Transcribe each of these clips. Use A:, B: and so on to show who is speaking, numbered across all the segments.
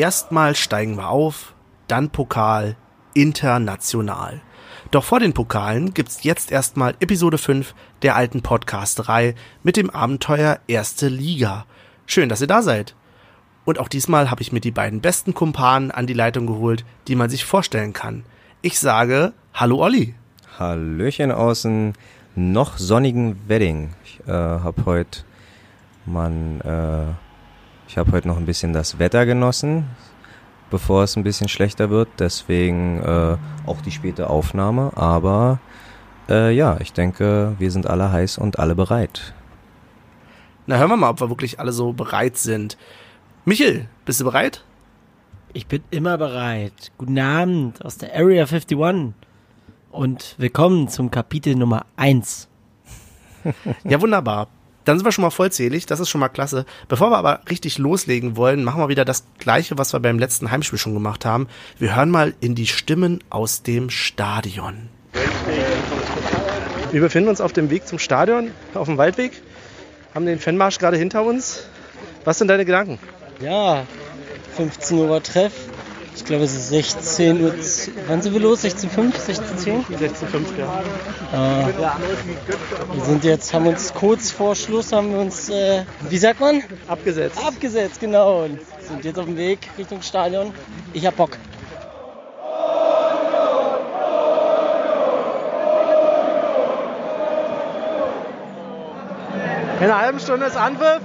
A: Erstmal steigen wir auf, dann Pokal, international. Doch vor den Pokalen gibt's jetzt erstmal Episode 5 der alten Podcasterei mit dem Abenteuer Erste Liga. Schön, dass ihr da seid. Und auch diesmal habe ich mir die beiden besten Kumpanen an die Leitung geholt, die man sich vorstellen kann. Ich sage Hallo Olli.
B: Hallöchen außen noch sonnigen Wedding. Ich äh, habe heute man äh, ich habe heute noch ein bisschen das Wetter genossen, bevor es ein bisschen schlechter wird. Deswegen äh, auch die späte Aufnahme. Aber äh, ja, ich denke, wir sind alle heiß und alle bereit.
A: Na, hören wir mal, ob wir wirklich alle so bereit sind. Michel, bist du bereit?
C: Ich bin immer bereit. Guten Abend aus der Area 51 und willkommen zum Kapitel Nummer 1.
A: ja, wunderbar. Dann sind wir schon mal vollzählig, das ist schon mal klasse. Bevor wir aber richtig loslegen wollen, machen wir wieder das gleiche, was wir beim letzten Heimspiel schon gemacht haben. Wir hören mal in die Stimmen aus dem Stadion. Wir befinden uns auf dem Weg zum Stadion, auf dem Waldweg, haben den Fanmarsch gerade hinter uns. Was sind deine Gedanken?
C: Ja, 15 Uhr Treff, ich glaube, es ist 16 Uhr. Wann sind wir los? 16.05? 16.10?
A: 16.05, ja.
C: Äh, wir sind jetzt, haben uns kurz vor Schluss, haben wir uns, äh, wie sagt man?
A: Abgesetzt.
C: Abgesetzt, genau. Und sind jetzt auf dem Weg Richtung Stadion. Ich hab Bock.
A: In einer halben Stunde ist Anpfiff.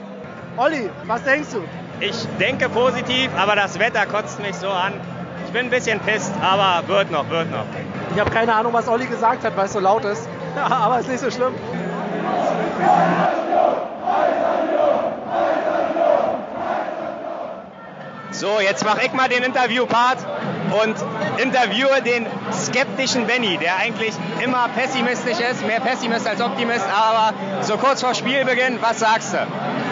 A: Olli, was denkst du?
D: Ich denke positiv, aber das Wetter kotzt mich so an. Ich bin ein bisschen pisst, aber wird noch, wird noch.
A: Ich habe keine Ahnung, was Olli gesagt hat, weil es so laut ist. aber ist nicht so schlimm.
D: So, jetzt mache ich mal den Interviewpart und interviewe den skeptischen Benny, der eigentlich immer pessimistisch ist, mehr Pessimist als Optimist, aber so kurz vor Spielbeginn, was sagst du?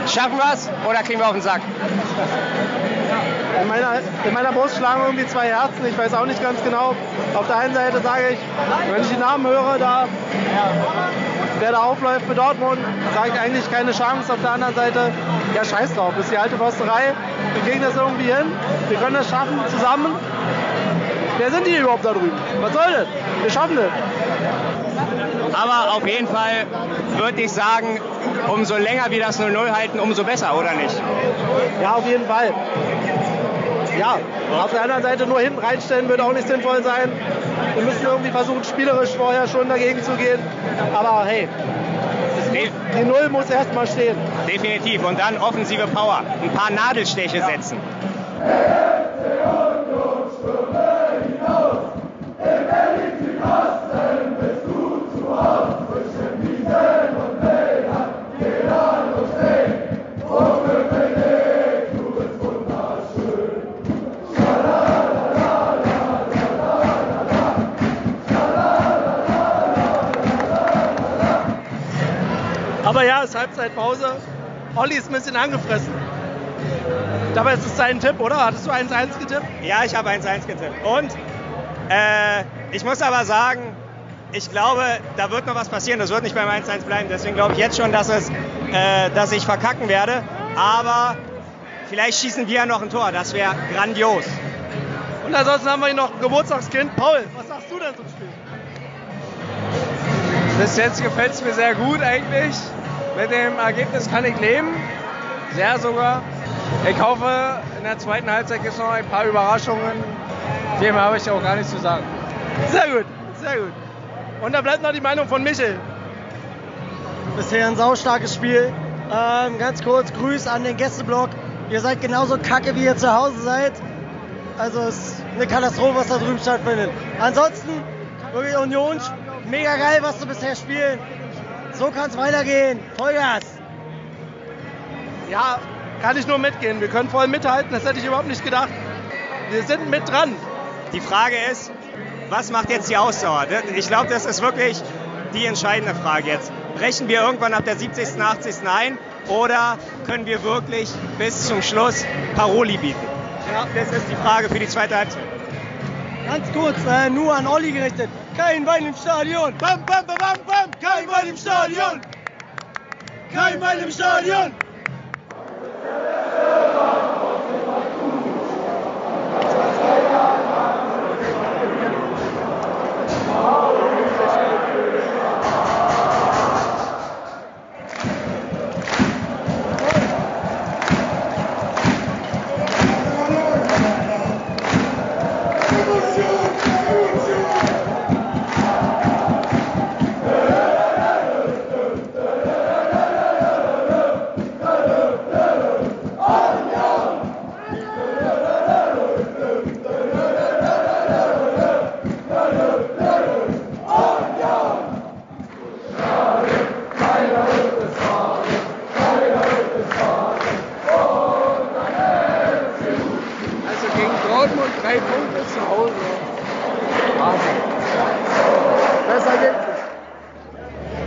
D: Schaffen wir es oder kriegen wir auf den Sack?
A: In meiner, in meiner Brust schlagen irgendwie zwei Herzen. Ich weiß auch nicht ganz genau. Auf der einen Seite sage ich, wenn ich die Namen höre, da, wer da aufläuft für Dortmund, sage ich eigentlich keine Chance. Auf der anderen Seite, ja, scheiß drauf, ist die alte Försterei. Wir kriegen das irgendwie hin. Wir können das schaffen zusammen. Wer sind die überhaupt da drüben? Was soll das? Wir schaffen das.
D: Aber auf jeden Fall würde ich sagen, umso länger wir das 0-0 halten, umso besser, oder nicht?
A: Ja, auf jeden Fall. Ja, auf der anderen Seite nur hinten reinstellen würde auch nicht sinnvoll sein. Wir müssen irgendwie versuchen, spielerisch vorher schon dagegen zu gehen. Aber hey, die Null muss erstmal stehen.
D: Definitiv. Und dann offensive Power. Ein paar Nadelstiche ja. setzen.
A: Aber ja, es ist Halbzeitpause. Olli ist ein bisschen angefressen. Dabei ist es sein Tipp, oder? Hattest du 1-1 getippt?
D: Ja, ich habe 1-1 getippt. Und äh, ich muss aber sagen, ich glaube, da wird noch was passieren. Das wird nicht beim 1-1 bleiben. Deswegen glaube ich jetzt schon, dass, es, äh, dass ich verkacken werde. Aber vielleicht schießen wir ja noch ein Tor. Das wäre grandios.
A: Und ansonsten haben wir hier noch ein Geburtstagskind. Paul, was sagst du denn zum Spiel?
E: Bis jetzt gefällt es mir sehr gut eigentlich. Mit dem Ergebnis kann ich leben. Sehr sogar. Ich hoffe, in der zweiten Halbzeit gibt es noch ein paar Überraschungen. Mehr habe ich auch gar nicht zu sagen.
A: Sehr gut, sehr gut. Und da bleibt noch die Meinung von Michel.
C: Bisher ein saustarkes Spiel. Ähm, ganz kurz, Grüß an den Gästeblock. Ihr seid genauso kacke, wie ihr zu Hause seid. Also es ist eine Katastrophe, was da drüben stattfindet. Ansonsten, wirklich Union, mega geil, was du bisher spielen. So kann es weitergehen. Vollgas.
A: Ja, kann ich nur mitgehen. Wir können voll mithalten. Das hätte ich überhaupt nicht gedacht. Wir sind mit dran.
D: Die Frage ist, was macht jetzt die Ausdauer? Ich glaube, das ist wirklich die entscheidende Frage jetzt. Brechen wir irgendwann ab der 70., 80. ein oder können wir wirklich bis zum Schluss Paroli bieten? Ja, das ist die Frage für die zweite Halbzeit.
C: Ganz kurz, äh, nur an Olli gerichtet. Kein Wein im Stadion. Bam, bam, bam, bam, bam. Kein Wein im Stadion.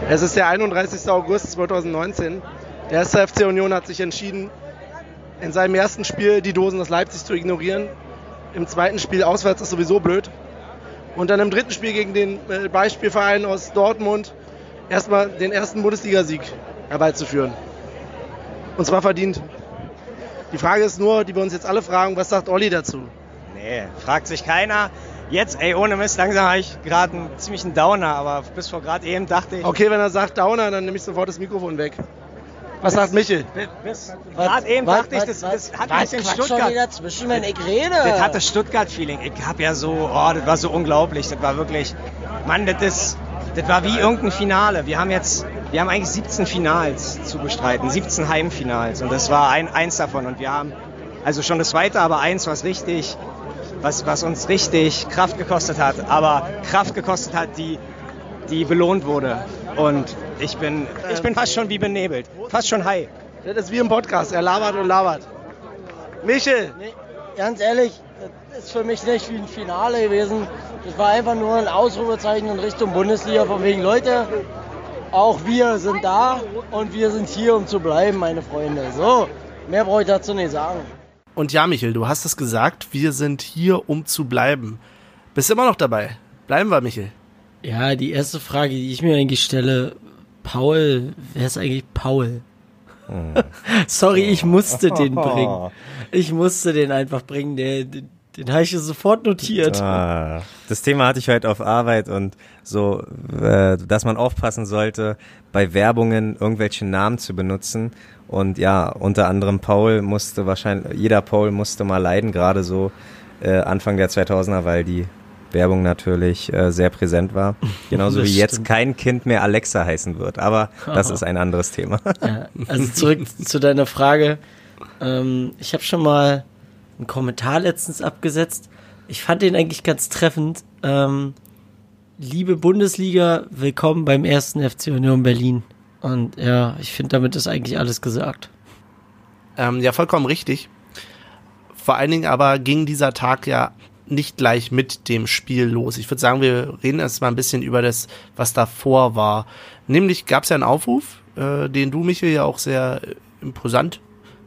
F: Es ist der 31. August 2019. Der erste FC Union hat sich entschieden, in seinem ersten Spiel die Dosen aus Leipzig zu ignorieren. Im zweiten Spiel auswärts ist sowieso blöd. Und dann im dritten Spiel gegen den äh, Beispielverein aus Dortmund erstmal den ersten Bundesligasieg herbeizuführen. Und zwar verdient. Die Frage ist nur, die wir uns jetzt alle fragen, was sagt Olli dazu?
D: Nee, fragt sich keiner. Jetzt, ey, ohne Mist, langsam habe ich gerade einen ziemlichen Downer, aber bis vor gerade eben dachte ich,
F: Okay, wenn er sagt Downer, dann nehme ich sofort das Mikrofon weg. Was sagt Michel?
D: bis gerade eben dachte ich, das, das hat ein bisschen
C: Quatsch schon
D: Stuttgart.
C: wieder zwischen, wenn ich rede.
D: Das hat das Stuttgart-Feeling. Ich hab ja so, oh, das war so unglaublich. Das war wirklich, Mann, das ist, das war wie irgendein Finale. Wir haben jetzt, wir haben eigentlich 17 Finals zu bestreiten, 17 Heimfinals und das war ein, eins davon und wir haben, also schon das zweite, aber eins, was richtig, was, was uns richtig Kraft gekostet hat, aber Kraft gekostet hat, die, die belohnt wurde. Und ich bin, ich bin fast schon wie benebelt, fast schon high.
F: Das ist wie im Podcast, er labert und labert. Michel,
C: Nee, ganz ehrlich, das ist für mich nicht wie ein Finale gewesen. Das war einfach nur ein Ausrufezeichen in Richtung Bundesliga von wegen Leute. Auch wir sind da und wir sind hier, um zu bleiben, meine Freunde. So, mehr brauche ich dazu nicht sagen.
A: Und ja, Michel, du hast es gesagt, wir sind hier, um zu bleiben. Bist immer noch dabei. Bleiben wir, Michel.
G: Ja, die erste Frage, die ich mir eigentlich stelle, Paul, wer ist eigentlich Paul? Sorry, ich musste den bringen. Ich musste den einfach bringen, der, den, habe ich sofort notiert.
B: Ah, das Thema hatte ich heute auf Arbeit und so, äh, dass man aufpassen sollte, bei Werbungen irgendwelche Namen zu benutzen. Und ja, unter anderem Paul musste wahrscheinlich, jeder Paul musste mal leiden, gerade so äh, Anfang der 2000er, weil die Werbung natürlich äh, sehr präsent war. Genauso wie jetzt kein Kind mehr Alexa heißen wird. Aber das ist ein anderes Thema.
G: Ja, also zurück zu deiner Frage. Ähm, ich habe schon mal einen Kommentar letztens abgesetzt. Ich fand den eigentlich ganz treffend. Ähm, liebe Bundesliga, willkommen beim ersten FC Union Berlin. Und ja, ich finde, damit ist eigentlich alles gesagt.
A: Ähm, ja, vollkommen richtig. Vor allen Dingen aber ging dieser Tag ja nicht gleich mit dem Spiel los. Ich würde sagen, wir reden erst mal ein bisschen über das, was davor war. Nämlich gab es ja einen Aufruf, äh, den du, Michael, ja auch sehr äh, imposant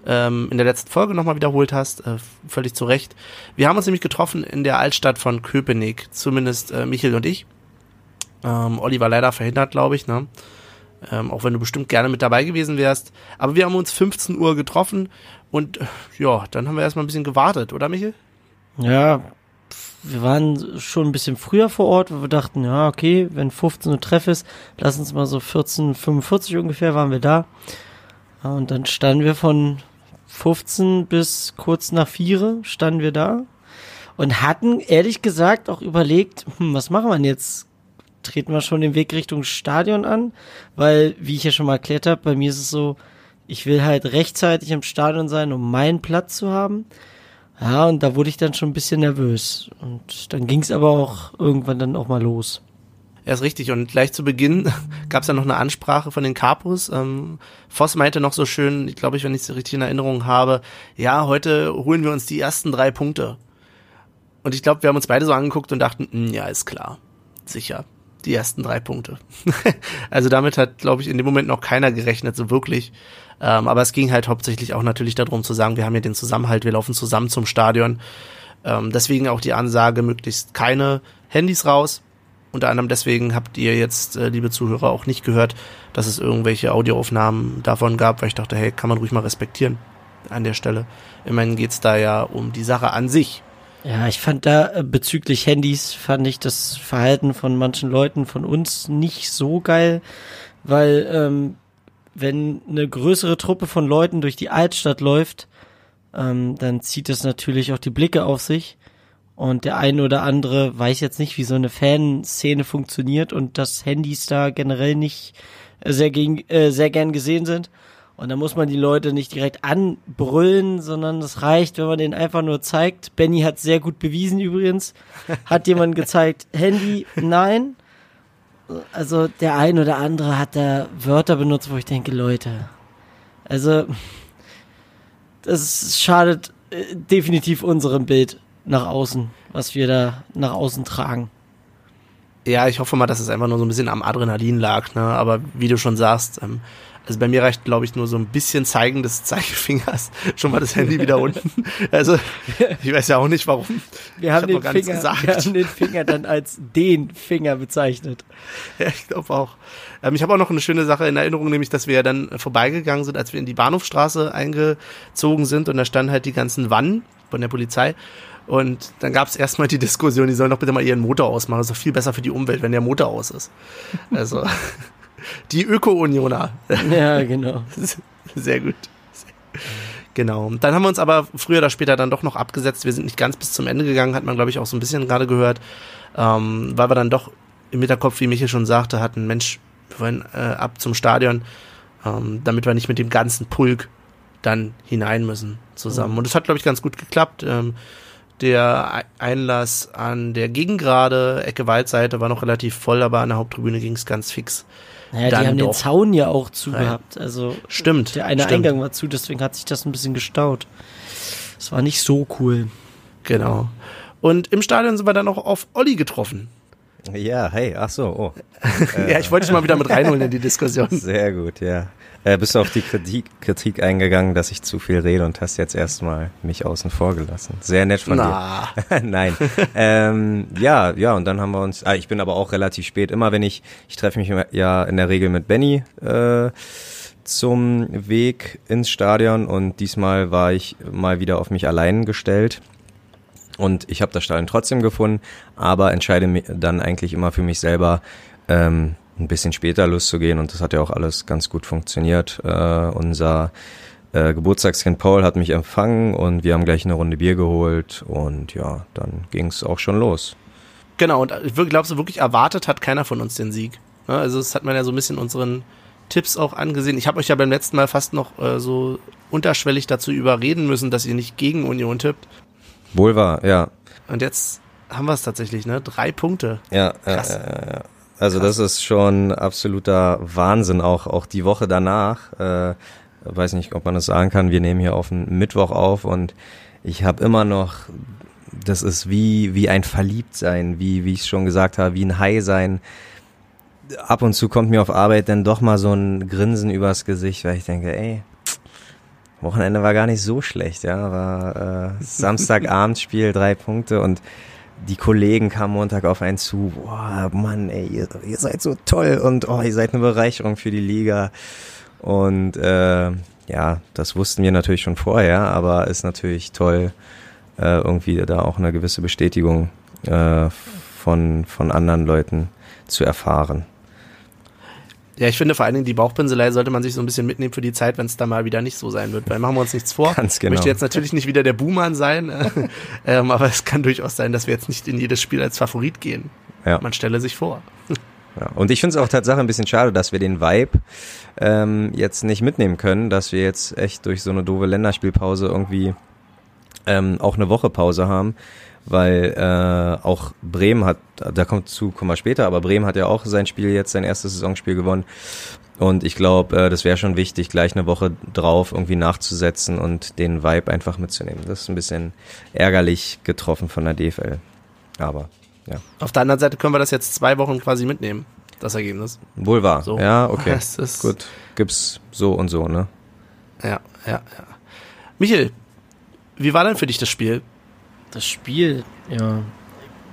A: ähm, in der letzten Folge nochmal wiederholt hast, äh, völlig zu Recht. Wir haben uns nämlich getroffen in der Altstadt von Köpenick, zumindest äh, Michael und ich. Ähm, Olli war leider verhindert, glaube ich, ne? Ähm, auch wenn du bestimmt gerne mit dabei gewesen wärst. Aber wir haben uns 15 Uhr getroffen und äh, ja, dann haben wir erstmal ein bisschen gewartet, oder Michael?
G: Ja, wir waren schon ein bisschen früher vor Ort, weil wir dachten, ja, okay, wenn 15 Uhr Treff ist, lass uns mal so 14.45 ungefähr waren wir da. Ja, und dann standen wir von 15 bis kurz nach 4 standen wir da und hatten ehrlich gesagt auch überlegt, hm, was machen wir jetzt? Treten wir schon den Weg Richtung Stadion an? Weil, wie ich ja schon mal erklärt habe, bei mir ist es so, ich will halt rechtzeitig im Stadion sein, um meinen Platz zu haben. Ja, und da wurde ich dann schon ein bisschen nervös. Und dann ging es aber auch irgendwann dann auch mal los.
A: Ja, ist richtig. Und gleich zu Beginn gab es ja noch eine Ansprache von den Capos. Ähm, Voss meinte noch so schön, ich glaube, ich, wenn ich es richtig in Erinnerung habe, ja, heute holen wir uns die ersten drei Punkte. Und ich glaube, wir haben uns beide so angeguckt und dachten, "Mm, ja, ist klar. Sicher. Die ersten drei Punkte. also damit hat, glaube ich, in dem Moment noch keiner gerechnet, so wirklich. Ähm, aber es ging halt hauptsächlich auch natürlich darum zu sagen, wir haben hier den Zusammenhalt, wir laufen zusammen zum Stadion. Ähm, deswegen auch die Ansage, möglichst keine Handys raus. Unter anderem deswegen habt ihr jetzt, äh, liebe Zuhörer, auch nicht gehört, dass es irgendwelche Audioaufnahmen davon gab, weil ich dachte, hey, kann man ruhig mal respektieren an der Stelle. Immerhin geht's da ja um die Sache an sich.
G: Ja, ich fand da äh, bezüglich Handys, fand ich das Verhalten von manchen Leuten von uns nicht so geil, weil ähm, wenn eine größere Truppe von Leuten durch die Altstadt läuft, ähm, dann zieht das natürlich auch die Blicke auf sich. Und der eine oder andere weiß jetzt nicht, wie so eine Fanszene funktioniert und dass Handys da generell nicht äh, sehr, gegen, äh, sehr gern gesehen sind. Und da muss man die Leute nicht direkt anbrüllen, sondern es reicht, wenn man denen einfach nur zeigt. Benny hat sehr gut bewiesen übrigens. Hat jemand gezeigt, Handy, nein. Also der ein oder andere hat da Wörter benutzt, wo ich denke, Leute, also das schadet äh, definitiv unserem Bild nach außen, was wir da nach außen tragen.
A: Ja, ich hoffe mal, dass es einfach nur so ein bisschen am Adrenalin lag, ne? Aber wie du schon sagst, ähm, also bei mir reicht, glaube ich, nur so ein bisschen Zeigen des Zeigefingers. Schon mal das Handy wieder unten. Also, ich weiß ja auch nicht warum.
G: Wir haben, den, Finger, wir haben den Finger dann als den Finger bezeichnet.
A: Ja, ich glaube auch. Ähm, ich habe auch noch eine schöne Sache in Erinnerung, nämlich, dass wir ja dann vorbeigegangen sind, als wir in die Bahnhofstraße eingezogen sind und da standen halt die ganzen Wannen von der Polizei. Und dann gab es erstmal die Diskussion, die sollen doch bitte mal ihren Motor ausmachen. Das ist doch viel besser für die Umwelt, wenn der Motor aus ist. Also die Öko-Unioner.
G: Ja, genau.
A: Sehr gut. Genau. Dann haben wir uns aber früher oder später dann doch noch abgesetzt. Wir sind nicht ganz bis zum Ende gegangen, hat man, glaube ich, auch so ein bisschen gerade gehört. Ähm, weil wir dann doch im Hinterkopf, wie Michael schon sagte, hatten, Mensch, wir wollen äh, ab zum Stadion, ähm, damit wir nicht mit dem ganzen Pulk dann hinein müssen zusammen. Mhm. Und es hat, glaube ich, ganz gut geklappt. Ähm, der Einlass an der Gegengrade Ecke Waldseite war noch relativ voll, aber an der Haupttribüne ging es ganz fix.
G: Naja, die haben den Zaun ja auch zu rein. gehabt. Also
A: stimmt.
G: Der eine
A: stimmt.
G: Eingang war zu, deswegen hat sich das ein bisschen gestaut. Das war nicht so cool.
A: Genau. Und im Stadion sind wir dann auch auf Olli getroffen.
B: Ja, hey, ach so, oh.
A: ja, ich wollte dich mal wieder mit reinholen in die Diskussion.
B: Sehr gut, ja. Äh, bist du auf die Kritik, Kritik eingegangen, dass ich zu viel rede und hast jetzt erstmal mich außen vor gelassen. Sehr nett von
A: Na.
B: dir. Nein. ähm, ja, ja, und dann haben wir uns, ah, ich bin aber auch relativ spät. Immer wenn ich, ich treffe mich ja in der Regel mit Benny äh, zum Weg ins Stadion und diesmal war ich mal wieder auf mich allein gestellt. Und ich habe das Stadion trotzdem gefunden, aber entscheide dann eigentlich immer für mich selber, ähm, ein bisschen später loszugehen und das hat ja auch alles ganz gut funktioniert. Äh, unser äh, Geburtstagskind Paul hat mich empfangen und wir haben gleich eine Runde Bier geholt und ja, dann ging es auch schon los.
A: Genau, und ich glaube, wirklich erwartet hat keiner von uns den Sieg. Ja, also das hat man ja so ein bisschen unseren Tipps auch angesehen. Ich habe euch ja beim letzten Mal fast noch äh, so unterschwellig dazu überreden müssen, dass ihr nicht gegen Union tippt.
B: Wohl wahr, ja.
A: Und jetzt haben wir es tatsächlich, ne? Drei Punkte.
B: Ja, Krass. ja, ja, ja. Also Krass. das ist schon absoluter Wahnsinn, auch, auch die Woche danach. Äh, weiß nicht, ob man das sagen kann. Wir nehmen hier auf den Mittwoch auf und ich habe immer noch, das ist wie, wie ein Verliebtsein, wie, wie ich schon gesagt habe, wie ein High sein. Ab und zu kommt mir auf Arbeit dann doch mal so ein Grinsen übers Gesicht, weil ich denke, ey, Wochenende war gar nicht so schlecht, ja. War äh, Samstagabendspiel, drei Punkte und die Kollegen kamen Montag auf einen zu, boah, Mann, ey, ihr, ihr seid so toll und oh, ihr seid eine Bereicherung für die Liga. Und äh, ja, das wussten wir natürlich schon vorher, aber ist natürlich toll, äh, irgendwie da auch eine gewisse Bestätigung äh, von, von anderen Leuten zu erfahren.
A: Ja, ich finde vor allen Dingen die Bauchpinselei sollte man sich so ein bisschen mitnehmen für die Zeit, wenn es da mal wieder nicht so sein wird. Weil machen wir uns nichts vor.
B: Ganz genau.
A: Ich möchte jetzt natürlich nicht wieder der Buhmann sein, ähm, aber es kann durchaus sein, dass wir jetzt nicht in jedes Spiel als Favorit gehen. Ja. Man stelle sich vor.
B: Ja, und ich finde es auch tatsächlich ein bisschen schade, dass wir den Vibe ähm, jetzt nicht mitnehmen können, dass wir jetzt echt durch so eine doofe Länderspielpause irgendwie ähm, auch eine Woche Pause haben weil äh, auch Bremen hat, da kommt zu, kommen wir später, aber Bremen hat ja auch sein Spiel jetzt, sein erstes Saisonspiel gewonnen. Und ich glaube, äh, das wäre schon wichtig, gleich eine Woche drauf irgendwie nachzusetzen und den Vibe einfach mitzunehmen. Das ist ein bisschen ärgerlich getroffen von der DFL. Aber, ja.
A: Auf der anderen Seite können wir das jetzt zwei Wochen quasi mitnehmen, das Ergebnis.
B: Wohl wahr. So. Ja, okay. Gut. Gibt's so und so, ne?
A: Ja, ja, ja. Michael, wie war denn für dich das Spiel?
G: Das Spiel, ja,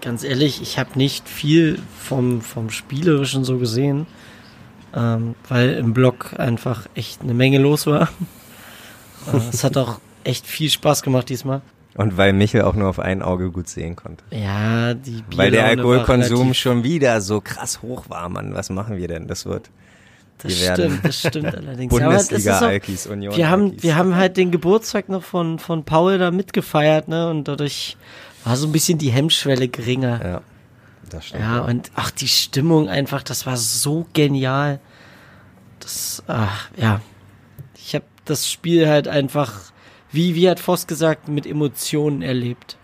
G: ganz ehrlich, ich habe nicht viel vom, vom Spielerischen so gesehen, ähm, weil im Block einfach echt eine Menge los war. äh, es hat auch echt viel Spaß gemacht diesmal.
B: Und weil Michel auch nur auf ein Auge gut sehen konnte.
G: Ja, die
B: Bierlaune Weil der Alkoholkonsum schon wieder so krass hoch war, Mann. Was machen wir denn? Das wird.
G: Das stimmt, das stimmt allerdings.
B: Bundesliga ja, Alkis Union.
G: Wir haben, wir haben halt den Geburtstag noch von, von Paul da mitgefeiert, ne? Und dadurch war so ein bisschen die Hemmschwelle geringer.
B: Ja, das stimmt.
G: Ja, und ach, die Stimmung einfach, das war so genial. Das, ach, ja. Ich habe das Spiel halt einfach, wie, wie hat Voss gesagt, mit Emotionen erlebt.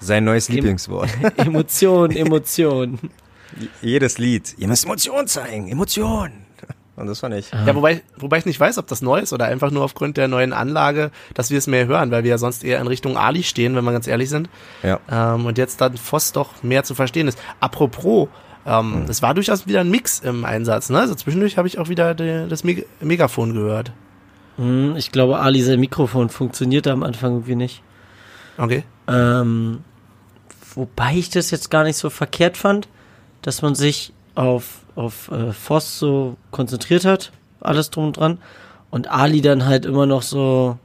B: Sein neues
G: Em-
B: Lieblingswort.
G: Emotionen, Emotionen.
B: Jedes Lied. Ihr müsst Emotionen zeigen. Emotionen. Und das fand ich.
A: Ja, wobei, wobei ich nicht weiß, ob das neu ist oder einfach nur aufgrund der neuen Anlage, dass wir es mehr hören, weil wir ja sonst eher in Richtung Ali stehen, wenn wir ganz ehrlich sind.
B: Ja.
A: Ähm, und jetzt dann Voss doch mehr zu verstehen ist. Apropos, ähm, es war durchaus wieder ein Mix im Einsatz. Ne? Also zwischendurch habe ich auch wieder die, das Meg Megafon gehört.
G: Hm, Ich glaube, Ali, sein Mikrofon funktionierte am Anfang irgendwie nicht.
A: Okay.
G: Ähm, wobei ich das jetzt gar nicht so verkehrt fand, dass man sich auf, auf äh, Voss so konzentriert hat, alles drum und dran. Und Ali dann halt immer noch so,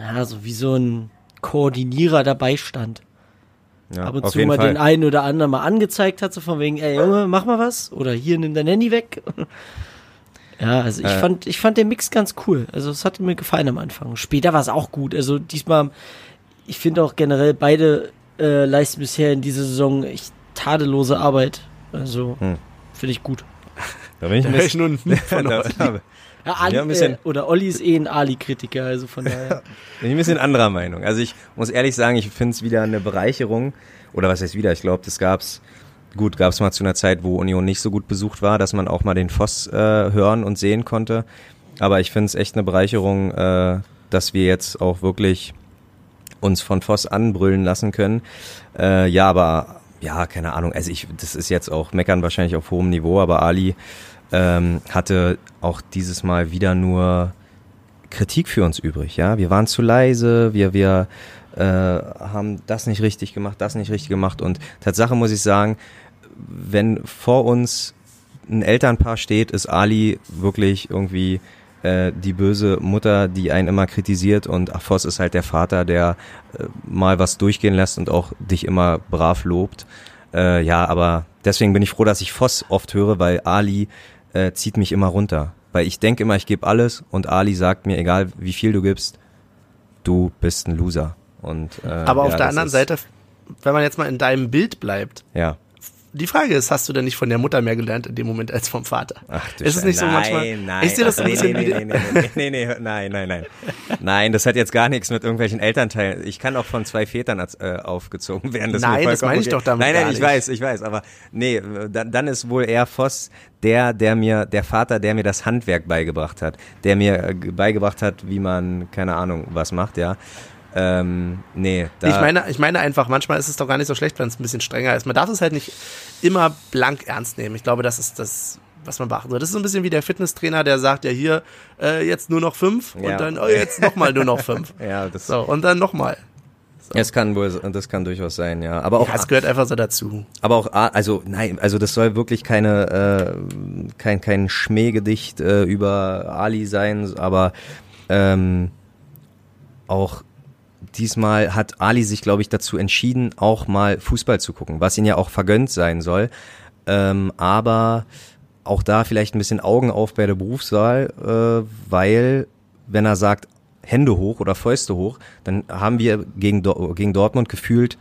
G: ja, so wie so ein Koordinierer dabei stand.
B: Ja,
G: Ab und zu mal
B: Fall.
G: den einen oder anderen mal angezeigt hat, so von wegen, ey Junge, mach mal was. Oder hier, nimm dein Handy weg. Ja, also ich
B: Äh.
G: fand, ich fand den Mix ganz cool. Also es hat mir gefallen am Anfang. Später war es auch gut. Also diesmal, ich finde auch generell beide äh, leisten bisher in dieser Saison echt tadellose Arbeit. Also
B: Hm.
G: Finde ich gut.
B: Da bin ich ein
A: Da ich
B: bisschen,
A: nun von
B: da, da
G: Ja, Ali,
B: Ja, ein bisschen-
G: äh, oder Olli ist eh ein Ali-Kritiker, also von daher.
B: bin ich ein bisschen anderer Meinung. Also ich muss ehrlich sagen, ich finde es wieder eine Bereicherung. Oder was heißt wieder? Ich glaube, das gab's gut, gab's mal zu einer Zeit, wo Union nicht so gut besucht war, dass man auch mal den Voss äh, hören und sehen konnte. Aber ich finde es echt eine Bereicherung, äh, dass wir jetzt auch wirklich uns von Voss anbrüllen lassen können. Äh, ja, aber ja, keine Ahnung. Also ich, das ist jetzt auch meckern wahrscheinlich auf hohem Niveau, aber Ali ähm, hatte auch dieses Mal wieder nur Kritik für uns übrig. Ja, wir waren zu leise, wir wir äh, haben das nicht richtig gemacht, das nicht richtig gemacht und Tatsache muss ich sagen, wenn vor uns ein Elternpaar steht, ist Ali wirklich irgendwie äh, die böse Mutter, die einen immer kritisiert und Voss ist halt der Vater, der äh, mal was durchgehen lässt und auch dich immer brav lobt. Äh, ja, aber deswegen bin ich froh, dass ich Voss oft höre, weil Ali äh, zieht mich immer runter. Weil ich denke immer, ich gebe alles und Ali sagt mir, egal wie viel du gibst, du bist ein Loser. Und, äh,
A: Aber auf
B: ja,
A: der
B: das
A: anderen Seite, wenn man jetzt mal in deinem Bild bleibt,
B: Ja.
A: Die Frage ist, hast du denn nicht von der Mutter mehr gelernt in dem Moment als vom Vater?
B: Ach, du
A: ist es nicht so
B: nein,
A: manchmal?
B: Nein,
A: ich sehe das so ein
B: nee, nee, nee, nee, nee, nee, nee, nein, nein, nein. Nein, das hat jetzt gar nichts mit irgendwelchen Elternteilen. Ich kann auch von zwei Vätern äh, aufgezogen werden. ist mir
A: Nein, das meine ich
B: okay.
A: doch damit
B: Nein, nein, ich
A: nicht.
B: weiß, ich weiß, aber nee, dann, dann ist wohl eher Voss der, der mir, der Vater, der mir das Handwerk beigebracht hat, der mir äh, beigebracht hat, wie man, keine Ahnung, was macht, ja. Ähm, nee, da,
A: ich meine, ich meine einfach, manchmal ist es doch gar nicht so schlecht, wenn es ein bisschen strenger ist. Man darf es halt nicht immer blank ernst nehmen. Ich glaube, das ist das, was man beachten soll. Das ist so ein bisschen wie der Fitnesstrainer, der sagt ja hier, äh, jetzt nur noch fünf
B: Ja.
A: und dann, oh, jetzt nochmal nur noch fünf.
B: ja, das,
A: So, und dann nochmal.
B: es kann wohl, das kann durchaus sein, ja. Aber auch,
A: Ja, es gehört einfach so dazu.
B: Aber auch, A- also nein, also das soll wirklich keine, äh, kein, kein Schmähgedicht äh, über Ali sein, aber ähm, auch diesmal hat Ali sich, glaube ich, dazu entschieden, auch mal Fußball zu gucken, was ihn ja auch vergönnt sein soll. Ähm, aber auch da vielleicht ein bisschen Augen auf bei der Berufswahl, äh, weil wenn er sagt, Hände hoch oder Fäuste hoch, dann haben wir gegen, Dor- gegen Dortmund gefühlt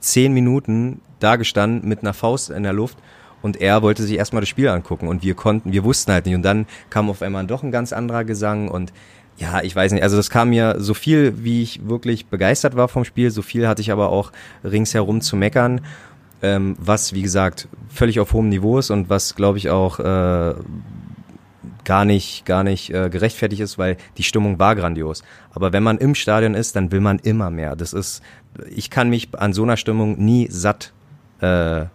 B: zehn Minuten da gestanden mit einer Faust in der Luft und er wollte sich erstmal das Spiel angucken und wir konnten, wir wussten halt nicht und dann kam auf einmal doch ein ganz anderer Gesang und ja, ich weiß nicht, also das kam mir so viel, wie ich wirklich begeistert war vom Spiel, so viel hatte ich aber auch ringsherum zu meckern, ähm, was wie gesagt völlig auf hohem Niveau ist und was glaube ich auch äh, gar nicht, gar nicht äh, gerechtfertigt ist, weil die Stimmung war grandios. Aber wenn man im Stadion ist, dann will man immer mehr. Das ist, ich kann mich an so einer Stimmung nie satt, äh,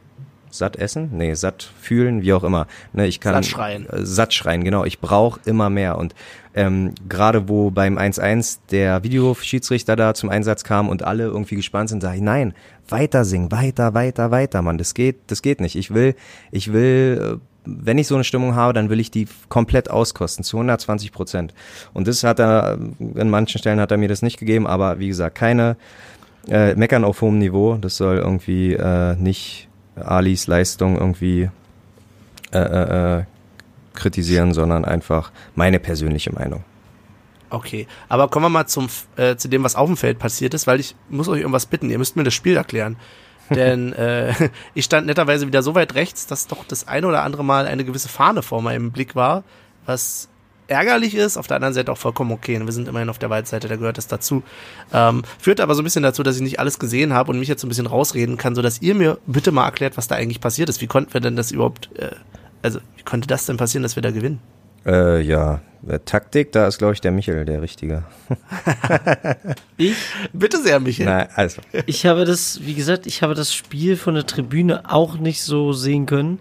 B: satt essen? Nee, satt fühlen, wie auch immer. Ne, ich kann
A: Satt schreien.
B: Äh, satt schreien, genau. Ich brauche immer mehr. Und ähm, gerade wo beim 1-1 der Videoschiedsrichter da zum Einsatz kam und alle irgendwie gespannt sind, sage ich, nein, weiter singen, weiter, weiter, weiter, Mann. Das geht, das geht nicht. Ich will, ich will, äh, wenn ich so eine Stimmung habe, dann will ich die komplett auskosten, zu 120 Prozent. Und das hat er, in manchen Stellen hat er mir das nicht gegeben, aber wie gesagt, keine äh, Meckern auf hohem Niveau. Das soll irgendwie äh, nicht Alis Leistung irgendwie äh, äh, äh, kritisieren, sondern einfach meine persönliche Meinung.
A: Okay, aber kommen wir mal zum, äh, zu dem, was auf dem Feld passiert ist, weil ich muss euch irgendwas bitten. Ihr müsst mir das Spiel erklären. Denn äh, ich stand netterweise wieder so weit rechts, dass doch das eine oder andere Mal eine gewisse Fahne vor meinem Blick war, was ärgerlich ist, auf der anderen Seite auch vollkommen okay. Wir sind immerhin auf der Waldseite, da gehört das dazu. Ähm, führt aber so ein bisschen dazu, dass ich nicht alles gesehen habe und mich jetzt so ein bisschen rausreden kann, sodass ihr mir bitte mal erklärt, was da eigentlich passiert ist. Wie konnten wir denn das überhaupt, äh, also wie konnte das denn passieren, dass wir da gewinnen?
B: Äh, ja, äh, Taktik, da ist, glaube ich, der Michel der Richtige.
G: Ich,
A: Bitte sehr, Michael.
B: Nein, also.
G: ich habe das, wie gesagt, ich habe das Spiel von der Tribüne auch nicht so sehen können.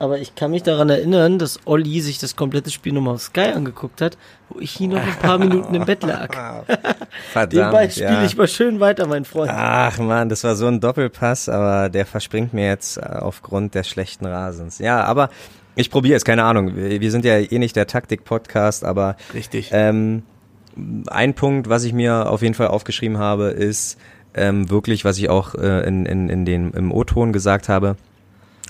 G: Aber ich kann mich daran erinnern, dass Olli sich das komplette Spiel nochmal auf Sky angeguckt hat, wo ich hier noch ein paar Minuten im Bett lag.
B: Verdammt.
G: Den Ball spiele
B: ja.
G: ich mal schön weiter, mein Freund.
B: Ach man, das war so ein Doppelpass, aber der verspringt mir jetzt äh, aufgrund des schlechten Rasens. Ja, aber ich probiere es, keine Ahnung. Wir wir sind ja eh nicht der Taktik-Podcast, aber
A: Richtig.
B: ähm, ein Punkt, was ich mir auf jeden Fall aufgeschrieben habe, ist ähm, wirklich, was ich auch äh, in, in, in den, im O-Ton gesagt habe,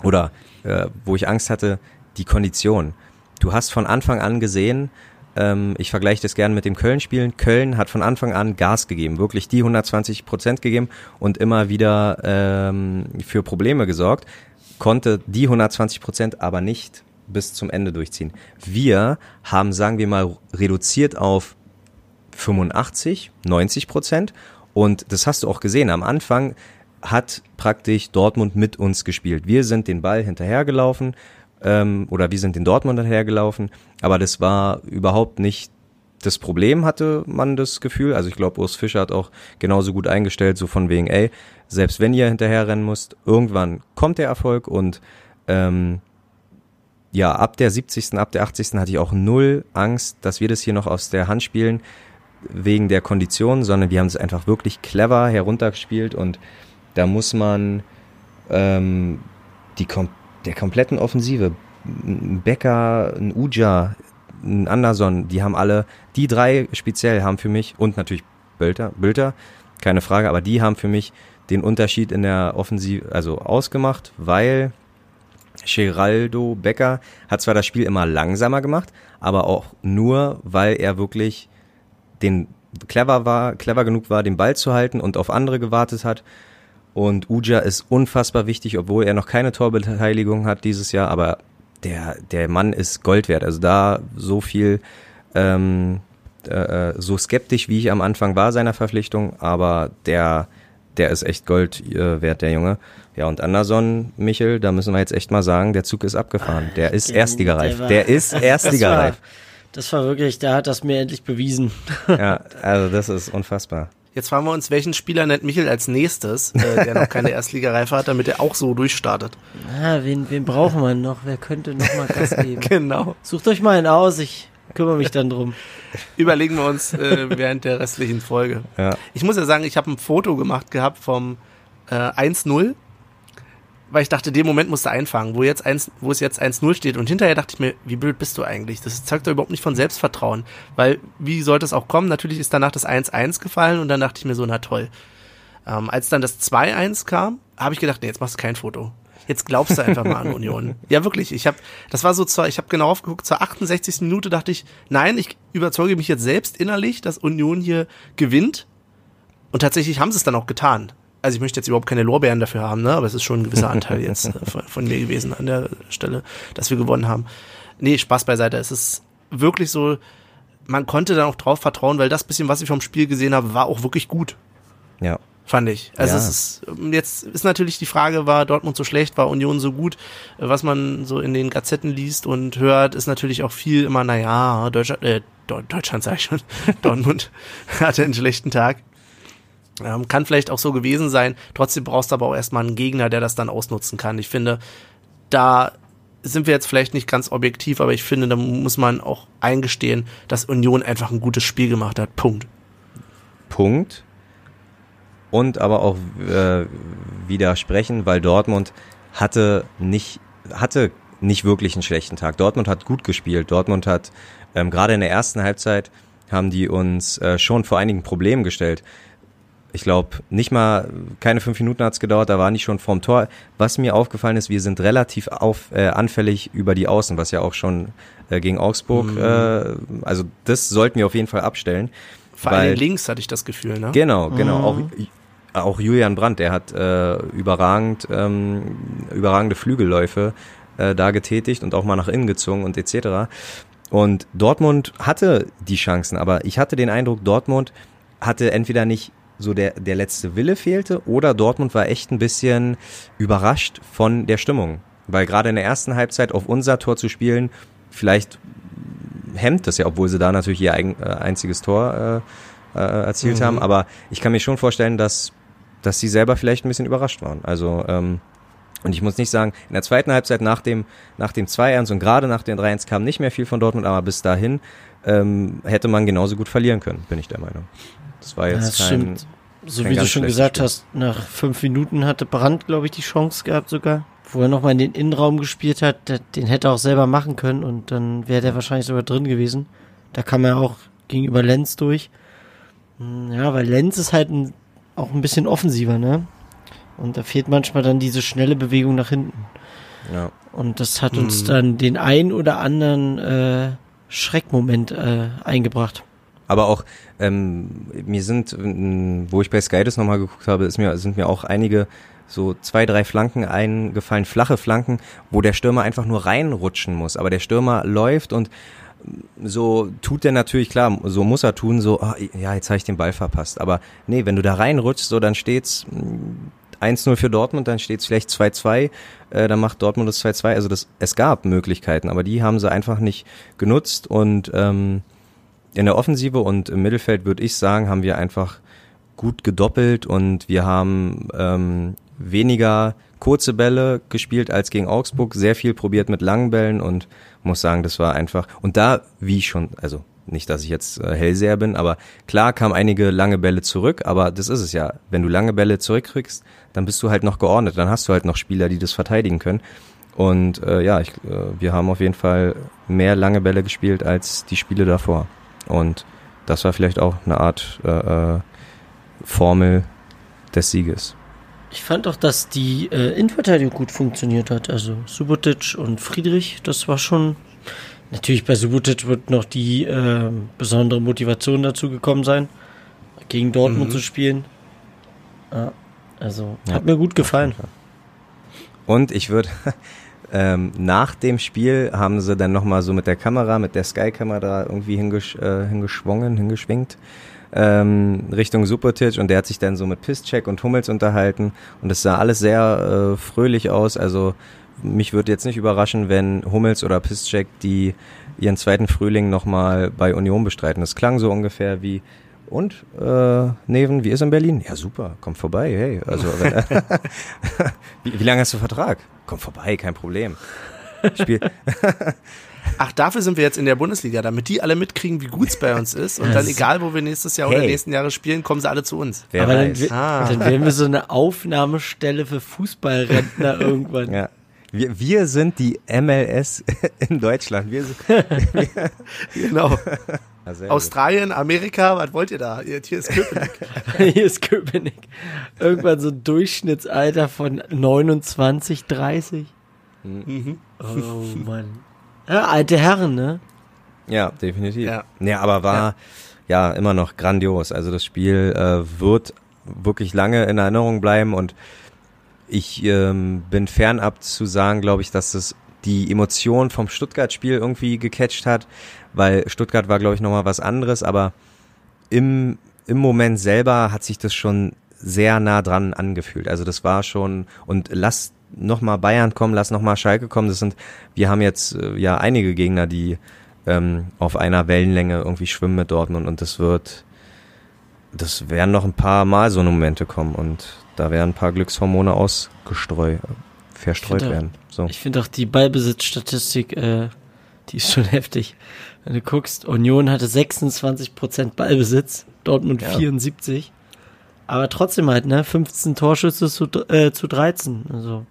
B: oder äh, wo ich Angst hatte, die Kondition. Du hast von Anfang an gesehen, ähm, ich vergleiche das gerne mit dem Köln-Spielen. Köln hat von Anfang an Gas gegeben, wirklich die 120 Prozent gegeben und immer wieder ähm, für Probleme gesorgt, konnte die 120 Prozent aber nicht bis zum Ende durchziehen. Wir haben, sagen wir mal, reduziert auf 85, 90 Prozent. Und das hast du auch gesehen. Am Anfang hat praktisch Dortmund mit uns gespielt. Wir sind den Ball hinterhergelaufen ähm, oder wir sind den Dortmund hinterhergelaufen. Aber das war überhaupt nicht das Problem, hatte man das Gefühl. Also ich glaube, Urs Fischer hat auch genauso gut eingestellt, so von wegen, ey, selbst wenn ihr hinterherrennen müsst, irgendwann kommt der Erfolg und ähm, ja, ab der 70., ab der 80. hatte ich auch null Angst, dass wir das hier noch aus der Hand spielen, wegen der Kondition, sondern wir haben es einfach wirklich clever heruntergespielt und da muss man ähm, die kom der kompletten Offensive, ein Becker, ein Uja, ein Anderson, die haben alle, die drei speziell haben für mich und natürlich Bülter, Bülter, keine Frage, aber die haben für mich den Unterschied in der Offensive also ausgemacht, weil Geraldo Becker hat zwar das Spiel immer langsamer gemacht, aber auch nur, weil er wirklich den clever war, clever genug war, den Ball zu halten und auf andere gewartet hat. Und Uja ist unfassbar wichtig, obwohl er noch keine Torbeteiligung hat dieses Jahr, aber der, der Mann ist Gold wert. Also da so viel, ähm, äh, so skeptisch, wie ich am Anfang war seiner Verpflichtung, aber der, der ist echt Gold äh, wert, der Junge. Ja, und Anderson, Michel, da müssen wir jetzt echt mal sagen, der Zug ist abgefahren. Der ist Erstligareif.
G: der
B: Der ist Erstligareif.
G: Das war wirklich, da hat das mir endlich bewiesen.
B: Ja, also das ist unfassbar.
A: Jetzt fragen wir uns, welchen Spieler nennt Michel als nächstes, äh, der noch keine Erstligareife hat, damit er auch so durchstartet.
G: Ah, wen, wen brauchen wir noch? Wer könnte noch mal Gas geben?
A: Genau.
G: Sucht euch mal einen aus, ich kümmere mich dann drum.
A: Überlegen wir uns äh, während der restlichen Folge.
B: Ja.
A: Ich muss ja sagen, ich habe ein Foto gemacht gehabt vom äh, 1-0, weil ich dachte, den Moment musst du einfangen, wo, jetzt 1, wo es jetzt 1-0 steht. Und hinterher dachte ich mir, wie blöd bist du eigentlich? Das zeugt doch überhaupt nicht von Selbstvertrauen. Weil, wie sollte es auch kommen? Natürlich ist danach das 1-1 gefallen und dann dachte ich mir so, na toll. Ähm, als dann das 2-1 kam, habe ich gedacht, nee, jetzt machst du kein Foto. Jetzt glaubst du einfach mal an Union. Ja, wirklich. Ich habe, das war so zur, ich habe genau aufgeguckt, zur 68. Minute dachte ich, nein, ich überzeuge mich jetzt selbst innerlich, dass Union hier gewinnt. Und tatsächlich haben sie es dann auch getan. Also ich möchte jetzt überhaupt keine Lorbeeren dafür haben, ne? aber es ist schon ein gewisser Anteil jetzt äh, von, von mir gewesen an der Stelle, dass wir gewonnen haben. Nee, Spaß beiseite. Es ist wirklich so, man konnte dann auch drauf vertrauen, weil das bisschen, was ich vom Spiel gesehen habe, war auch wirklich gut
B: Ja.
A: fand ich. Also
B: Ja.
A: es ist jetzt ist natürlich die Frage, war Dortmund so schlecht, war Union so gut? Was man so in den Gazetten liest und hört, ist natürlich auch viel immer, naja, Deutschland, äh, Deu- Deutschland sag ich schon, Dortmund hatte einen schlechten Tag. Ähm, kann vielleicht auch so gewesen sein. Trotzdem brauchst du aber auch erstmal einen Gegner, der das dann ausnutzen kann. Ich finde, da sind wir jetzt vielleicht nicht ganz objektiv, aber ich finde, da muss man auch eingestehen, dass Union einfach ein gutes Spiel gemacht hat. Punkt.
B: Punkt. Und aber auch äh, widersprechen, weil Dortmund hatte nicht, hatte nicht wirklich einen schlechten Tag. Dortmund hat gut gespielt. Dortmund hat ähm, gerade in der ersten Halbzeit haben die uns äh, schon vor einigen Problemen gestellt. Ich glaube, nicht mal, keine fünf Minuten hat's gedauert, da waren die schon vorm Tor. Was mir aufgefallen ist, wir sind relativ auf, äh, anfällig über die Außen, was ja auch schon äh, gegen Augsburg,
A: Mhm.
B: äh, also das sollten wir auf jeden Fall abstellen.
A: Vor
B: weil-
A: allem links hatte ich das Gefühl, ne?
B: Genau, genau. Auch, auch Julian Brandt, der hat äh, überragend, ähm, überragende Flügelläufe äh, da getätigt und auch mal nach innen gezogen und etc. Und Dortmund hatte die Chancen, aber ich hatte den Eindruck, Dortmund hatte entweder nicht so der, der letzte Wille fehlte oder Dortmund war echt ein bisschen überrascht von der Stimmung. Weil gerade in der ersten Halbzeit auf unser Tor zu spielen, vielleicht hemmt das ja, obwohl sie da natürlich ihr eigen, äh, einziges Tor äh, äh, erzielt haben. Aber ich kann mir schon vorstellen, dass, dass sie selber vielleicht ein bisschen überrascht waren. Also, ähm, und ich muss nicht sagen, in der zweiten Halbzeit nach dem, nach dem 2-1 und gerade nach dem 3-1 kam nicht mehr viel von Dortmund, aber bis dahin ähm, hätte man genauso gut verlieren können, bin ich der Meinung. Das war
G: Ja,
B: jetzt
G: das
B: kein,
G: stimmt. So
B: kein
G: wie du schon gesagt
B: Spiel.
G: hast, nach fünf Minuten hatte Brandt, glaube ich, die Chance gehabt sogar, wo er nochmal in den Innenraum gespielt hat. Der, den hätte er auch selber machen können und dann wäre der wahrscheinlich sogar drin gewesen. Da kam er auch gegenüber Lenz durch. Hm, Ja, weil Lenz ist halt ein, auch ein bisschen offensiver, ne? Und da fehlt manchmal dann diese schnelle Bewegung nach hinten.
B: Ja.
G: Und das hat uns dann den ein oder anderen äh, Schreckmoment äh, eingebracht.
B: Aber auch, ähm, mir sind, ähm, wo ich bei Sky das nochmal geguckt habe, ist mir, sind mir auch einige so zwei, drei Flanken eingefallen, flache Flanken, wo der Stürmer einfach nur reinrutschen muss. Aber der Stürmer läuft und so tut der natürlich, klar, so muss er tun, so, ah, ja, jetzt habe ich den Ball verpasst. Aber nee, wenn du da reinrutschst, so, dann steht's mm, 1-0 für Dortmund, dann steht's vielleicht 2-2, äh, dann macht Dortmund das 2-2. Also das, es gab Möglichkeiten, aber die haben sie einfach nicht genutzt und ähm, in der Offensive und im Mittelfeld würde ich sagen, haben wir einfach gut gedoppelt und wir haben ähm, weniger kurze Bälle gespielt als gegen Augsburg, sehr viel probiert mit langen Bällen und muss sagen, das war einfach und da, wie schon, also nicht, dass ich jetzt äh, Hellseher bin, aber klar kamen einige lange Bälle zurück, aber das ist es ja. Wenn du lange Bälle zurückkriegst, dann bist du halt noch geordnet, dann hast du halt noch Spieler, die das verteidigen können. Und äh, ja, ich, äh, wir haben auf jeden Fall mehr lange Bälle gespielt als die Spiele davor. Und das war vielleicht auch eine Art äh, äh, Formel des Sieges.
G: Ich fand auch, dass die äh, Innenverteidigung gut funktioniert hat. Also Subotic und Friedrich, das war schon. Natürlich bei Subotic wird noch die äh, besondere Motivation dazu gekommen sein, gegen Dortmund
A: Mhm.
G: zu spielen. Ja, also
B: Ja,
G: hat mir gut gefallen.
B: Und ich würde ähm, nach dem Spiel haben sie dann nochmal so mit der Kamera, mit der Sky-Kamera irgendwie hingesch äh, hingeschwungen, hingeschwingt ähm, Richtung Supertitch und der hat sich dann so mit Pisscheck und Hummels unterhalten und es sah alles sehr äh, fröhlich aus. Also mich würde jetzt nicht überraschen, wenn Hummels oder Pisscheck die ihren zweiten Frühling nochmal bei Union bestreiten. Das klang so ungefähr wie und äh, Neven, wie ist in Berlin? Ja, super, komm vorbei, hey. Also wenn, wie, wie lange hast du Vertrag? Komm vorbei, kein Problem. Spiel.
A: Ach, dafür sind wir jetzt in der Bundesliga, damit die alle mitkriegen, wie gut es bei uns ist. Und dann, egal wo wir nächstes Jahr oder
B: Hey.
A: nächsten Jahre spielen, kommen sie alle zu uns.
B: Wer
G: Aber dann,
B: weiß.
G: wi-
A: Ah.
G: dann wären wir so eine Aufnahmestelle für Fußballrentner irgendwann.
B: Ja. Wir, wir sind die MLS in Deutschland. Wir sind,
A: Genau.
B: Ja, sehr gut.
A: Australien, Amerika, was wollt ihr da? Hier ist Köpenick.
G: Hier ist Köpenick. Irgendwann so ein Durchschnittsalter von 29, 30.
A: Mhm.
G: Oh Mann. Ja, alte Herren, ne?
B: Ja, definitiv.
A: Ja.
B: Ja, aber war ja. immer noch grandios. Also das Spiel äh, wird wirklich lange in Erinnerung bleiben und ich ähm, bin fernab zu sagen, glaube ich, dass das die Emotion vom Stuttgart-Spiel irgendwie gecatcht hat, weil Stuttgart war, glaube ich, nochmal was anderes, aber im, im Moment selber hat sich das schon sehr nah dran angefühlt. Also das war schon, und lass nochmal Bayern kommen, lass nochmal Schalke kommen. Das sind, wir haben jetzt äh, ja einige Gegner, die ähm, auf einer Wellenlänge irgendwie schwimmen mit Dortmund und das wird, das werden noch ein paar Mal so eine Momente kommen und da werden ein paar Glückshormone ausgestreut, verstreut
G: finde-
B: werden. So.
G: Ich finde auch die Ballbesitzstatistik, äh, die ist schon heftig. Wenn du guckst, Union hatte 26% Ballbesitz, Dortmund
B: Ja.
G: 74. Aber trotzdem halt, ne? 15 Torschüsse zu, äh, zu 13. Also,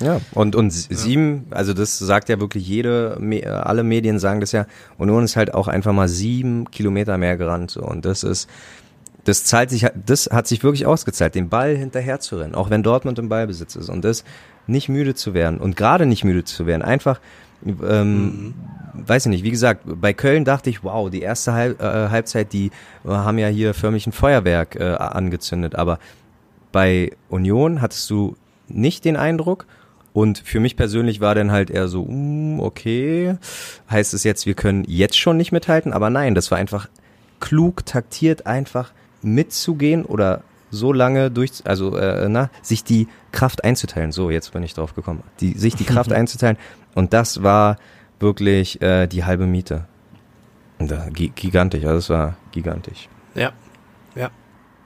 B: Ja, und, und sieben, also das sagt ja wirklich jede, alle Medien sagen das ja, Union ist halt auch einfach mal sieben Kilometer mehr gerannt. So. Und das ist, das zahlt sich, das hat sich wirklich ausgezahlt, den Ball hinterher zu rennen, auch wenn Dortmund im Ballbesitz ist und das nicht müde zu werden und gerade nicht müde zu werden, einfach, ähm, mhm. weiß ich nicht, wie gesagt, bei Köln dachte ich, wow, die erste Halb, äh, Halbzeit, die äh, haben ja hier förmlich ein Feuerwerk äh, angezündet, aber bei Union hattest du nicht den Eindruck und für mich persönlich war dann halt eher so, mm, okay, heißt es jetzt, wir können jetzt schon nicht mithalten, aber nein, das war einfach klug taktiert, einfach mitzugehen oder so lange durch, also äh, na, sich die Kraft einzuteilen. So, jetzt bin ich drauf gekommen. Die, sich die Kraft einzuteilen. Und das war wirklich äh, die halbe Miete. Und, äh, gigantisch, also es war gigantisch.
A: Ja, ja.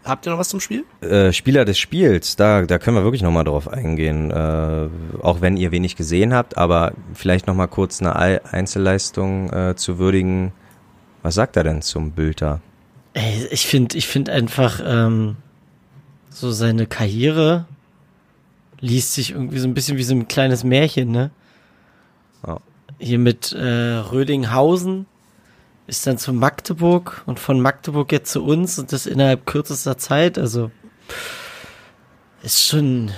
A: Habt ihr noch was zum Spiel?
B: Äh, Spieler des Spiels, da, da können wir wirklich nochmal drauf eingehen. Äh, auch wenn ihr wenig gesehen habt, aber vielleicht nochmal kurz eine Einzelleistung äh, zu würdigen. Was sagt er denn zum Bülter?
G: Ey, ich finde ich find einfach ähm, so seine Karriere liest sich irgendwie so ein bisschen wie so ein kleines Märchen, ne? Oh. Hier mit äh, Rödinghausen ist dann zu Magdeburg und von Magdeburg jetzt zu uns und das innerhalb kürzester Zeit. Also ist schon,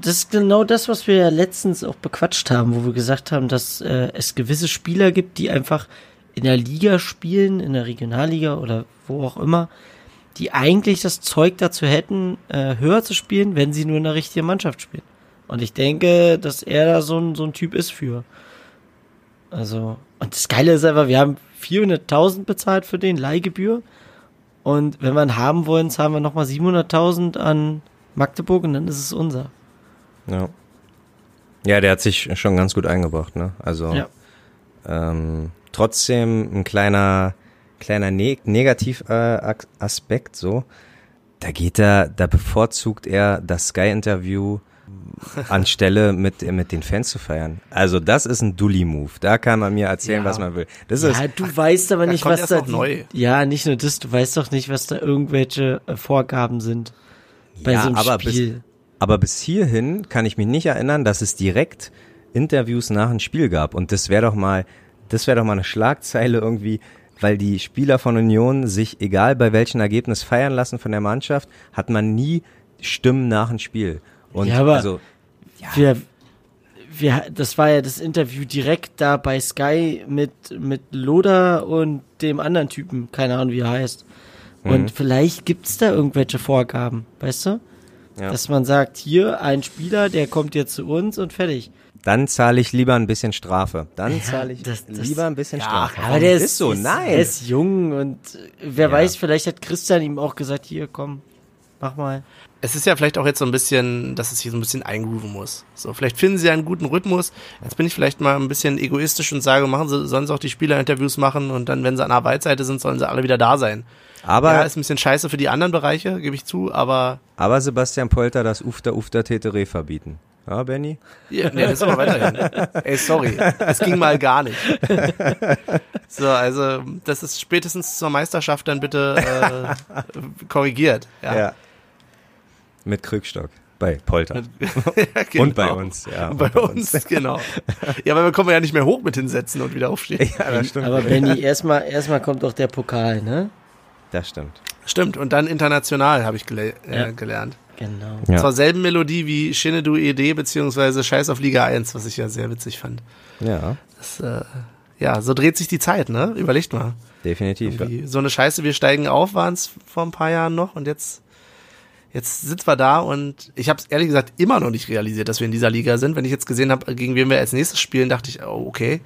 G: das ist genau das, was wir ja letztens auch bequatscht haben, wo wir gesagt haben, dass äh, es gewisse Spieler gibt, die einfach in der Liga spielen, in der Regionalliga oder wo auch immer, die eigentlich das Zeug dazu hätten, äh, höher zu spielen, wenn sie nur in der richtigen Mannschaft spielen. Und ich denke, dass er da so ein, so ein Typ ist für. Also, und das Geile ist einfach, wir haben 400.000 bezahlt für den Leihgebühr. Und wenn wir ihn haben wollen, zahlen wir nochmal 700.000 an Magdeburg und dann ist es unser.
B: Ja. Ja, der hat sich schon ganz gut eingebracht, ne? Also,
G: ja.
B: ähm, trotzdem ein kleiner, kleiner ne Negativaspekt, so. Da geht er, da bevorzugt er das Sky-Interview anstelle mit, mit den Fans zu feiern. Also das ist ein Dully-Move. Da kann man mir erzählen, ja. was man will. Das
G: ja,
B: ist,
G: du weißt aber nicht, was da,
A: neu.
G: ja, nicht nur das, du weißt doch nicht, was da irgendwelche äh, Vorgaben sind bei ja, so einem
B: aber
G: Spiel.
B: Bis, aber bis hierhin kann ich mich nicht erinnern, dass es direkt Interviews nach dem Spiel gab. Und das wäre doch mal, das wäre doch mal eine Schlagzeile irgendwie, weil die Spieler von Union sich, egal bei welchem Ergebnis, feiern lassen von der Mannschaft, hat man nie Stimmen nach dem Spiel. Und
G: ja, aber
B: also,
G: ja. wir, wir, das war ja das Interview direkt da bei Sky mit, mit Loda und dem anderen Typen, keine Ahnung, wie er heißt. Und mhm. vielleicht gibt's da irgendwelche Vorgaben, weißt du? Ja. Dass man sagt, hier ein Spieler, der kommt jetzt zu uns und fertig
B: dann zahle ich lieber ein bisschen Strafe. Dann zahle ich das, das, lieber ein bisschen ja, Strafe.
G: Aber der ist, ist so, ist, nein. Er ist jung und wer ja. weiß, vielleicht hat Christian ihm auch gesagt, hier, komm, mach mal.
A: Es ist ja vielleicht auch jetzt so ein bisschen, dass es hier so ein bisschen eingrooven muss. So, vielleicht finden sie einen guten Rhythmus. Jetzt bin ich vielleicht mal ein bisschen egoistisch und sage, machen sie, sollen sie auch die Spielerinterviews machen und dann, wenn sie an der Weitseite sind, sollen sie alle wieder da sein. Aber ja, ist ein bisschen scheiße für die anderen Bereiche, gebe ich zu, aber.
B: Aber Sebastian Polter das Ufter Ufter Tetere verbieten. Ja, Benny?
A: Ja, nee, das ist aber weiterhin. Ey, sorry. Es ging mal gar nicht. So, also, das ist spätestens zur Meisterschaft dann bitte äh, korrigiert. Ja. ja.
B: Mit Krückstock. Bei Polter.
A: ja, genau.
B: Und bei uns, ja.
A: Und bei, bei uns, uns, genau. Ja, weil wir kommen ja nicht mehr hoch mit hinsetzen und wieder aufstehen.
B: Ja, das stimmt.
G: Aber Benny, erstmal erstmal kommt doch der Pokal, ne?
B: Das stimmt.
A: Stimmt, und dann international habe ich gele äh, ja. gelernt.
G: Genau.
A: Ja. Zwar selben Melodie wie Shinedu ED beziehungsweise Scheiß auf Liga 1, was ich ja sehr witzig fand.
B: Ja.
A: Das, äh, ja, so dreht sich die Zeit, ne? Überlegt mal.
B: Definitiv.
A: Ja. So eine Scheiße, wir steigen auf, waren es vor ein paar Jahren noch und jetzt, jetzt sind wir da und ich habe es ehrlich gesagt immer noch nicht realisiert, dass wir in dieser Liga sind. Wenn ich jetzt gesehen habe, gegen wen wir als nächstes spielen, dachte ich, oh, okay.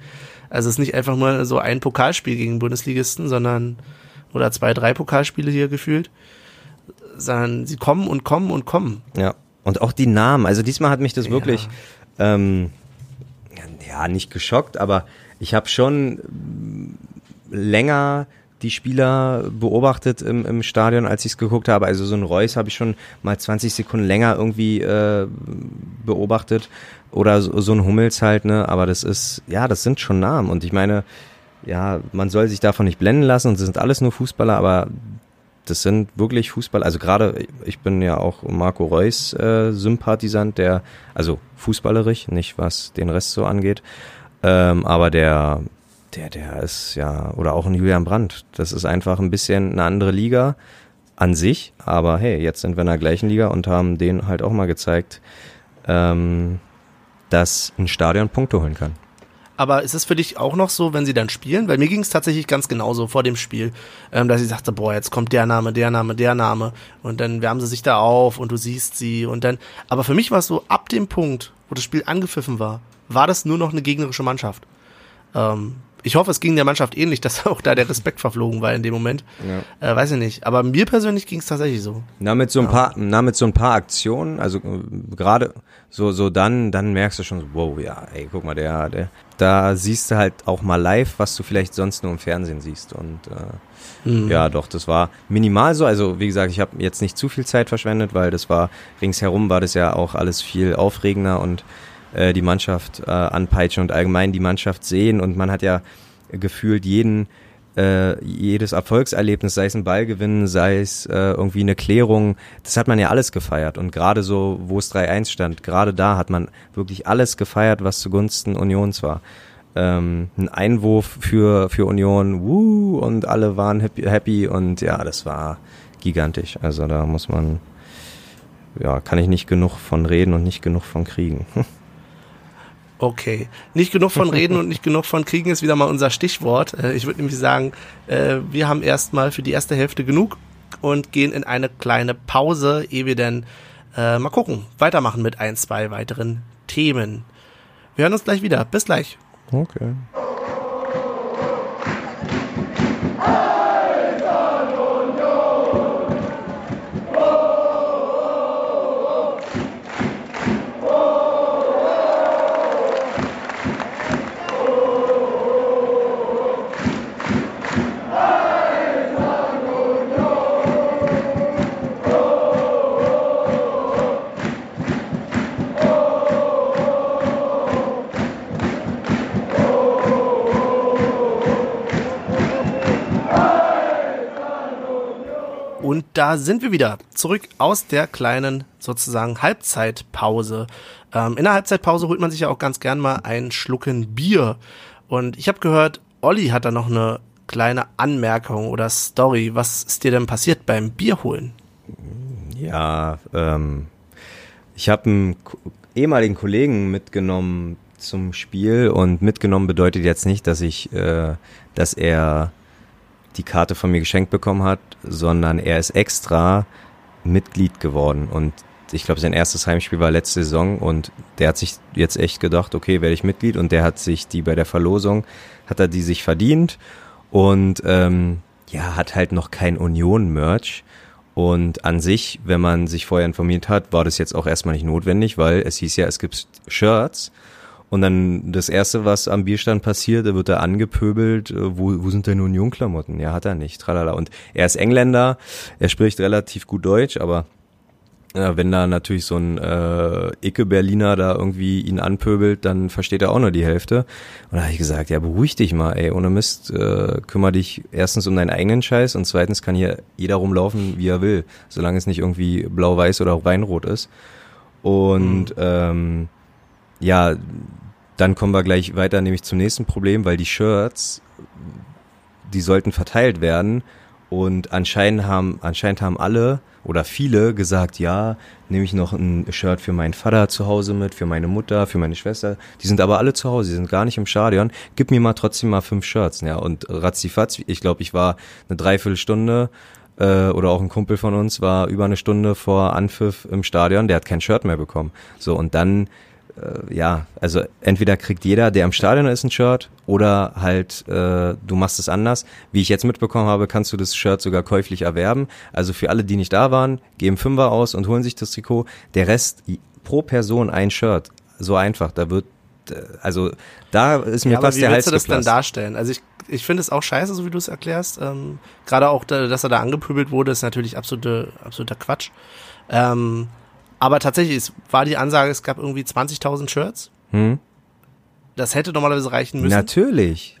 A: Also es ist nicht einfach nur so ein Pokalspiel gegen Bundesligisten, sondern oder zwei, drei Pokalspiele hier gefühlt, sondern sie kommen und kommen und kommen.
B: Ja. Und auch die Namen. Also diesmal hat mich das wirklich ja. ähm, ja nicht geschockt, aber ich habe schon länger die Spieler beobachtet im, im Stadion, als ich es geguckt habe. Also so ein Reus habe ich schon mal 20 Sekunden länger irgendwie äh, beobachtet. Oder so, so ein Hummels halt, ne? Aber das ist, ja, das sind schon Namen. Und ich meine, ja, man soll sich davon nicht blenden lassen und es sind alles nur Fußballer, aber das sind wirklich Fußballer. Also gerade, ich bin ja auch Marco Reus äh, Sympathisant, der, also fußballerisch, nicht was den Rest so angeht. Ähm, aber der, der, der ist ja, oder auch ein Julian Brandt. Das ist einfach ein bisschen eine andere Liga. an sich. Aber hey, jetzt sind wir in der gleichen Liga und haben denen halt auch mal gezeigt, ähm, dass ein Stadion Punkte holen kann.
A: Aber ist es für dich auch noch so, wenn sie dann spielen? Weil mir ging es tatsächlich ganz genauso vor dem Spiel, ähm, dass ich sagte, boah, jetzt kommt der Name, der Name, der Name. Und dann wärmen sie sich da auf und du siehst sie und dann. Aber für mich war es so, ab dem Punkt, wo das Spiel angepfiffen war, war das nur noch eine gegnerische Mannschaft. Ähm, ich hoffe, es ging der Mannschaft ähnlich, dass auch da der Respekt verflogen war in dem Moment. Ja. Äh, weiß ich nicht. Aber mir persönlich ging es tatsächlich so.
B: Na, mit so ein ja. paar, na, mit so ein paar Aktionen, also äh, gerade so, so dann, dann merkst du schon so, wow, ja, ey, guck mal, der, der, da siehst du halt auch mal live, was du vielleicht sonst nur im Fernsehen siehst. Und äh, mhm. ja, doch, das war minimal so. Also wie gesagt, ich habe jetzt nicht zu viel Zeit verschwendet, weil das war ringsherum war das ja auch alles viel aufregender und äh, die Mannschaft äh, anpeitschen und allgemein die Mannschaft sehen. Und man hat ja gefühlt jeden äh, jedes Erfolgserlebnis, sei es ein Ballgewinn, sei es äh, irgendwie eine Klärung, das hat man ja alles gefeiert. Und gerade so, wo es 3-1 stand, gerade da hat man wirklich alles gefeiert, was zugunsten Unions war. Ähm, ein Einwurf für, für Union, wuh, und alle waren happy, happy und ja, das war gigantisch. Also da muss man, ja, kann ich nicht genug von reden und nicht genug von kriegen.
A: Okay. Nicht genug von reden und nicht genug von kriegen ist wieder mal unser Stichwort. Äh, ich würde nämlich sagen, äh, wir haben erstmal für die erste Hälfte genug und gehen in eine kleine Pause, ehe wir dann äh, mal gucken, weitermachen mit ein, zwei weiteren Themen. Wir hören uns gleich wieder. Bis gleich.
B: Okay.
A: Da sind wir wieder zurück aus der kleinen sozusagen Halbzeitpause. Ähm, in der Halbzeitpause holt man sich ja auch ganz gern mal einen Schlucken Bier. Und ich habe gehört, Olli hat da noch eine kleine Anmerkung oder Story. Was ist dir denn passiert beim Bierholen?
B: Ja, ähm, ich habe einen ehemaligen Kollegen mitgenommen zum Spiel und mitgenommen bedeutet jetzt nicht, dass ich, äh, dass er die Karte von mir geschenkt bekommen hat, sondern er ist extra Mitglied geworden. Und ich glaube, sein erstes Heimspiel war letzte Saison. Und der hat sich jetzt echt gedacht, okay, werde ich Mitglied. Und der hat sich die bei der Verlosung, hat er die sich verdient. Und ähm, ja, hat halt noch kein Union-Merch. Und an sich, wenn man sich vorher informiert hat, war das jetzt auch erstmal nicht notwendig, weil es hieß ja, es gibt Shirts und dann das Erste, was am Bierstand passiert, da wird er angepöbelt, äh, wo, wo sind deine Union-Klamotten? Ja, hat er nicht, tralala. Und er ist Engländer, er spricht relativ gut Deutsch, aber ja, wenn da natürlich so ein äh, Icke-Berliner da irgendwie ihn anpöbelt, dann versteht er auch nur die Hälfte. Und da habe ich gesagt, ja, beruhig dich mal, ey, ohne Mist, äh, kümmere dich erstens um deinen eigenen Scheiß und zweitens kann hier jeder rumlaufen, wie er will, solange es nicht irgendwie blau-weiß oder weinrot ist. Und mhm. ähm, ja, dann kommen wir gleich weiter, nämlich zum nächsten Problem, weil die Shirts, die sollten verteilt werden und anscheinend haben, anscheinend haben alle oder viele gesagt, ja, nehme ich noch ein Shirt für meinen Vater zu Hause mit, für meine Mutter, für meine Schwester. Die sind aber alle zu Hause, die sind gar nicht im Stadion. Gib mir mal trotzdem mal fünf Shirts. Ja, und ratzifatz, ich glaube, ich war eine Dreiviertelstunde äh, oder auch ein Kumpel von uns war über eine Stunde vor Anpfiff im Stadion, der hat kein Shirt mehr bekommen. So, und dann ja, also entweder kriegt jeder, der im Stadion ist, ein Shirt oder halt äh, du machst es anders. Wie ich jetzt mitbekommen habe, kannst du das Shirt sogar käuflich erwerben. Also für alle, die nicht da waren, geben Fünfer aus und holen sich das Trikot. Der Rest pro Person ein Shirt. So einfach. Da wird äh, also da ist mir ja, fast der Hals
A: du das dann darstellen? Also ich, ich finde es auch scheiße, so wie du es erklärst. Ähm, Gerade auch, dass er da angepöbelt wurde, ist natürlich absolute, absoluter Quatsch. Ähm, aber tatsächlich, es war die Ansage, es gab irgendwie 20.000 Shirts. Hm? Das hätte normalerweise reichen müssen.
B: Natürlich.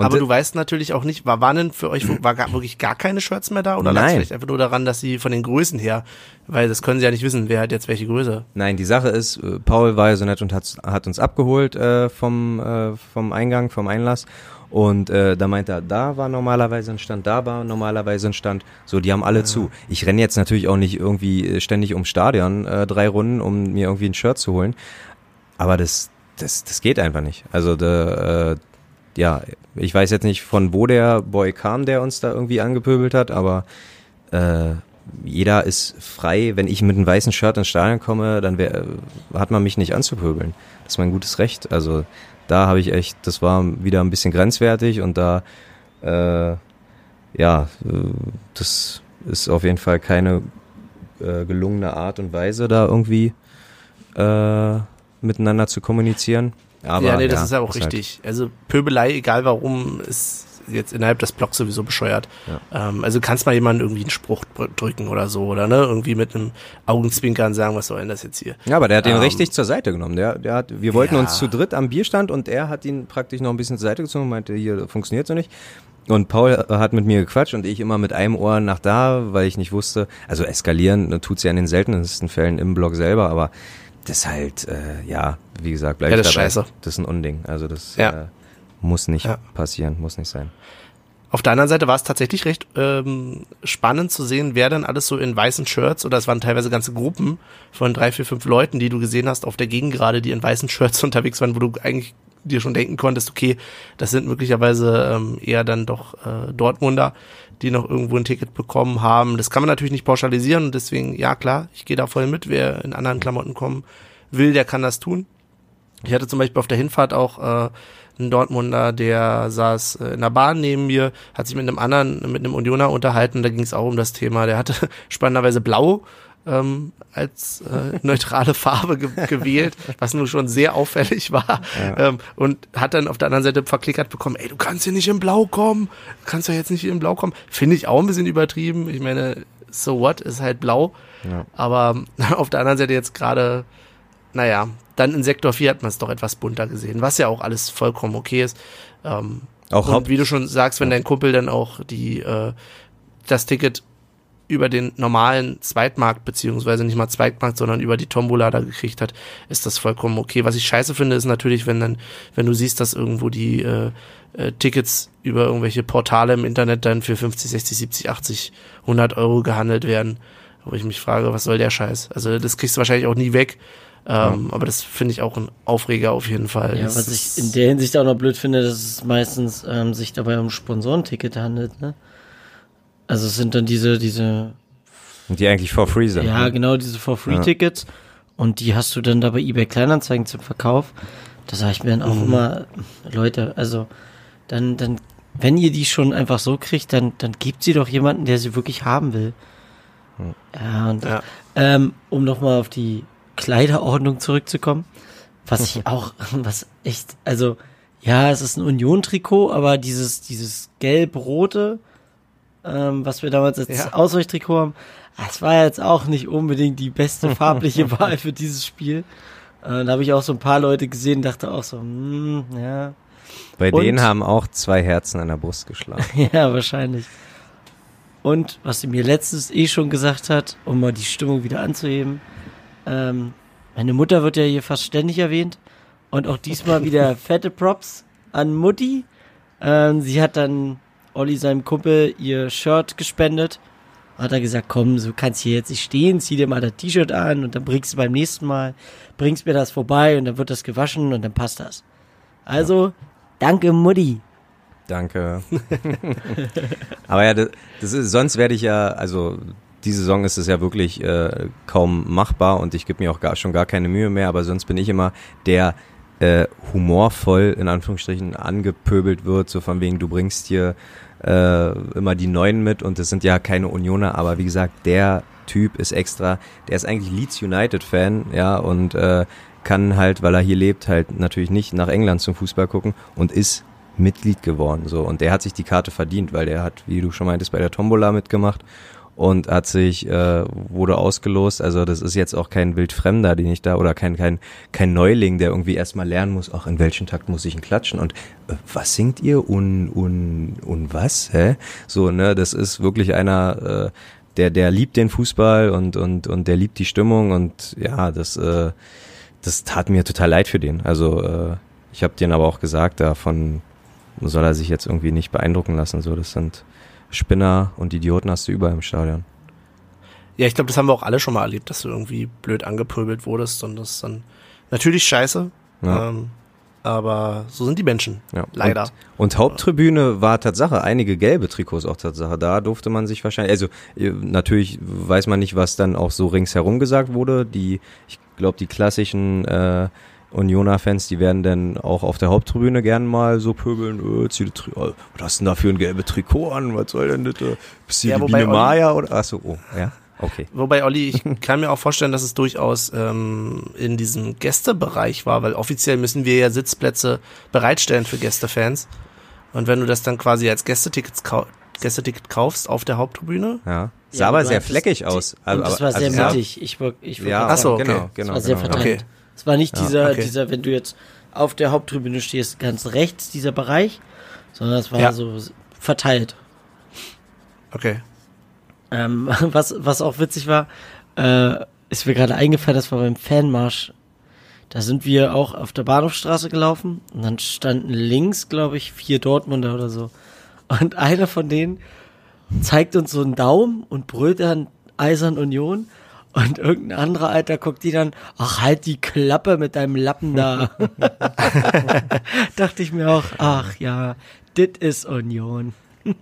B: Und
A: Aber du weißt natürlich auch nicht, war, waren denn für euch war gar, wirklich gar keine Shirts mehr da? Oder lag es
B: Nein.
A: vielleicht einfach nur daran, dass sie von den Größen her, weil das können sie ja nicht wissen, wer hat jetzt welche Größe.
B: Nein, die Sache ist, äh, Paul war ja so nett und hat, hat uns abgeholt äh, vom, äh, vom Eingang, vom Einlass. Und äh, da meinte er, da war normalerweise ein Stand, da war normalerweise ein Stand. So, die haben alle zu. Ich renne jetzt natürlich auch nicht irgendwie äh, ständig ums Stadion äh, drei Runden, um mir irgendwie ein Shirt zu holen. Aber das, das, das geht einfach nicht. Also da, äh, ja, ich weiß jetzt nicht, von wo der Boy kam, der uns da irgendwie angepöbelt hat, aber äh, jeder ist frei. Wenn ich mit einem weißen Shirt ins Stadion komme, dann wär, hat man mich nicht anzupöbeln. Das ist mein gutes Recht. Also da habe ich echt, das war wieder ein bisschen grenzwertig und da, äh, ja, das ist auf jeden Fall keine äh, gelungene Art und Weise, da irgendwie äh, miteinander zu kommunizieren. Aber,
A: ja, nee, das ist ja auch
B: halt-
A: richtig. Also Pöbelei, egal warum, ist jetzt innerhalb des Blocks sowieso bescheuert. Ähm, also kannst mal jemanden irgendwie einen Spruch dr- drücken oder so, oder ne? Irgendwie mit einem Augenzwinkern sagen, was soll denn das jetzt hier?
B: Ja, aber der hat ihn
A: Ähm,
B: richtig zur Seite genommen. Der, der hat, wir wollten
A: Ja.
B: uns zu dritt am Bierstand und er hat ihn praktisch noch ein bisschen zur Seite gezogen und meinte, hier funktioniert so nicht. Und Paul äh, hat mit mir gequatscht und ich immer mit einem Ohr nach da, weil ich nicht wusste, also eskalieren ne, tut's ja in den seltensten Fällen im Blog selber, aber das halt, äh, ja, wie gesagt, bleib
A: Ja, das ist
B: dabei.
A: scheiße.
B: Das ist ein Unding. Also das
A: Ja.
B: äh, muss nicht
A: Ja.
B: passieren, muss nicht sein.
A: Auf der anderen Seite war es tatsächlich recht ähm, spannend zu sehen, wer dann alles so in weißen Shirts, oder es waren teilweise ganze Gruppen von drei, vier, fünf Leuten, die du gesehen hast auf der Gegend gerade, die in weißen Shirts unterwegs waren, wo du eigentlich dir schon denken konntest, okay, das sind möglicherweise ähm, eher dann doch äh, Dortmunder, die noch irgendwo ein Ticket bekommen haben. Das kann man natürlich nicht pauschalisieren und deswegen, ja klar, ich gehe da voll mit, wer in anderen Klamotten kommen will, der kann das tun. Ich hatte zum Beispiel auf der Hinfahrt auch äh, einen Dortmunder, der saß äh, in der Bahn neben mir, hat sich mit einem anderen, mit einem Unioner unterhalten, da ging es auch um das Thema. Der hatte spannenderweise blau ähm, als äh, neutrale Farbe ge gewählt, was nun schon sehr auffällig war. Ähm, und hat dann auf der anderen Seite verklickert bekommen, ey, du kannst hier nicht in Blau kommen, du kannst ja jetzt nicht in Blau kommen. Finde ich auch ein bisschen übertrieben. Ich meine, so what, ist halt blau.
B: Ja.
A: Aber auf der anderen Seite jetzt gerade naja, dann in Sektor 4 hat man es doch etwas bunter gesehen, was ja auch alles vollkommen okay ist. Ähm,
B: Auch
A: und
B: Haupt-
A: wie du schon sagst, wenn dein Kumpel dann auch die äh, das Ticket über den normalen Zweitmarkt, beziehungsweise nicht mal Zweitmarkt, sondern über die Tombola da gekriegt hat, ist das vollkommen okay. Was ich scheiße finde, ist natürlich, wenn dann, wenn du siehst, dass irgendwo die äh, äh, Tickets über irgendwelche Portale im Internet dann für 50, 60, 70, 80, 100 Euro gehandelt werden, wo ich mich frage, was soll der Scheiß? Also das kriegst du wahrscheinlich auch nie weg. Ähm, Aber das finde ich auch ein Aufreger auf jeden Fall.
G: Ja,
A: Das
G: was ich in der Hinsicht auch noch blöd finde, dass es meistens ähm, sich dabei um Sponsorenticket handelt, ne? Also es sind dann diese, diese,
B: Und die eigentlich for free sind.
G: ja
B: ne?
G: genau, diese For-Free-Tickets und die hast du dann da bei eBay Kleinanzeigen zum Verkauf. Da sage ich mir dann auch
A: Mhm.
G: immer, Leute, also dann, dann, wenn ihr die schon einfach so kriegt, dann, dann gebt sie doch jemanden, der sie wirklich haben will. Ja, und
A: Ja.
G: ähm, um nochmal auf die Kleiderordnung zurückzukommen, was ich auch, was echt, also, ja, es ist ein Union-Trikot, aber dieses, dieses gelb-rote, ähm, was wir damals als
A: Ja.
G: Ausweichtrikot haben, das war jetzt auch nicht unbedingt die beste farbliche Wahl für dieses Spiel. Äh, da habe ich auch so ein paar Leute gesehen, dachte auch so, hm, ja,
B: Bei
G: Und-
B: denen haben auch zwei Herzen an der Brust geschlagen.
G: ja, wahrscheinlich. Und was sie mir letztens eh schon gesagt hat, um mal die Stimmung wieder anzuheben, ähm, meine Mutter wird ja hier fast ständig erwähnt und auch diesmal wieder fette Props an Mutti. Ähm, sie hat dann Olli seinem Kumpel ihr Shirt gespendet. Hat er gesagt, komm, so kannst hier jetzt nicht stehen, zieh dir mal das T-Shirt an und dann bringst du beim nächsten Mal, bringst mir das vorbei und dann wird das gewaschen und dann passt das. Also, danke Mutti.
B: Danke. Aber ja, das, das ist, sonst werde ich ja, also die Saison ist es ja wirklich äh, kaum machbar und ich gebe mir auch gar, schon gar keine Mühe mehr, aber sonst bin ich immer der äh, humorvoll in Anführungsstrichen angepöbelt wird, so von wegen, du bringst hier äh, immer die Neuen mit und das sind ja keine Unioner, aber wie gesagt, der Typ ist extra, der ist eigentlich Leeds United Fan, ja, und äh, kann halt, weil er hier lebt, halt natürlich nicht nach England zum Fußball gucken und ist Mitglied geworden, so. Und der hat sich die Karte verdient, weil der hat, wie du schon meintest, bei der Tombola mitgemacht und hat sich, äh, wurde ausgelost. Also das ist jetzt auch kein Wildfremder, den ich da, oder kein, kein, kein Neuling, der irgendwie erstmal lernen muss, ach, in welchem Takt muss ich ihn klatschen und äh, was singt ihr und, und, und was, hä? So, ne, das ist wirklich einer, äh, der, der liebt den Fußball und, und, und der liebt die Stimmung und ja, das, äh, das tat mir total leid für den. Also äh, ich habe den aber auch gesagt, davon soll er sich jetzt irgendwie nicht beeindrucken lassen. So, das sind Spinner und Idioten hast du überall im Stadion.
A: Ja, ich glaube, das haben wir auch alle schon mal erlebt, dass du irgendwie blöd angepöbelt wurdest und das ist dann natürlich scheiße.
B: Ja.
A: Ähm, aber so sind die Menschen.
B: Ja.
A: Leider.
B: Und, und Haupttribüne war Tatsache, einige gelbe Trikots auch Tatsache. Da durfte man sich wahrscheinlich, also äh, natürlich weiß man nicht, was dann auch so ringsherum gesagt wurde. Die, ich glaube, die klassischen äh, Unioner-Fans, die werden dann auch auf der Haupttribüne gern mal so pöbeln, äh, zieh die Tri oh, was hast du denn da für ein gelbe Trikot an? Was soll denn das? äh? Bist du
A: Ja,
B: die Biene Maya oder? Achso, oh, ja, okay.
A: Wobei, Olli, ich kann mir auch vorstellen, dass es durchaus ähm, in diesem Gästebereich war, weil offiziell müssen wir ja Sitzplätze bereitstellen für Gästefans. Und wenn du das dann quasi als Gästetickets kau Gästeticket kaufst auf der Haupttribüne,
B: Ja. Sah
G: Ja,
B: aber sehr fleckig
G: die-
B: aus.
G: Und
B: Aber-
G: das war
B: also
G: sehr
B: sah-
G: mittig. Ich, ich würd
B: Ja,
G: grad
A: Ach so,
G: sagen,
B: genau,
A: okay.
B: genau.
G: es war sehr
B: genau.
G: verteilt.
A: Okay.
G: Es war nicht
B: Ja,
G: dieser,
A: okay.
G: dieser, wenn du jetzt auf der Haupttribüne stehst, ganz rechts, dieser Bereich, sondern es war
A: Ja.
G: so verteilt.
A: okay.
G: Ähm, was, was auch witzig war, äh, ist mir gerade eingefallen, das war beim Fanmarsch. Da sind wir auch auf der Bahnhofstraße gelaufen und dann standen links, glaube ich, vier Dortmunder oder so. Und einer von denen zeigt uns so einen Daumen und brüllt dann Eisern Union. Und irgendein anderer Alter guckt die dann, ach halt die Klappe mit deinem Lappen da. Dachte ich mir auch, ach ja, dit ist Union.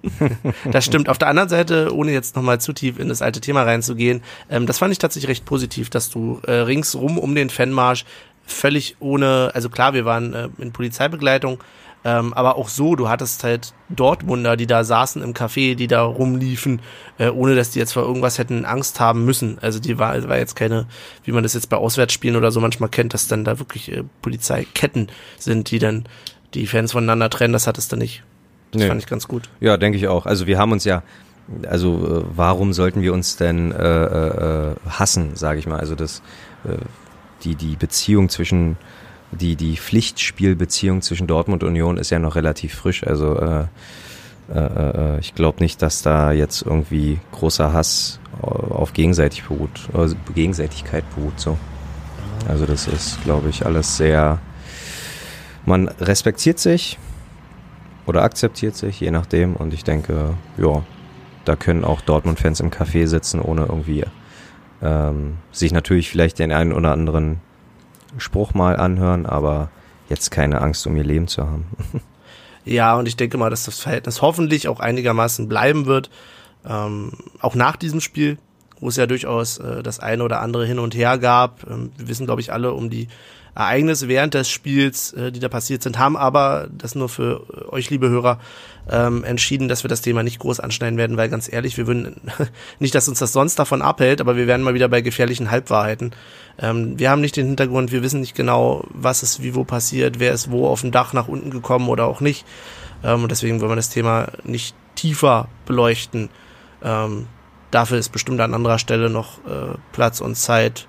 A: Das stimmt. Auf der anderen Seite, ohne jetzt nochmal zu tief in das alte Thema reinzugehen, ähm, das fand ich tatsächlich recht positiv, dass du äh, ringsrum um den Fanmarsch völlig ohne, also klar, wir waren äh, in Polizeibegleitung, ähm, aber auch so, du hattest halt Dortmunder, die da saßen im Café, die da rumliefen, äh, ohne dass die jetzt vor irgendwas hätten Angst haben müssen. Also die war, war jetzt keine, wie man das jetzt bei Auswärtsspielen oder so manchmal kennt, dass dann da wirklich äh, Polizeiketten sind, die dann die Fans voneinander trennen. Das hattest du nicht. Das
B: Nee.
A: fand ich ganz gut.
B: Ja, denke ich auch. Also wir haben uns ja, also äh, warum sollten wir uns denn äh, äh, äh, hassen, sage ich mal. Also das, äh, die die Beziehung zwischen die die Pflichtspielbeziehung zwischen Dortmund und Union ist ja noch relativ frisch. Also äh, äh, äh, ich glaube nicht, dass da jetzt irgendwie großer Hass auf gegenseitig beruht, also Gegenseitigkeit beruht. So. Also das ist, glaube ich, alles sehr. Man respektiert sich oder akzeptiert sich, je nachdem. Und ich denke, ja, da können auch Dortmund-Fans im Café sitzen, ohne irgendwie ähm, sich natürlich vielleicht den einen oder anderen Spruch mal anhören, aber jetzt keine Angst um ihr Leben zu haben.
A: Ja, und ich denke mal, dass das Verhältnis hoffentlich auch einigermaßen bleiben wird. Ähm, auch nach diesem Spiel, wo es ja durchaus äh, das eine oder andere hin und her gab. Ähm, wir wissen, glaube ich, alle um die Ereignisse während des Spiels, äh, die da passiert sind, haben aber, das nur für äh, euch, liebe Hörer, ähm, entschieden, dass wir das Thema nicht groß anschneiden werden, weil ganz ehrlich, wir würden nicht, dass uns das sonst davon abhält, aber wir werden mal wieder bei gefährlichen Halbwahrheiten. Ähm, wir haben nicht den Hintergrund, wir wissen nicht genau, was ist wie wo passiert, wer ist wo auf dem Dach nach unten gekommen oder auch nicht. Ähm, und deswegen wollen wir das Thema nicht tiefer beleuchten. Ähm, dafür ist bestimmt an anderer Stelle noch äh, Platz und Zeit.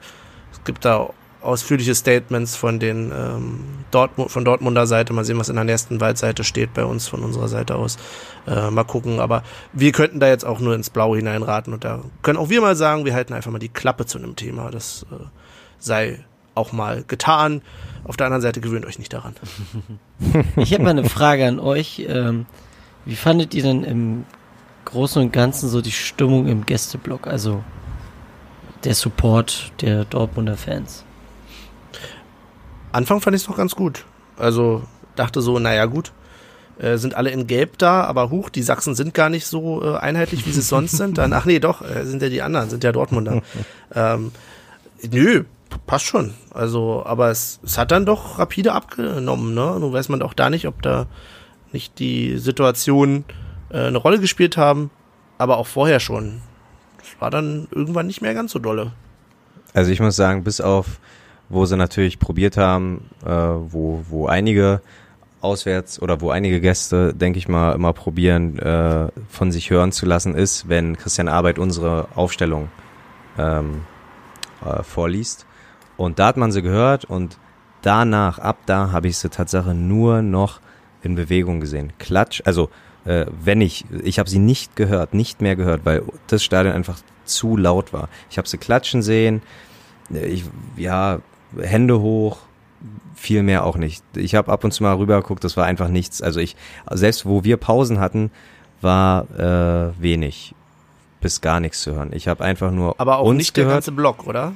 A: Es gibt da ausführliche Statements von den ähm, Dortmund, von Dortmunder Seite. Mal sehen, was in der nächsten Waldseite steht bei uns von unserer Seite aus. Äh, mal gucken. Aber wir könnten da jetzt auch nur ins Blaue hineinraten und da können auch wir mal sagen, wir halten einfach mal die Klappe zu einem Thema. Das äh, sei auch mal getan. Auf der anderen Seite gewöhnt euch nicht daran.
G: Ich habe mal eine Frage an euch. Ähm, wie fandet ihr denn im Großen und Ganzen so die Stimmung im Gästeblock? Also der Support der Dortmunder Fans?
A: Anfang fand ich es noch ganz gut. Also dachte so, naja gut, äh, sind alle in Gelb da, aber huch, die Sachsen sind gar nicht so äh, einheitlich, wie sie es sonst sind. Dann, ach nee, doch, äh, sind ja die anderen, sind ja Dortmunder. ähm, nö, passt schon. Also, aber es, es hat dann doch rapide abgenommen, ne? Nun weiß man auch da nicht, ob da nicht die Situationen äh, eine Rolle gespielt haben, aber auch vorher schon. Es war dann irgendwann nicht mehr ganz so dolle.
B: Also ich muss sagen, bis auf, wo sie natürlich probiert haben, äh, wo, wo einige auswärts oder wo einige Gäste, denke ich mal, immer probieren, äh, von sich hören zu lassen, ist, wenn Christian Arbeit unsere Aufstellung ähm, äh, vorliest. Und da hat man sie gehört und danach, ab da habe ich sie Tatsache nur noch in Bewegung gesehen. Klatsch, also äh, wenn ich, ich habe sie nicht gehört, nicht mehr gehört, weil das Stadion einfach zu laut war. Ich habe sie klatschen sehen, ich, ja, Hände hoch, viel mehr auch nicht. Ich habe ab und zu mal rübergeguckt, das war einfach nichts. Also ich, selbst wo wir Pausen hatten, war äh, wenig bis gar nichts zu hören. Ich habe einfach nur
A: Aber auch nicht
B: gehört.
A: der ganze Block, oder?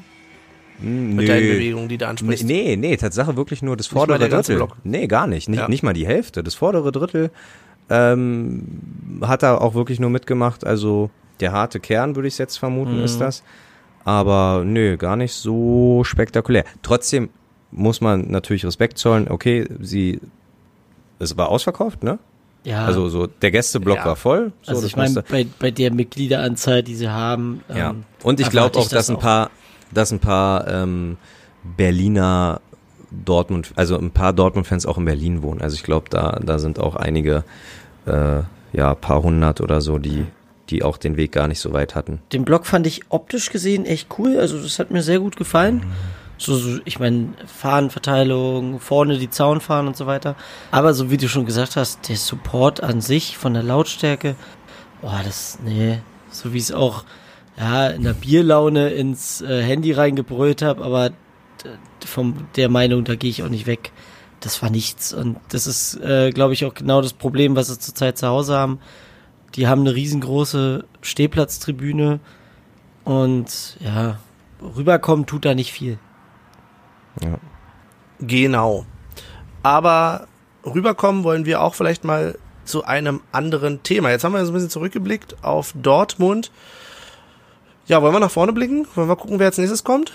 B: Hm,
A: Mit deinen Bewegungen, die du ansprichst.
B: Nee, nee, Tatsache wirklich nur das
A: Nicht
B: vordere
A: der ganze
B: Drittel.
A: Block?
B: Nee, gar nicht. Nicht,
A: Ja.
B: nicht mal die Hälfte. Das vordere Drittel ähm, hat er auch wirklich nur mitgemacht. Also der harte Kern, würde ich jetzt vermuten,
A: Mhm.
B: ist das. Aber nö, gar nicht so spektakulär. Trotzdem muss man natürlich Respekt zollen. Okay, sie, es war ausverkauft, ne?
G: Ja,
B: Also so der Gästeblock
A: Ja.
B: war voll. So,
G: also
B: das
G: ich meine, bei, bei der Mitgliederanzahl, die sie haben,
B: Ja.
G: ähm,
B: Und ich glaube auch, dass ein paar, dass ein paar ähm, Berliner Dortmund, also ein paar Dortmund-Fans auch in Berlin wohnen. Also ich glaube, da, da sind auch einige, äh, ja, paar hundert oder so, die, die auch den Weg gar nicht so weit hatten.
G: Den Block fand ich optisch gesehen echt cool. Also das hat mir sehr gut gefallen. So, so ich meine, Fahnenverteilung, vorne die Zaunfahnen und so weiter. Aber so wie du schon gesagt hast, der Support an sich von der Lautstärke, boah, das, nee, so wie es auch ja, in der Bierlaune ins äh, Handy reingebrüllt habe, aber von der Meinung, da gehe ich auch nicht weg. Das war nichts. Und das ist, äh, glaube ich, auch genau das Problem, was sie zurzeit zu Hause haben. Die haben eine riesengroße Stehplatztribüne und ja, rüberkommen tut da nicht viel.
A: Genau. Aber rüberkommen wollen wir auch vielleicht mal zu einem anderen Thema. Jetzt haben wir so ein bisschen zurückgeblickt auf Dortmund. Ja, wollen wir nach vorne blicken? Wollen wir gucken, wer als nächstes kommt?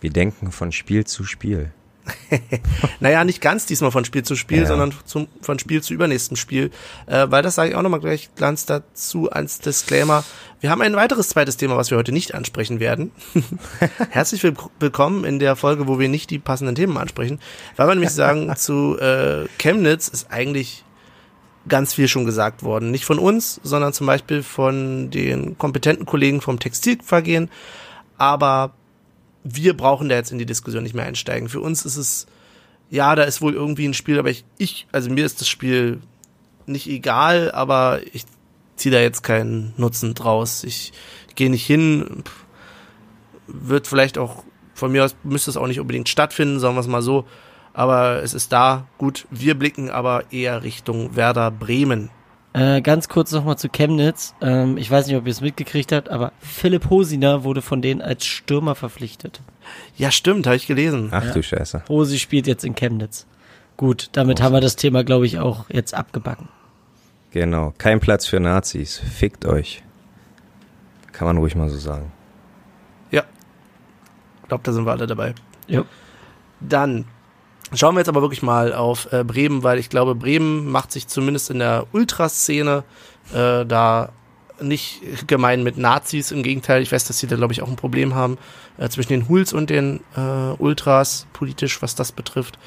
B: Wir denken von Spiel zu Spiel.
A: Naja, nicht ganz diesmal von Spiel zu Spiel,
B: Ja.
A: sondern zum, von Spiel zu übernächsten Spiel. Äh, weil das sage ich auch nochmal gleich ganz dazu als Disclaimer. Wir haben ein weiteres zweites Thema, was wir heute nicht ansprechen werden. Herzlich will willkommen in der Folge, wo wir nicht die passenden Themen ansprechen. Weil wir nämlich sagen, zu äh, Chemnitz ist eigentlich ganz viel schon gesagt worden. Nicht von uns, sondern zum Beispiel von den kompetenten Kollegen vom Textilvergehen. Aber wir brauchen da jetzt in die Diskussion nicht mehr einsteigen. Für uns ist es, ja, da ist wohl irgendwie ein Spiel, aber ich, ich also mir ist das Spiel nicht egal, aber ich ziehe da jetzt keinen Nutzen draus. Ich gehe nicht hin, wird vielleicht auch, von mir aus müsste es auch nicht unbedingt stattfinden, sagen wir es mal so. Aber es ist da, gut, wir blicken aber eher Richtung Werder Bremen.
G: Äh, ganz kurz nochmal zu Chemnitz. Ähm, ich weiß nicht, ob ihr es mitgekriegt habt, aber Philipp Hosiner wurde von denen als Stürmer verpflichtet.
A: Ja, stimmt, habe ich gelesen.
B: Ach du Scheiße.
G: Hosi spielt jetzt in Chemnitz. Gut, damit haben wir das Thema, glaube ich, auch jetzt abgebacken.
B: Genau. Kein Platz für Nazis. Fickt euch. Kann man ruhig mal so sagen.
A: Ja. Ich glaube, da sind wir alle dabei.
G: Ja.
A: Dann schauen wir jetzt aber wirklich mal auf äh, Bremen, weil ich glaube, Bremen macht sich zumindest in der Ultraszene äh, da nicht gemein mit Nazis. Im Gegenteil, ich weiß, dass sie da, glaube ich, auch ein Problem haben äh, zwischen den Huls und den äh, Ultras, politisch, was das betrifft.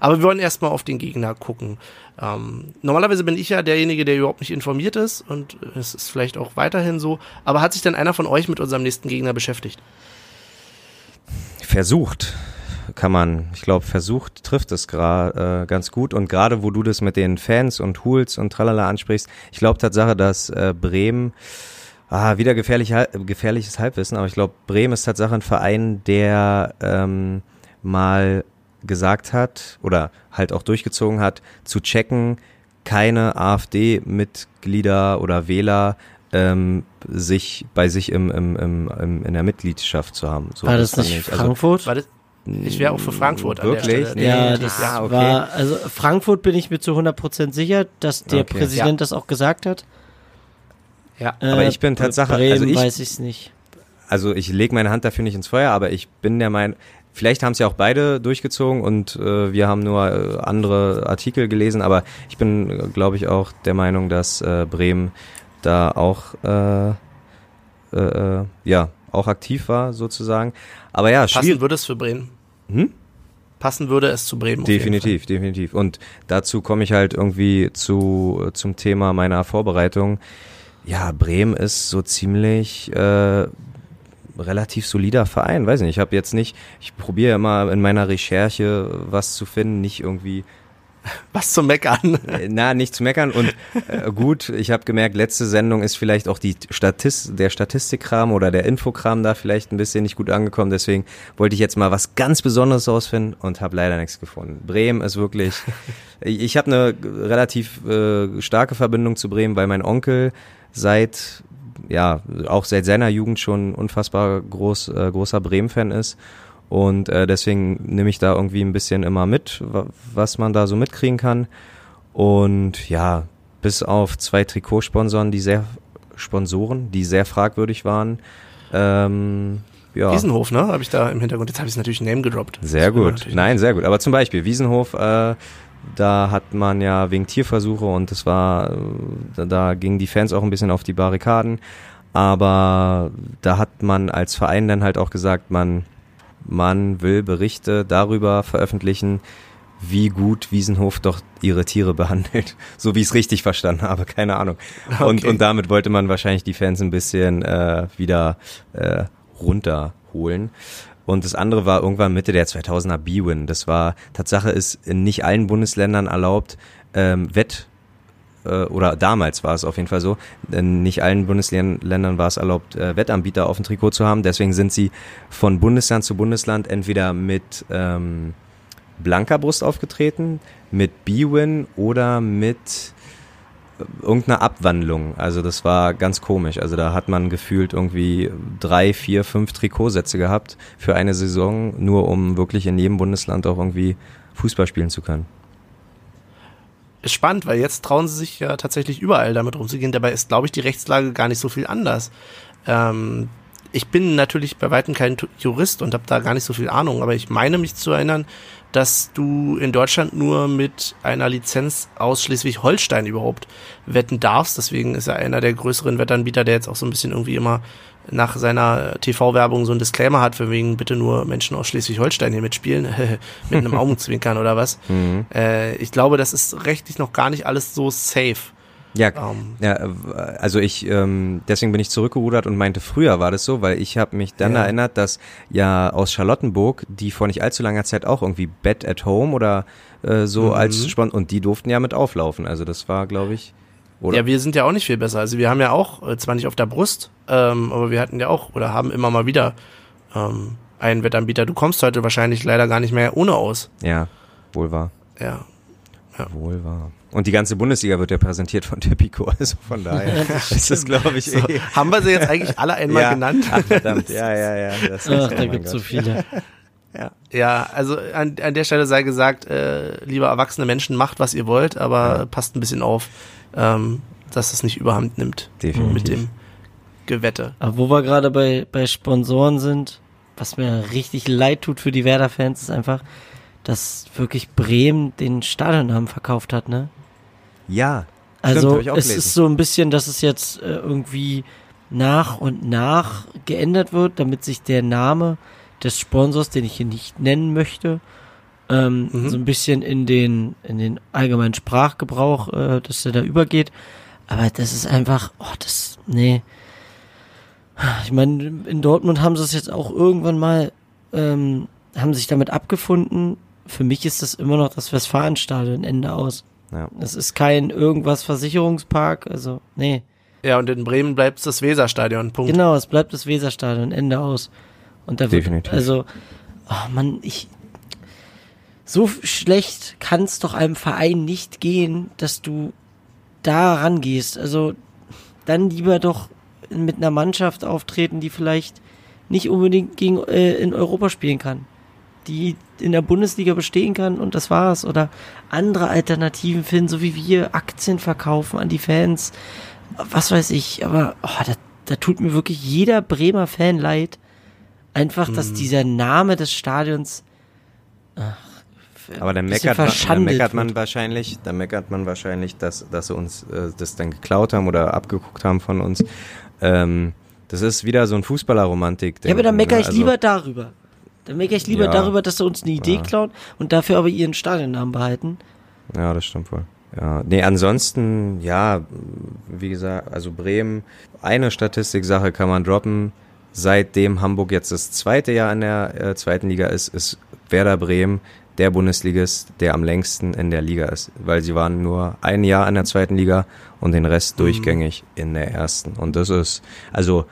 A: Aber wir wollen erstmal auf den Gegner gucken. Ähm, normalerweise bin ich ja derjenige, der überhaupt nicht informiert ist und es ist vielleicht auch weiterhin so. Aber hat sich denn einer von euch mit unserem nächsten Gegner beschäftigt?
B: Versucht kann man, ich glaube, versucht trifft es gra- äh, ganz gut. Und gerade wo du das mit den Fans und Hools und tralala ansprichst, ich glaube Tatsache, dass äh, Bremen, ah, wieder gefährlich, gefährliches Halbwissen, aber ich glaube, Bremen ist Tatsache ein Verein, der ähm, mal gesagt hat oder halt auch durchgezogen hat, zu checken, keine AfD-Mitglieder oder Wähler ähm, sich bei sich im, im, im, im, in der Mitgliedschaft zu haben. So
G: War das nicht
B: Also,
G: Frankfurt?
A: War das, ich wäre auch für Frankfurt an
B: Wirklich?
A: der Stelle.
G: Ja, das
B: Ah, okay.
G: war, also Frankfurt bin ich mir zu 100% sicher, dass der
B: Okay.
G: Präsident das auch gesagt hat.
A: Ja.
B: Aber
G: Äh,
B: ich bin Tatsache-
G: Bremen
B: also ich-
G: weiß ich es nicht.
B: also ich lege meine Hand dafür nicht ins Feuer, aber ich bin der Meinung, vielleicht haben es ja auch beide durchgezogen und äh, wir haben nur äh, andere Artikel gelesen, aber ich bin, glaube ich, auch der Meinung, dass äh, Bremen da auch äh, äh, äh, ja auch aktiv war sozusagen. Aber ja,
A: Passen
B: schwierig.
A: würde es für Bremen.
B: Hm?
A: passen würde, es zu Bremen.
B: Definitiv, definitiv. Und dazu komme ich halt irgendwie zu zum Thema meiner Vorbereitung. Ja, Bremen ist so ziemlich äh, relativ solider Verein, weiß nicht. Ich habe jetzt nicht, ich probiere immer in meiner Recherche was zu finden, nicht irgendwie
A: was zu meckern.
B: Äh, na, nicht zu meckern. Und äh, gut, ich habe gemerkt, letzte Sendung ist vielleicht auch die Statist der Statistikkram oder der Infokram da vielleicht ein bisschen nicht gut angekommen. Deswegen wollte ich jetzt mal was ganz Besonderes rausfinden und habe leider nichts gefunden. Bremen ist wirklich. ich habe eine relativ äh, starke Verbindung zu Bremen, weil mein Onkel seit ja auch seit seiner Jugend schon unfassbar groß äh, großer Bremen-Fan ist und äh, deswegen nehme ich da irgendwie ein bisschen immer mit, was man da so mitkriegen kann. Und ja, bis auf zwei Trikotsponsoren, die sehr Sponsoren, die sehr fragwürdig waren. Ähm,
A: ja. Wiesenhof, ne? Habe ich da im Hintergrund. Jetzt habe ich es natürlich Name gedroppt.
B: Sehr gut. Nein, sehr gut. Aber zum Beispiel Wiesenhof, äh, da hat man ja wegen Tierversuche und es war, da, da gingen die Fans auch ein bisschen auf die Barrikaden. Aber da hat man als Verein dann halt auch gesagt, man man will Berichte darüber veröffentlichen, wie gut Wiesenhof doch ihre Tiere behandelt. So wie ich es richtig verstanden habe, keine Ahnung. Okay. Und, und damit wollte man wahrscheinlich die Fans ein bisschen äh, wieder äh, runterholen. Und das andere war irgendwann Mitte der 2000er B-Win. Das war, Tatsache ist in nicht allen Bundesländern erlaubt, ähm, Wett oder damals war es auf jeden Fall so, in nicht allen Bundesländern war es erlaubt, äh, Wettanbieter auf dem Trikot zu haben. Deswegen sind sie von Bundesland zu Bundesland entweder mit ähm, blanker Brust aufgetreten, mit B-Win oder mit äh, irgendeiner Abwandlung. Also das war ganz komisch. Also da hat man gefühlt irgendwie drei, vier, fünf Trikotsätze gehabt für eine Saison, nur um wirklich in jedem Bundesland auch irgendwie Fußball spielen zu können
A: ist spannend, weil jetzt trauen sie sich ja tatsächlich überall damit rumzugehen. Dabei ist, glaube ich, die Rechtslage gar nicht so viel anders. Ähm, ich bin natürlich bei weitem kein Jurist und habe da gar nicht so viel Ahnung, aber ich meine mich zu erinnern, dass du in Deutschland nur mit einer Lizenz aus Schleswig-Holstein überhaupt wetten darfst. Deswegen ist er einer der größeren Wettanbieter, der jetzt auch so ein bisschen irgendwie immer nach seiner TV-Werbung so ein Disclaimer hat, für wegen bitte nur Menschen aus Schleswig-Holstein hier mitspielen, mit einem Augenzwinkern oder was. Mhm. Äh, ich glaube, das ist rechtlich noch gar nicht alles so safe.
B: Ja, um. Ähm. ja, also ich, ähm, deswegen bin ich zurückgerudert und meinte, früher war das so, weil ich habe mich dann ja. erinnert, dass ja aus Charlottenburg, die vor nicht allzu langer Zeit auch irgendwie Bet at Home oder äh, so mhm. als Sponsor, und die durften ja mit auflaufen. Also das war, glaube ich,
A: oder? Ja, wir sind ja auch nicht viel besser. Also wir haben ja auch, äh, zwar nicht auf der Brust, ähm, aber wir hatten ja auch oder haben immer mal wieder ähm, einen Wettanbieter. Du kommst heute wahrscheinlich leider gar nicht mehr ohne aus.
B: Ja, wohl wahr.
A: Ja.
B: ja. Wohl wahr. Und die ganze Bundesliga wird ja präsentiert von Tipico, also von daher ist das, glaube ich, so,
A: eh. Haben wir sie jetzt eigentlich alle einmal
B: ja.
A: genannt?
B: Ach, verdammt, ja, ja, ja.
G: Das Ach, da gibt es so viele.
A: Ja, ja also an, an der Stelle sei gesagt, äh, lieber erwachsene Menschen, macht, was ihr wollt, aber ja. passt ein bisschen auf, ähm, dass es nicht überhand nimmt
B: Definitiv.
A: mit dem Gewette.
G: Aber wo wir gerade bei, bei Sponsoren sind, was mir richtig leid tut für die Werder-Fans, ist einfach, dass wirklich Bremen den Stadionnamen verkauft hat, ne?
B: Ja.
G: Also stimmt, es ist so ein bisschen, dass es jetzt äh, irgendwie nach und nach geändert wird, damit sich der Name des Sponsors, den ich hier nicht nennen möchte, ähm, mhm. so ein bisschen in den, in den allgemeinen Sprachgebrauch, äh, dass der da übergeht. Aber das ist einfach, oh, das, nee. Ich meine, in Dortmund haben sie es jetzt auch irgendwann mal, ähm, haben sich damit abgefunden. Für mich ist das immer noch das Westfalenstadion, Ende aus. Ja. Es ist kein irgendwas Versicherungspark, also, nee.
A: Ja, und in Bremen bleibt es das Weserstadion, Punkt.
G: Genau, es bleibt das Weserstadion, Ende aus. Und da wird,
B: Definitiv.
G: also, oh Mann, ich, so schlecht kann es doch einem Verein nicht gehen, dass du da rangehst. Also dann lieber doch mit einer Mannschaft auftreten, die vielleicht nicht unbedingt gegen, äh, in Europa spielen kann. Die in der Bundesliga bestehen kann und das war's. Oder andere Alternativen finden, so wie wir Aktien verkaufen an die Fans. Was weiß ich. Aber oh, da, da tut mir wirklich jeder Bremer Fan leid. Einfach, dass mhm. dieser Name des Stadions. Ach,
B: aber dann meckert, man, dann meckert man wahrscheinlich, dann meckert man wahrscheinlich, dass, dass sie uns äh, das dann geklaut haben oder abgeguckt haben von uns. Ähm, das ist wieder so ein Fußballerromantik.
G: Ja, aber dann meckere ne? ich also, lieber darüber. Dann meckere ich lieber
B: Ja.
G: darüber, dass sie uns eine Idee
B: Ja.
G: klauen und dafür aber ihren Stadionnamen behalten.
B: Ja, das stimmt wohl. Ja, nee, ansonsten, ja, wie gesagt, also Bremen, eine Statistiksache kann man droppen. Seitdem Hamburg jetzt das zweite Jahr in der äh, zweiten Liga ist, ist Werder Bremen der Bundesligist, der am längsten in der Liga ist. Weil sie waren nur ein Jahr in der zweiten Liga und den Rest durchgängig in der ersten. Und das ist, also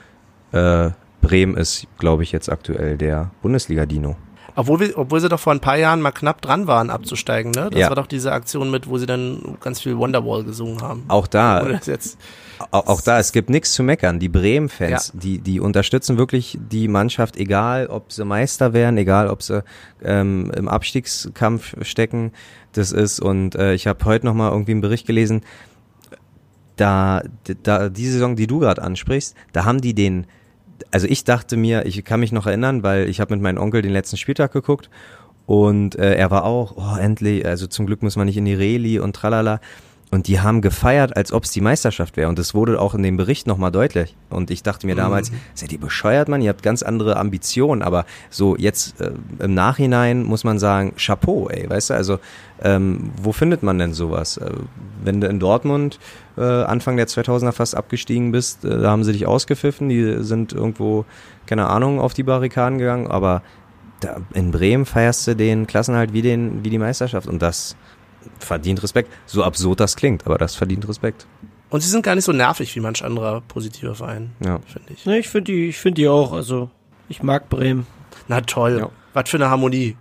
B: äh, Bremen ist, glaube ich, jetzt aktuell der Bundesliga-Dino.
A: Obwohl, wir, obwohl sie doch vor ein paar Jahren mal knapp dran waren, abzusteigen, ne? Das
B: Ja.
A: war doch diese Aktion mit, wo sie dann ganz viel Wonderwall gesungen haben.
B: Auch da,
A: jetzt,
B: Auch, auch da, es gibt nichts zu meckern. Die Bremen-Fans,
A: Ja.
B: die, die unterstützen wirklich die Mannschaft, egal ob sie Meister werden, egal ob sie ähm, im Abstiegskampf stecken. Das ist, und äh, ich habe heute nochmal irgendwie einen Bericht gelesen, da, da die Saison, die du gerade ansprichst, da haben die den, also ich dachte mir, ich kann mich noch erinnern, weil ich habe mit meinem Onkel den letzten Spieltag geguckt und äh, er war auch, oh endlich, also zum Glück muss man nicht in die Reli und tralala. Und die haben gefeiert, als ob es die Meisterschaft wäre. Und das wurde auch in dem Bericht nochmal deutlich. Und ich dachte mir damals, seid ihr bescheuert, Mann? Ihr habt ganz andere Ambitionen. Aber so jetzt äh, im Nachhinein muss man sagen, Chapeau, ey, weißt du? Also ähm, wo findet man denn sowas? Äh, wenn du in Dortmund äh, Anfang der 2000er fast abgestiegen bist, äh, da haben sie dich ausgepfiffen. Die sind irgendwo, keine Ahnung, auf die Barrikaden gegangen. Aber da, in Bremen feierst du den Klassenhalt wie, den, wie die Meisterschaft. Und das verdient Respekt. So absurd das klingt, aber das verdient Respekt.
A: und sie sind gar nicht so nervig wie manch anderer positiver Verein,
B: Ja.
A: finde ich.
G: Ne, ich finde die, ich finde die auch, also ich mag Bremen.
A: Na toll.
B: Ja.
A: Was für eine Harmonie.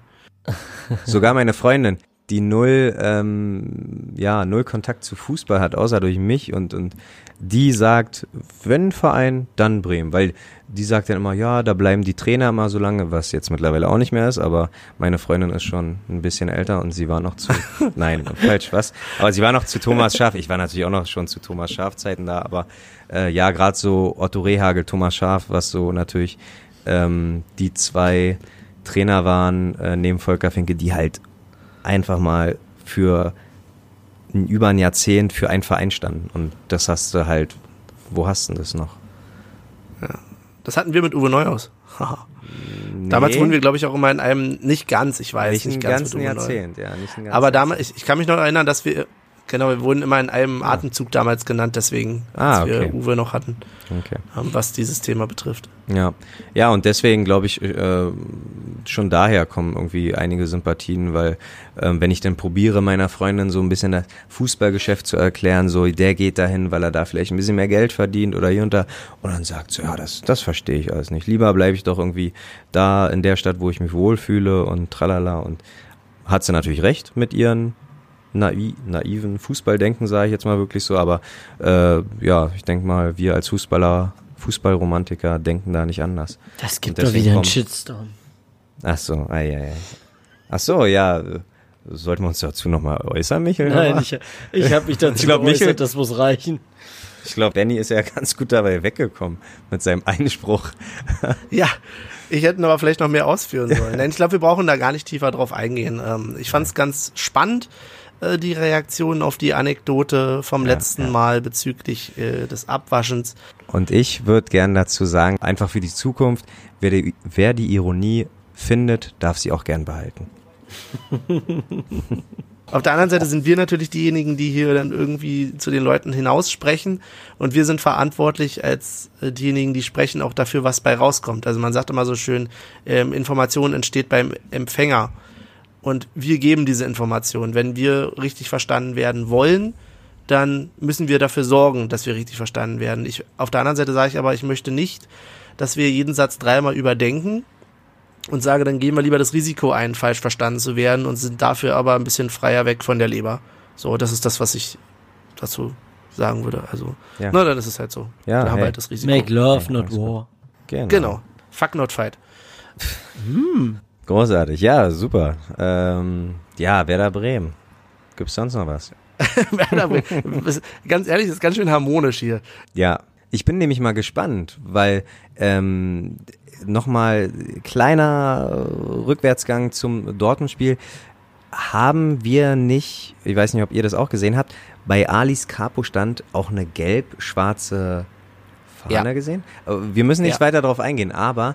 B: Sogar meine Freundin, die null, ähm, ja, null Kontakt zu Fußball hat, außer durch mich und, und die sagt, wenn Verein, dann Bremen, weil die sagt dann immer, ja, da bleiben die Trainer immer so lange, was jetzt mittlerweile auch nicht mehr ist, aber meine Freundin ist schon ein bisschen älter und sie war noch zu, nein, falsch, was? Aber sie war noch zu Thomas Schaaf, ich war natürlich auch noch schon zu Thomas Schaaf Zeiten da, aber äh, ja, gerade so Otto Rehagel, Thomas Schaaf, was so natürlich ähm, die zwei Trainer waren, äh, neben Volker Finke, die halt einfach mal für ein, über ein Jahrzehnt für einen Verein standen. Und das hast du halt, wo hast du denn das noch?
A: Das hatten wir mit Uwe Neuhaus. Haha. Damals wurden wir, glaube ich, auch immer in einem, nicht ganz, ich weiß,
B: nicht,
A: nicht, ganz
B: ganzen
A: mit Uwe Neuhaus.
B: Jahrzehnt, ja, nicht ein ganzen
A: Aber damals, ich, ich kann mich noch erinnern, dass wir, genau, wir wurden immer in einem Atemzug damals genannt, deswegen, als
B: Ah, okay.
A: wir Uwe noch hatten,
B: Okay.
A: ähm, was dieses Thema betrifft.
B: Ja, ja, und deswegen glaube ich, äh, schon daher kommen irgendwie einige Sympathien, weil ähm, wenn ich dann probiere, meiner Freundin so ein bisschen das Fußballgeschäft zu erklären, so der geht dahin, weil er da vielleicht ein bisschen mehr Geld verdient oder hier und da, und dann sagt sie, ja, das, das verstehe ich alles nicht. Lieber bleibe ich doch irgendwie da in der Stadt, wo ich mich wohlfühle und tralala und hat sie natürlich recht mit ihren naiv, naiven Fußballdenken, sage ich jetzt mal wirklich so, aber äh, ja, ich denke mal, wir als Fußballer, Fußballromantiker denken da nicht anders.
G: Das gibt doch wieder einen Shitstorm.
B: Ach so, ei, ei, ei. Ach so, ja, äh, sollten wir uns dazu nochmal äußern, Michael?
G: Nein, ich, ich habe mich dazu
B: Ich glaub,
G: geäußert,
B: Michael-
G: das muss reichen.
B: Ich glaube, Danny ist ja ganz gut dabei weggekommen mit seinem Einspruch.
A: Ja, ich hätte aber vielleicht noch mehr ausführen sollen. Nein, ich glaube, wir brauchen da gar nicht tiefer drauf eingehen. Ähm, ich fand es ganz spannend, äh, die Reaktion auf die Anekdote vom
B: Ja,
A: letzten
B: ja.
A: Mal bezüglich äh, des Abwaschens.
B: Und ich würde gern dazu sagen, einfach für die Zukunft, wer die, wer die Ironie findet, darf sie auch gern behalten.
A: Auf der anderen Seite sind wir natürlich diejenigen, die hier dann irgendwie zu den Leuten hinaussprechen und wir sind verantwortlich als äh, diejenigen, die sprechen auch dafür, was bei rauskommt. Also man sagt immer so schön, ähm, Information entsteht beim Empfänger und wir geben diese Information. Wenn wir richtig verstanden werden wollen, dann müssen wir dafür sorgen, dass wir richtig verstanden werden. Ich, auf der anderen Seite sage ich aber, ich möchte nicht, dass wir jeden Satz dreimal überdenken und sage, dann gehen wir lieber das Risiko ein, falsch verstanden zu werden und sind dafür aber ein bisschen freier weg von der Leber. So, das ist das, was ich dazu sagen würde. Also,
B: Ja.
A: na, dann ist es halt so.
B: Ja,
A: wir haben
B: hey.
A: halt das Risiko.
G: Make love, not war.
B: Genau.
A: Genau. Fuck not fight.
B: Großartig, ja, super. Ähm, ja, Werder Bremen. Gibt's sonst noch was?
A: Werder Bremen. Ganz ehrlich, das ist ganz schön harmonisch hier.
B: Ja, ich bin nämlich mal gespannt, weil ähm, nochmal kleiner Rückwärtsgang zum Dortmund-Spiel. Haben wir nicht, ich weiß nicht, ob ihr das auch gesehen habt, bei Alis Capo stand auch eine gelb-schwarze Fahne
A: Ja.
B: gesehen? Äh, Wir müssen nicht
A: Ja.
B: weiter darauf eingehen, aber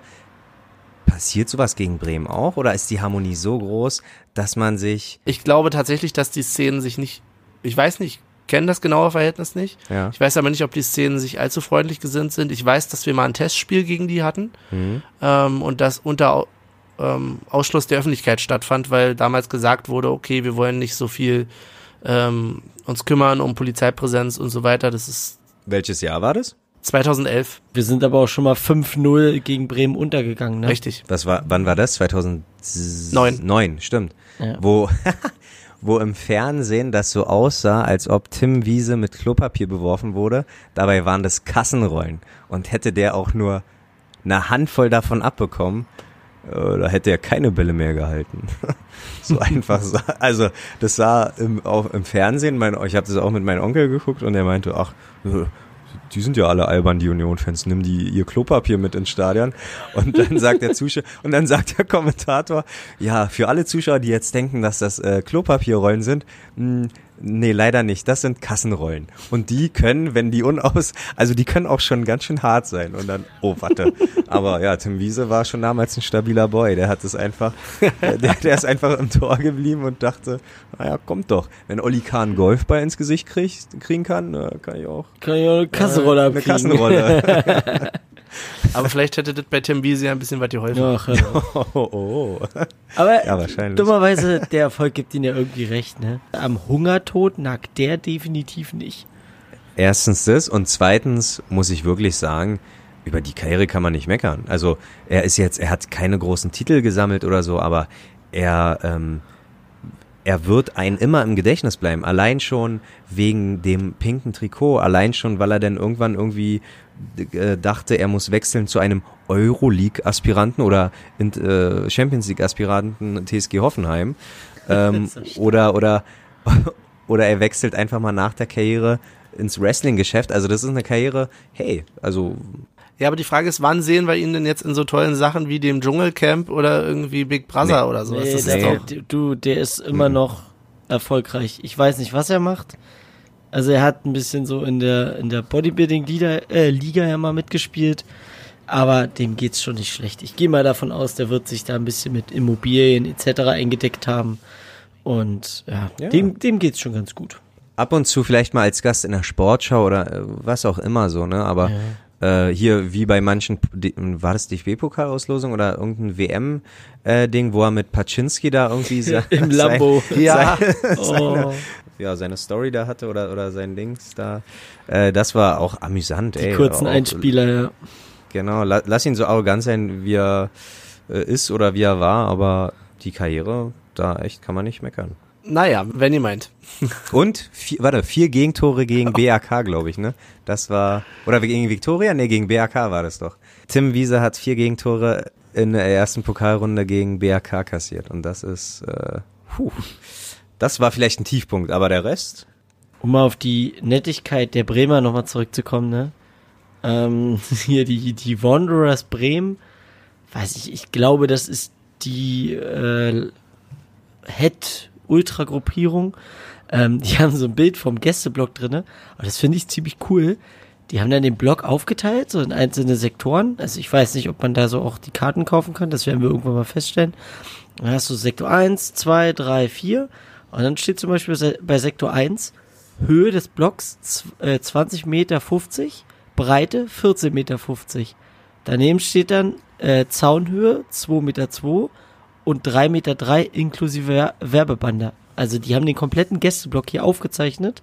B: passiert sowas gegen Bremen auch? Oder ist die Harmonie so groß, dass man sich.
A: Ich glaube tatsächlich, dass die Szenen sich nicht, ich weiß nicht, kenne das genaue Verhältnis nicht.
B: Ja.
A: Ich weiß aber nicht, ob die Szenen sich allzu freundlich gesinnt sind. Ich weiß, dass wir mal ein Testspiel gegen die hatten
B: Mhm.
A: ähm, und das unter ähm, Ausschluss der Öffentlichkeit stattfand, weil damals gesagt wurde, okay, wir wollen nicht so viel ähm, uns kümmern um Polizeipräsenz und so weiter. Das ist
B: Welches Jahr war das?
A: 2011,
G: Wir sind aber auch schon mal 5-0 gegen Bremen untergegangen, ne?
A: richtig.
B: Was war, wann war das? 2009. Neun, stimmt.
G: Ja.
B: Wo, wo im Fernsehen das so aussah, als ob Tim Wiese mit Klopapier beworfen wurde. Dabei waren das Kassenrollen. Und hätte der auch nur eine Handvoll davon abbekommen, äh, da hätte er keine Bälle mehr gehalten. so einfach. sah- Also das sah im, auf, im Fernsehen, mein, ich habe das auch mit meinem Onkel geguckt und er meinte, ach, äh, die sind ja alle albern, die Union-Fans, nimm die ihr Klopapier mit ins Stadion. Und dann sagt der Zuschauer, und dann sagt der Kommentator, ja, für alle Zuschauer, die jetzt denken, dass das äh, Klopapierrollen sind, mh, nee, leider nicht, das sind Kassenrollen. Und die können, wenn die unaus, also die können auch schon ganz schön hart sein. Und dann, oh, warte. Aber ja, Tim Wiese war schon damals ein stabiler Boy, der hat es einfach, der, der ist einfach im Tor geblieben und dachte, naja, kommt doch. Wenn Olli Kahn einen Golfball ins Gesicht kriegt, kriegen kann, äh, kann ich auch
G: Kann ich auch eine Kassenrolle
B: eine
G: abkriegen.
B: Kassenrolle.
A: Aber vielleicht hätte das bei Tim Wiese ja ein bisschen was geholfen.
G: Ach, ja.
B: oh, oh.
G: Aber
B: Ja, wahrscheinlich.
G: dummerweise, der Erfolg gibt ihnen ja irgendwie recht, ne? Am Hungertod nagt der definitiv nicht.
B: Erstens das und zweitens muss ich wirklich sagen, über die Karriere kann man nicht meckern. Also er ist jetzt, er hat keine großen Titel gesammelt oder so, aber er, ähm, er wird einen immer im Gedächtnis bleiben. Allein schon wegen dem pinken Trikot, allein schon, weil er dann irgendwann irgendwie äh, dachte, er muss wechseln zu einem Euroleague-Aspiranten oder äh, Champions League-Aspiranten TSG Hoffenheim. Ähm, oder, oder, oder er wechselt einfach mal nach der Karriere ins Wrestling-Geschäft. Also das ist eine Karriere, hey, also
A: Ja, aber die Frage ist, wann sehen wir ihn denn jetzt in so tollen Sachen wie dem Dschungelcamp oder irgendwie Big Brother
B: Nee.
A: oder so?
G: Nee,
A: das ist
G: der,
A: doch,
G: du, der ist immer noch erfolgreich. Ich weiß nicht, was er macht. Also er hat ein bisschen so in der in der Bodybuilding-Liga äh, Liga ja mal mitgespielt, aber dem geht's schon nicht schlecht. Ich gehe mal davon aus, der wird sich da ein bisschen mit Immobilien etc. eingedeckt haben und ja,
B: Ja.
G: dem dem geht's schon ganz gut.
B: ab und zu vielleicht mal als Gast in der Sportschau oder äh, was auch immer so, ne? Aber äh, hier wie bei manchen, die- war das DFB-Pokalauslosung oder irgendein WM-Ding, wo er mit Paczynski da irgendwie
G: Im Lambo.
A: Ja.
G: Oh.
B: ja, seine Story da hatte oder, oder sein Dings da. Äh, das war auch amüsant,
G: Die
B: ey.
G: kurzen
B: auch,
G: Einspieler, ja.
B: Genau, la, lass ihn so arrogant sein, wie er äh, ist oder wie er war, aber die Karriere, da echt kann man nicht meckern.
A: Naja, wenn ihr meint.
B: Und, vier, warte, vier Gegentore gegen BAK, glaube ich, ne? Das war, oder gegen Viktoria? Ne, gegen BAK war das doch. Tim Wiese hat vier Gegentore in der ersten Pokalrunde gegen BAK kassiert. Und das ist, äh, puh, das war vielleicht ein Tiefpunkt, aber der Rest,
G: Um mal auf die Nettigkeit der Bremer nochmal zurückzukommen, ne? Ähm, hier die, die Wanderers Bremen, weiß ich, ich glaube, das ist die äh, Head-Ultra-Gruppierung. Ähm, die haben so ein Bild vom Gästeblock drinne, aber das finde ich ziemlich cool. Die haben dann den Block aufgeteilt, so in einzelne Sektoren. Also ich weiß nicht, ob man da so auch die Karten kaufen kann, das werden wir irgendwann mal feststellen. Dann hast du Sektor 1, 2, 3, 4 und dann steht zum Beispiel bei Sektor 1 Höhe des Blocks zw- äh, 20 Meter 50, Breite 14 Meter 50. Daneben steht dann äh, Zaunhöhe 2 Meter 2 und 3 Meter 3 inklusive Wer- Werbebander. Also die haben den kompletten Gästeblock hier aufgezeichnet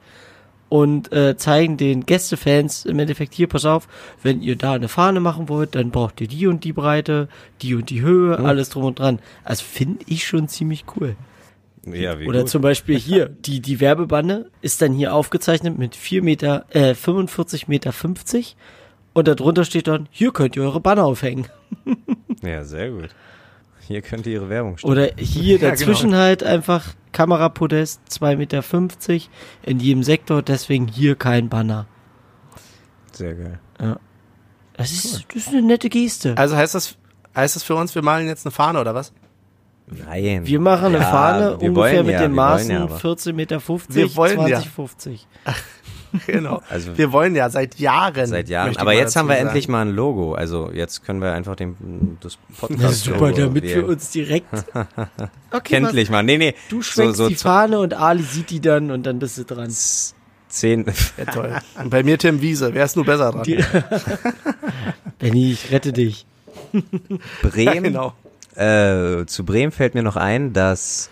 G: und äh, zeigen den Gästefans im Endeffekt hier, pass auf, wenn ihr da eine Fahne machen wollt, dann braucht ihr die und die Breite, die und die Höhe, alles drum und dran. Also finde ich schon ziemlich cool.
B: ja, wie
G: Oder
B: gut.
G: zum Beispiel hier, die, die Werbebanne ist dann hier aufgezeichnet mit 4 Meter, äh, 45 Meter 50 und darunter steht dann, hier könnt ihr eure Banner aufhängen.
B: Ja, sehr gut. Hier könnt ihr ihre Werbung stellen.
G: Oder hier
A: Ja,
G: dazwischen halt einfach Kamerapodest 2,50 Meter 50 in jedem Sektor, deswegen hier kein Banner.
B: Sehr geil.
G: Das ist, das ist eine nette Geste.
A: Also heißt das, heißt das für uns, wir malen jetzt eine Fahne oder was?
B: Nein.
G: Wir machen eine
B: Ja,
G: Fahne ungefähr
B: wollen
G: mit
B: ja,
G: den Maßen
B: ja aber.
G: 14,50 Meter,
A: Wir wollen
G: 20,
A: ja.
G: 50.
A: Genau.
B: Also-
A: wir wollen ja seit Jahren.
B: Seit Jahren. Aber
A: mal
B: jetzt haben wir
A: dazu
B: endlich
A: sagen.
B: mal ein Logo. Also jetzt können wir einfach den, das Podcast.
G: Das ist super, damit wir uns direkt. Okay,
B: Kenntlich machen. Nee, nee.
G: Du schwenkst
B: so, so
G: die Fahne und Ali sieht die dann und dann bist du dran.
B: zehn.
A: Ja, toll. Und bei mir Tim Wiese. Wer ist nur besser dran?
G: Die- Benny, ich rette dich.
B: Bremen.
A: genau.
B: Äh, zu Bremen fällt mir noch ein, dass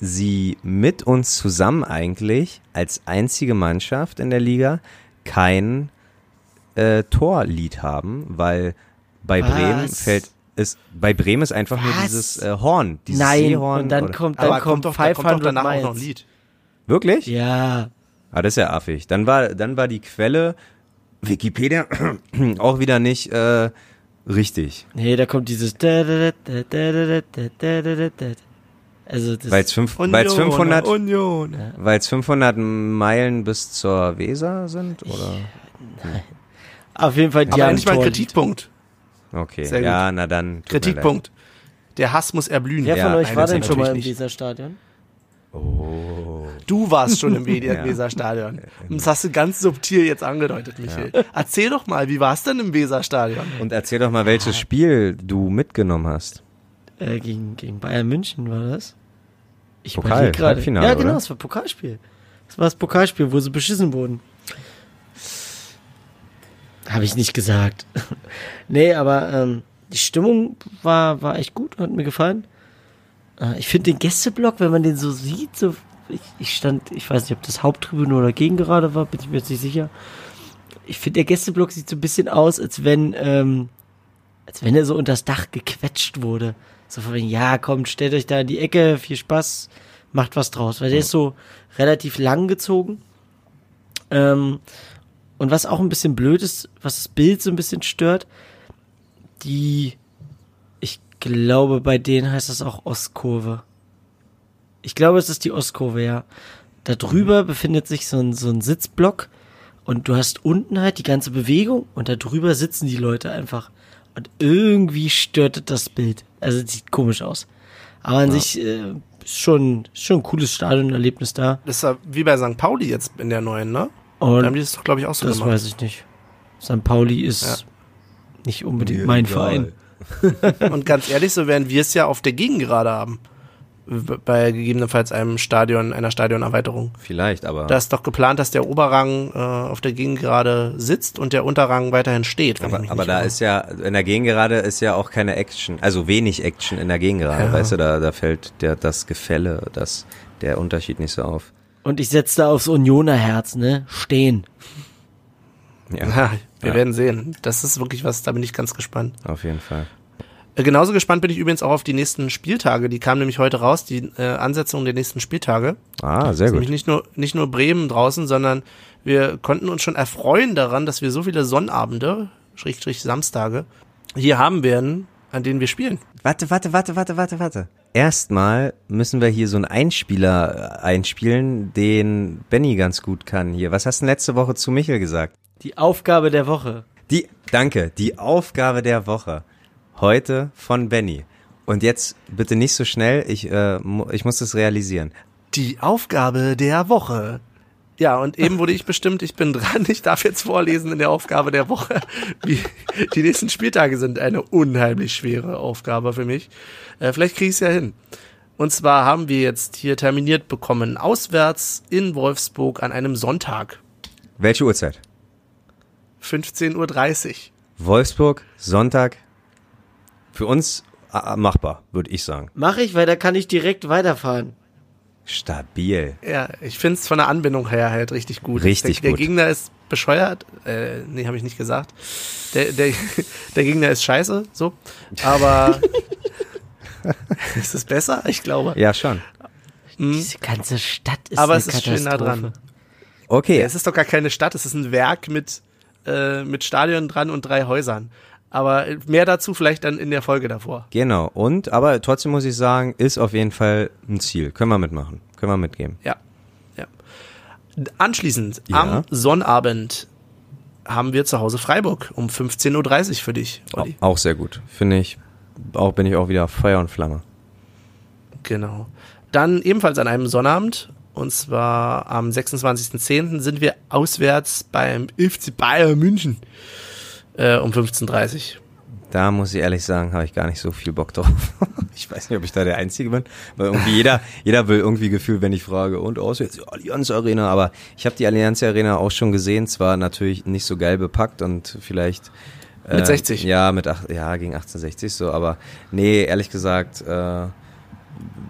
B: sie mit uns zusammen eigentlich als einzige Mannschaft in der Liga kein äh, Torlied haben, weil bei
G: Was?
B: Bremen fällt ist bei Bremen ist einfach nur
G: Was?
B: dieses äh, Horn, dieses
G: Nein,
B: Seehorn.
G: und dann
B: oder-
G: kommt, dann
A: Aber
G: kommt,
A: kommt doch, da kommt doch
G: 500
A: danach
G: Miles.
A: auch noch ein Lied.
B: wirklich?
G: Ja,
B: Ah, das ist ja affig. Dann war dann war die Quelle Wikipedia auch wieder nicht äh, richtig,
G: nee, da kommt dieses. Also
B: weil es fünf,
A: Union,
B: weil's 500
A: Union.
B: weil es 500 Meilen bis zur Weser sind oder
G: auf jeden Fall die
A: Aber endlich mal ein. Kritikpunkt.
B: Okay,
A: Sehr gut.
B: ja, na dann.
A: Kritikpunkt. Der Hass muss erblühen.
G: Wer von
B: Ja,
G: euch
A: nein,
G: war denn schon mal im
A: nicht.
G: Weserstadion?
A: Du warst schon im
B: Ja.
A: Weserstadion. Und das hast du ganz subtil jetzt angedeutet, Michael. Erzähl doch mal, wie war es denn im Weserstadion?
B: Und erzähl doch mal, welches Spiel du mitgenommen hast.
G: Äh, gegen, gegen Bayern München war das? Ich
B: Pokal,
G: gerade. Ja, genau, es war Pokalspiel. Das war das Pokalspiel, wo sie beschissen wurden. Habe ich nicht gesagt. nee, aber ähm, die Stimmung war, war echt gut, hat mir gefallen. Äh, ich finde den Gästeblock, wenn man den so sieht, so ich, ich stand, ich weiß nicht, ob das Haupttribüne oder Gegengerade war, bin ich mir jetzt nicht sicher. Ich finde, der Gästeblock sieht so ein bisschen aus, als wenn, ähm, als wenn er so unter das Dach gequetscht wurde. So von wegen, ja, kommt, stellt euch da in die Ecke, viel Spaß, macht was draus. Weil der ist so relativ lang gezogen. Ähm, und was auch ein bisschen blöd ist, was das Bild so ein bisschen stört, die, ich glaube, bei denen heißt das auch Ostkurve. Ich glaube, es ist die Ostkurve, ja. Da drüber befindet sich so ein, so ein Sitzblock und du hast unten halt die ganze Bewegung und da drüber sitzen die Leute einfach. Und irgendwie stört das Bild. Also es sieht komisch aus. Aber an sich äh, ist schon, schon ein cooles Stadionerlebnis da.
A: Das ist ja wie bei St. Pauli jetzt in der neuen, ne? Da
G: Und
A: haben die das doch, glaube ich, auch so
G: das
A: gemacht.
G: weiß ich nicht. St. Pauli ist
A: Ja.
G: nicht unbedingt mein Verein.
A: Und ganz ehrlich, so werden wir es ja auf der Gegengerade haben. Bei gegebenenfalls einem Stadion, einer Stadionerweiterung.
B: Vielleicht, aber.
A: Da ist doch geplant, dass der Oberrang äh, auf der Gegengerade sitzt und der Unterrang weiterhin steht. wenn ich
B: aber,
A: mich
B: aber
A: nicht
B: da ist ja, in der Gegengerade ist ja auch keine Action, also wenig Action in der Gegengerade,
A: Ja.
B: weißt du, da, da fällt der, das Gefälle, das, der Unterschied nicht so auf.
G: Und ich setze da aufs Unionerherz, ne? Stehen.
B: Ja,
A: Ja, wir
B: Ja.
A: werden sehen. Das ist wirklich was, da bin ich ganz gespannt.
B: auf jeden Fall.
A: Äh, Genauso gespannt bin ich übrigens auch auf die nächsten Spieltage. Die kamen nämlich heute raus, die äh, Ansetzung der nächsten Spieltage.
B: Ah, sehr
A: Ist nämlich
B: gut.
A: nicht nur, nicht nur Bremen draußen, sondern wir konnten uns schon erfreuen daran, dass wir so viele Sonnabende, Schrägstrich Samstage, hier haben werden, an denen wir spielen.
B: Warte, warte, warte, warte, warte, warte. Erstmal müssen wir hier so einen Einspieler äh, einspielen, den Benny ganz gut kann hier. Was hast du denn letzte Woche zu Michel gesagt?
G: Die Aufgabe der Woche.
B: Die, danke, die Aufgabe der Woche. Heute von Benny. Und jetzt bitte nicht so schnell, ich, äh, mu- ich muss das realisieren.
A: Die Aufgabe der Woche. Ja, und eben wurde ich bestimmt, ich bin dran, ich darf jetzt vorlesen in der Aufgabe der Woche. Wie, die nächsten Spieltage sind eine unheimlich schwere Aufgabe für mich. Äh, vielleicht kriege ich es ja hin. Und zwar haben wir jetzt hier terminiert bekommen, auswärts in Wolfsburg an einem Sonntag,
B: Welche Uhrzeit?
A: 15.30 Uhr.
B: Wolfsburg, Sonntag. Für uns machbar, würde ich sagen.
G: Mache ich, weil da kann ich direkt weiterfahren.
B: Stabil.
A: Ja, ich finde es von der Anbindung her halt richtig gut.
B: Richtig
A: der,
B: gut.
A: Der Gegner ist bescheuert. Äh, nee, habe ich nicht gesagt. Der, der, der Gegner ist scheiße, so. Aber ist es besser? Ich glaube.
B: Ja, schon.
G: Diese ganze Stadt ist
A: Aber
G: eine
A: es ist schön nah
G: Katastrophe.
A: dran.
B: Okay,
A: Es ist doch gar keine Stadt, es ist ein Werk mit, äh, mit Stadion dran und drei Häusern. Aber mehr dazu vielleicht dann in der Folge davor.
B: genau. Und, aber trotzdem muss ich sagen, ist auf jeden Fall ein Ziel. Können wir mitmachen. Können wir mitgeben.
A: Ja. ja. Anschließend,
B: Ja.
A: am Sonnabend haben wir zu Hause Freiburg um 15.30 Uhr für dich, Olli.
B: Auch sehr gut. Finde ich. Auch bin ich auch wieder Feuer und Flamme.
A: Genau. Dann ebenfalls an einem Sonnabend Und zwar am 26.10. sind wir auswärts beim FC Bayern München äh, um 15.30 Uhr.
B: Da muss ich ehrlich sagen, habe ich gar nicht so viel Bock drauf. ich weiß nicht, ob ich da der Einzige bin, weil irgendwie jeder, jeder will irgendwie gefühlt, wenn ich frage, und auswärts, die Allianz Arena, aber ich habe die Allianz Arena auch schon gesehen, zwar natürlich nicht so geil bepackt und vielleicht
A: Mit
B: äh,
A: 60.
B: Ja, mit ach, ja, gegen 1860 so, aber nee, ehrlich gesagt, äh,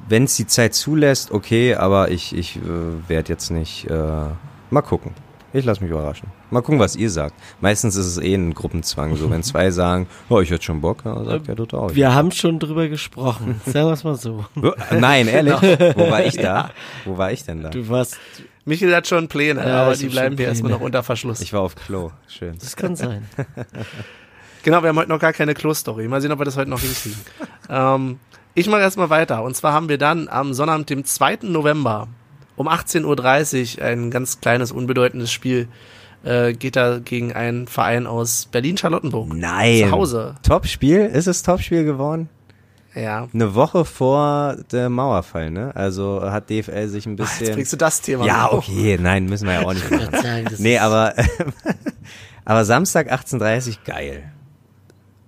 B: wenn es die Zeit zulässt, okay, aber ich, ich äh, werde jetzt nicht, äh, mal gucken. Ich lasse mich überraschen. Mal gucken, was ihr sagt. Meistens ist es eh ein Gruppenzwang. So, wenn zwei sagen, oh, ich hätte schon Bock, dann sagt der dritte auch.
G: Wir haben schon drüber gesprochen. Sagen wir es mal so.
B: Nein, ehrlich. Wo war ich da? Wo war ich denn da?
G: Du warst,
A: Michael hat schon Pläne,
G: Ja,
A: aber die bleiben hier erstmal noch unter Verschluss.
B: Ich war auf Klo. Schön.
G: das kann sein.
A: Genau, wir haben heute noch gar keine Klo-Story. Mal sehen, ob wir das heute noch hinkriegen. ähm, ich mache erstmal weiter. Und zwar haben wir dann am Sonnabend, dem 2. November um 18.30 Uhr ein ganz kleines, unbedeutendes Spiel. Äh, geht da gegen einen Verein aus Berlin-Charlottenburg.
B: Nein.
A: Zu Hause.
B: Topspiel? Ist es Topspiel geworden?
A: Ja.
B: Eine Woche vor dem Mauerfall, ne? Also hat DFL sich ein
A: Jetzt
B: bisschen.
A: bringst du das Thema.
B: Ja,
A: noch.
B: okay, nein, müssen wir ja auch nicht
G: Ich
B: machen.
G: sagen,
B: Nee, aber, aber Samstag 18.30 geil.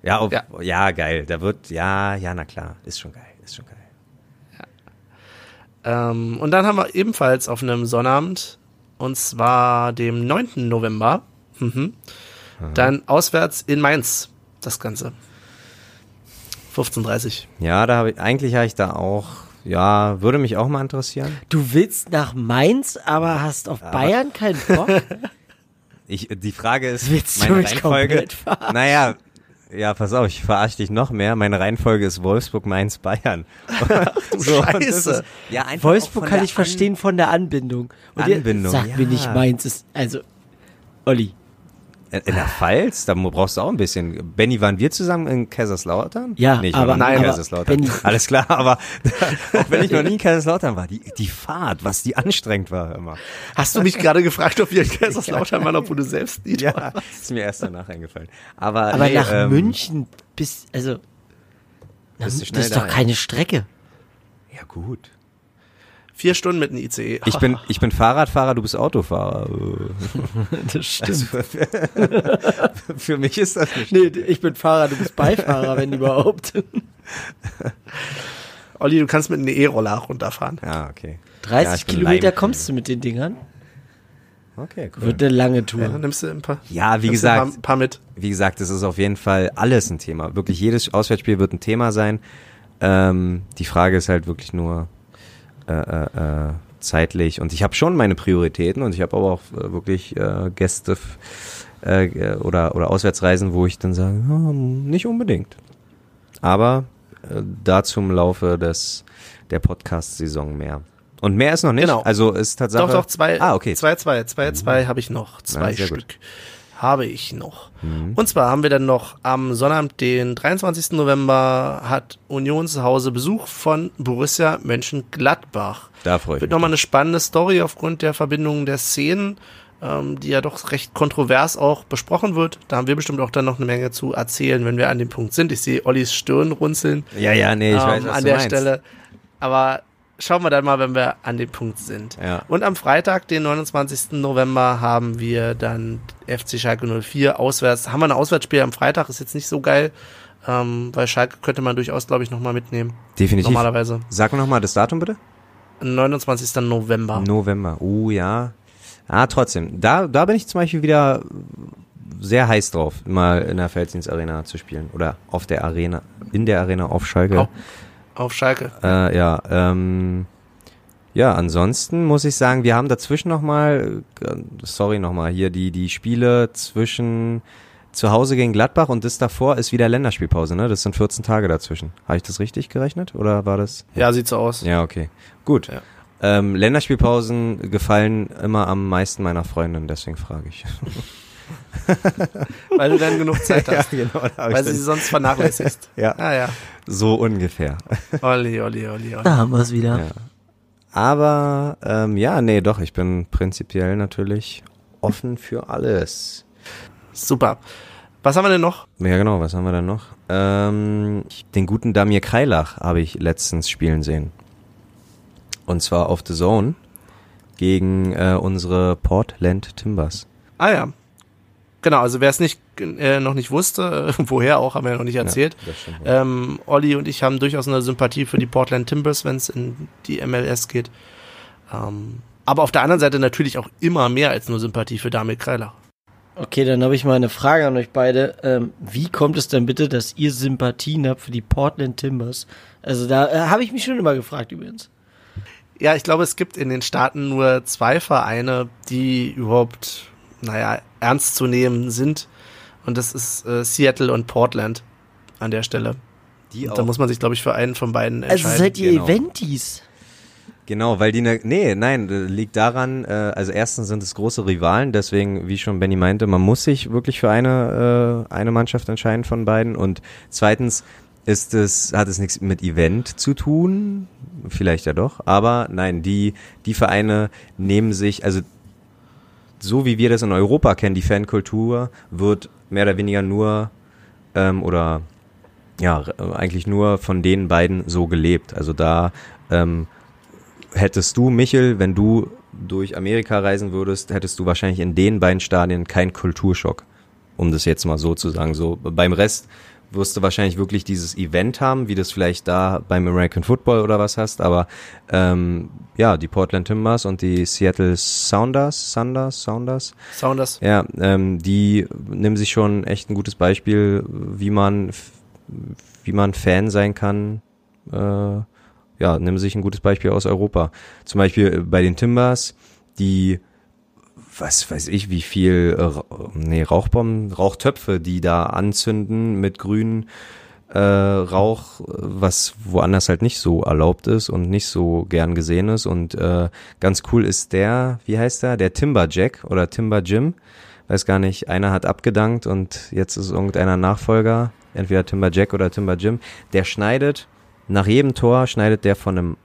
B: Ja, ob,
A: Ja.
B: ja. geil. Da wird, ja, ja, na klar. Ist schon geil, ist schon geil.
A: Ähm, und dann haben wir ebenfalls auf einem Sonnabend, und zwar dem 9. November, mhm, dann auswärts in Mainz das Ganze. 15.30
B: Ja, da habe ich, eigentlich habe ich da auch, ja, würde mich auch mal interessieren.
G: Du willst nach Mainz, aber hast auf Bayern keinen Bock?
B: Ich, die Frage ist,
G: Willst du
B: meine
G: mich
B: Reihenfolge.
G: komplett verarschen?
B: Naja, ja, pass auf, ich verarsche dich noch mehr. Meine Reihenfolge ist Wolfsburg, Mainz, Bayern. so,
A: Scheiße.
B: ja, einfach auch
G: Wolfsburg kann ich verstehen von der Anbindung. Und
B: Anbindung,
G: sag mir
B: ja.
G: nicht Mainz ist, also, Olli,
B: in der Pfalz, da brauchst du auch ein bisschen. Benny, waren wir zusammen in Kaiserslautern?
G: Ja,
B: nee, ich war
G: aber-
B: noch nie in Kaiserslautern.
G: Benny-
B: Alles klar, aber auch wenn ich noch nie in Kaiserslautern war, die, die Fahrt, was die anstrengend war immer.
A: Hast du mich gerade gefragt, ob wir in Kaiserslautern waren, obwohl du selbst nicht
B: Ja,
A: warst?
B: ist mir erst danach eingefallen. Aber,
G: aber
B: nee,
G: nach
B: ähm,
G: München bis, also,
B: du
G: das ist
B: da,
G: doch keine Strecke.
B: Ja, gut.
A: Vier Stunden mit einem ICE.
B: Ich bin, ich bin Fahrradfahrer, du bist Autofahrer.
G: Das stimmt.
B: Für mich ist das nicht.
G: nee, ich bin Fahrer, du bist Beifahrer, wenn überhaupt.
A: Olli, du kannst mit einem E-Roller runterfahren.
B: Ja, okay.
G: 30
B: Ja,
G: Kilometer kommst du mit den Dingern.
B: Okay, cool.
G: Wird eine lange Tour.
A: Ja, nimmst du ein paar,
B: Ja, wie
A: du ein
B: gesagt,
A: paar, paar mit.
B: wie gesagt, es ist auf jeden Fall alles ein Thema. Wirklich jedes Auswärtsspiel wird ein Thema sein. Ähm, die Frage ist halt wirklich nur äh, äh, äh, zeitlich. Und ich habe schon meine Prioritäten und ich habe aber auch äh, wirklich äh, Gäste f- äh, oder, oder Auswärtsreisen, wo ich dann sage, ja, nicht unbedingt. Aber äh, dazu im Laufe des der Podcast-Saison mehr. Und mehr ist noch nicht.
A: Genau.
B: Also ist Tatsache.
A: Doch, doch, zwei,
B: Ah, okay.
A: zwei, zwei, zwei, zwei habe ich noch. Zwei
B: sehr
A: Stück
B: gut.
A: Habe ich noch. Und zwar haben wir dann noch am Sonnabend, den 23. November, hat Union zu Hause Besuch von Borussia Mönchengladbach.
B: Da freue ich
A: Wird
B: mich.
A: nochmal eine spannende Story aufgrund der Verbindungen der Szenen, ähm, die ja doch recht kontrovers auch besprochen wird. Da haben wir bestimmt auch dann noch eine Menge zu erzählen, wenn wir an dem Punkt sind. Ich sehe Ollis Stirn runzeln
B: Ja, ja, nee, ich
A: ähm,
B: weiß, was
A: an der
B: meinst.
A: Stelle. Aber schauen wir dann mal, wenn wir an dem Punkt sind.
B: Ja.
A: Und am Freitag, den 29. November, haben wir dann FC Schalke 04 auswärts. Haben wir ein Auswärtsspiel am Freitag, ist jetzt nicht so geil, ähm, weil Schalke könnte man durchaus, glaube ich, nochmal mitnehmen.
B: Definitiv.
A: Normalerweise.
B: Sag mir nochmal das Datum bitte.
A: 29. November.
B: November. Oh ja. Ah, trotzdem. Da, da bin ich zum Beispiel wieder sehr heiß drauf, mal in der Felddienst Arena zu spielen. Oder auf der Arena, in der Arena auf Schalke.
A: Au- Auf Schalke.
B: Äh, ja, ähm, ja, ansonsten muss ich sagen, wir haben dazwischen nochmal, äh, sorry nochmal, hier die, die Spiele zwischen zu Hause gegen Gladbach und das davor ist wieder Länderspielpause, ne? Das sind 14 Tage dazwischen. Habe ich das richtig gerechnet? Oder war das?
A: Ja, sieht so aus.
B: Ja, okay. Gut.
A: Ja.
B: Ähm, Länderspielpausen gefallen immer am meisten meiner Freundin, deswegen frage ich.
A: Weil du dann genug Zeit hast.
B: genau. Da hab
A: weil
B: dann-
A: sie sonst vernachlässigst.
B: Ja.
A: Ah ja.
B: so ungefähr.
A: Olli, Olli, Olli, Olli.
G: Da haben wir es wieder.
B: Ja. Aber ähm, ja, nee, doch, ich bin prinzipiell natürlich offen für alles.
A: Super. Was haben wir denn noch?
B: Ja, genau, was haben wir denn noch? Ähm, den guten Damir Kreilach habe ich letztens spielen sehen. Und zwar auf The Zone. gegen äh, unsere Portland Timbers.
A: Ah ja. Genau, also wer es nicht äh, noch nicht wusste, äh, woher auch, haben wir ja noch nicht erzählt.
B: Ja, das stimmt, ja.
A: ähm, Olli und ich haben durchaus eine Sympathie für die Portland Timbers, wenn es in die MLS geht. Ähm, aber auf der anderen Seite natürlich auch immer mehr als nur Sympathie für Damir Kreilach.
G: Okay, dann habe ich mal eine Frage an euch beide. Ähm, wie kommt es denn bitte, dass ihr Sympathien habt für die Portland Timbers? Also da äh, habe ich mich schon immer gefragt übrigens.
A: Ja, ich glaube, es gibt in den Staaten nur zwei Vereine, die überhaupt, naja, ernst zu nehmen sind. Und das ist äh, Seattle und Portland an der Stelle.
B: Die
A: Da muss man sich, glaube ich, für einen von beiden
G: Also
A: entscheiden.
G: seid ihr
B: genau.
G: Eventis?
B: Genau, weil die ne, nee, nein, äh, liegt daran, äh, also erstens sind es große Rivalen, deswegen, wie schon Benny meinte, man muss sich wirklich für eine, äh, eine Mannschaft entscheiden von beiden und zweitens ist es, hat es nichts mit Event zu tun, vielleicht ja doch, aber nein, die, die Vereine nehmen sich, also so wie wir das in Europa kennen, die Fankultur wird mehr oder weniger nur ähm, oder ja, r- eigentlich nur von den beiden so gelebt. Also da ähm, hättest du, Michel, wenn du durch Amerika reisen würdest, hättest du wahrscheinlich in den beiden Stadien keinen Kulturschock, um das jetzt mal so zu sagen. So beim Rest wirst du wahrscheinlich wirklich dieses Event haben, wie das vielleicht da beim American Football oder was hast, aber ähm, ja, die Portland Timbers und die Seattle Sounders, Sounders, Sounders,
A: Sounders.
B: ja, ähm, die nehmen sich schon echt ein gutes Beispiel, wie man, wie man Fan sein kann. Äh, ja, nehmen sich ein gutes Beispiel aus Europa. Zum Beispiel äh, bei den Timbers, die, was weiß ich, wie viel, äh, nee, Rauchbomben, Rauchtöpfe, die da anzünden mit grünen äh, Rauch, was woanders halt nicht so erlaubt ist und nicht so gern gesehen ist. Und äh, ganz cool ist der, wie heißt der? Der Timberjack oder Timber Jim. Weiß gar nicht, einer hat abgedankt und jetzt ist irgendeiner Nachfolger, entweder Timberjack oder Timber Jim. Der schneidet, nach jedem Tor schneidet der von einem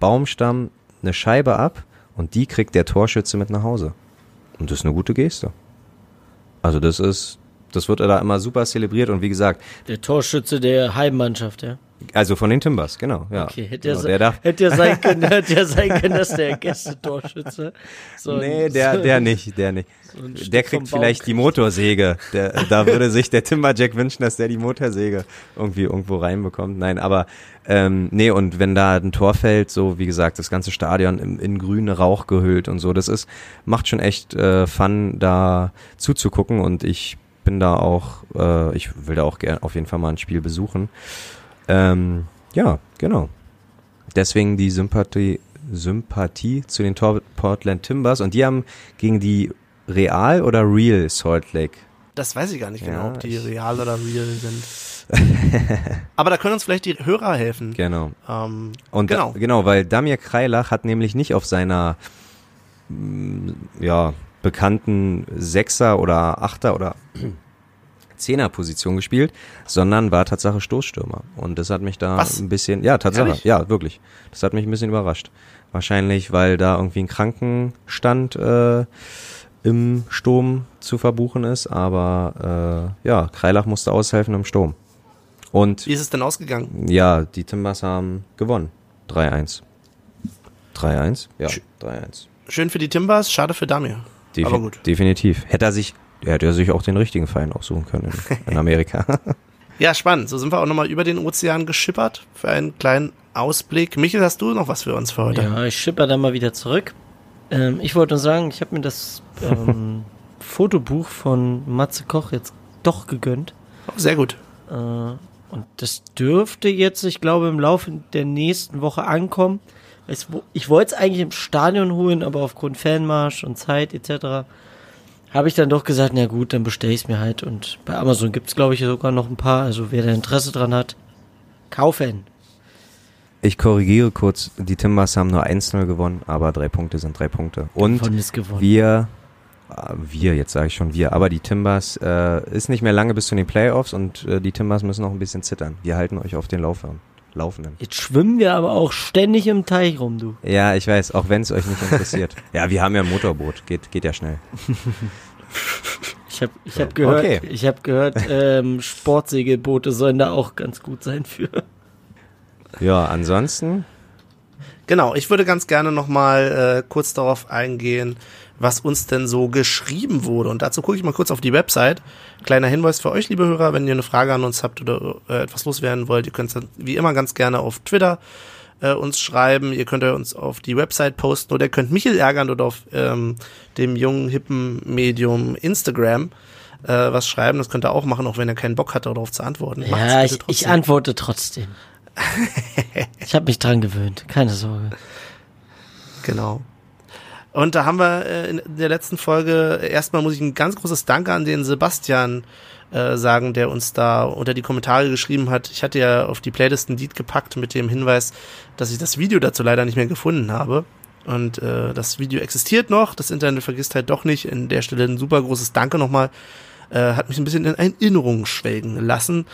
B: Baumstamm eine Scheibe ab und die kriegt der Torschütze mit nach Hause. Und das ist eine gute Geste. Also das ist, das wird da immer super zelebriert und wie gesagt,
G: Der Torschütze der Heimmannschaft, ja.
B: also von den Timbers, genau, ja.
G: Okay, hätte ja,
B: genau, der darf,
G: hätte ja sein können, hätte ja sein können, dass der Gästetorschütze so
B: nee, der,
G: so,
B: der nicht, der nicht.
G: So
B: Der kriegt vielleicht die Motorsäge. Der, da würde sich der Timberjack wünschen, dass der die Motorsäge irgendwie irgendwo reinbekommt. Nein, aber ähm, nee, und wenn da ein Tor fällt, so wie gesagt, das ganze Stadion in, in grüne Rauch gehüllt und so, das ist, macht schon echt äh, Fun, da zuzugucken und ich bin da auch, äh, ich will da auch gerne auf jeden Fall mal ein Spiel besuchen. Ähm, ja, genau. Deswegen die Sympathie, Sympathie zu den Tor Portland Timbers und die haben gegen die Real oder Real Salt Lake.
A: Das weiß ich gar nicht
B: Ja,
A: genau, ob die real oder real sind. Aber da können uns vielleicht die Hörer helfen.
B: Genau.
A: Ähm,
B: Und
A: Genau.
B: genau, genau, weil Damir Kreilach hat nämlich nicht auf seiner mm, ja, bekannten Sechser oder Achter oder Zehner Position gespielt, sondern war Tatsache Stoßstürmer. Und das hat mich da
A: Was?
B: ein bisschen, ja, Tatsache,
A: Ehrlich?
B: ja, wirklich. Das hat mich ein bisschen überrascht. Wahrscheinlich, weil da irgendwie ein Krankenstand äh, im Sturm zu verbuchen ist, aber äh, ja, Kreilach musste aushelfen im Sturm. Und
A: wie ist es denn ausgegangen?
B: ja, die Timbers haben gewonnen. 3-1. 3-1? Ja,
A: Sch-
B: 3-1.
A: Schön für die Timbers, schade für Damir.
B: Defi
A: Aber gut.
B: Definitiv. Hätte er sich, hätte er sich auch den richtigen Verein aussuchen können in, in Amerika.
A: Ja, spannend. So sind wir auch nochmal über den Ozean geschippert für einen kleinen Ausblick. Michael, hast du noch was für uns für heute?
G: Ja, ich schipper dann mal wieder zurück. Ähm, ich wollte nur sagen, ich habe mir das ähm, Fotobuch von Matze Koch jetzt doch gegönnt.
A: Oh, sehr gut.
G: Äh, und das dürfte jetzt, ich glaube, im Laufe der nächsten Woche ankommen. Wo- ich wollte es eigentlich im Stadion holen, aber aufgrund Fanmarsch und Zeit etc. habe ich dann doch gesagt, na gut, dann bestelle ich es mir halt. Und bei Amazon gibt es, glaube ich, sogar noch ein paar. Also wer da Interesse dran hat, kaufen.
B: Ich korrigiere kurz, die Timbers haben nur 1-0 gewonnen, aber drei Punkte sind drei Punkte. Und wir, äh, wir, jetzt sage ich schon wir, aber die Timbers äh, ist nicht mehr lange bis zu den Playoffs und äh, die Timbers müssen noch ein bisschen zittern. Wir halten euch auf den Laufenden. Laufenden.
G: Jetzt schwimmen wir aber auch ständig im Teich rum, du.
B: Ja, ich weiß, auch wenn es euch nicht interessiert. ja, wir haben ja ein Motorboot, geht, geht ja schnell.
G: Ich habe ich hab gehört,
B: Okay.
G: ich hab gehört ähm, Sportsegelboote sollen da auch ganz gut sein für.
B: Ja, ansonsten,
A: Genau, ich würde ganz gerne nochmal äh, kurz darauf eingehen, was uns denn so geschrieben wurde. Und dazu gucke ich mal kurz auf die Website. Kleiner Hinweis für euch, liebe Hörer, wenn ihr eine Frage an uns habt oder äh, etwas loswerden wollt, ihr könnt es wie immer ganz gerne auf Twitter äh, uns schreiben. Ihr könnt uns auf die Website posten oder ihr könnt Michel ärgern oder auf ähm, dem jungen, hippen Medium Instagram äh, was schreiben. Das könnt ihr auch machen, auch wenn ihr keinen Bock hatte, darauf zu antworten.
G: Ja, ich,
A: trotzdem.
G: ich antworte trotzdem. ich habe mich dran gewöhnt, keine Sorge.
A: Genau. Und da haben wir äh, in der letzten Folge, erstmal muss ich ein ganz großes Danke an den Sebastian äh, sagen, der uns da unter die Kommentare geschrieben hat. Ich hatte ja auf die Playlist ein Lied gepackt mit dem Hinweis, dass ich das Video dazu leider nicht mehr gefunden habe. Und äh, das Video existiert noch, das Internet vergisst halt doch nicht. In der Stelle ein super großes Danke nochmal. Äh, hat mich ein bisschen in Erinnerung schwelgen lassen.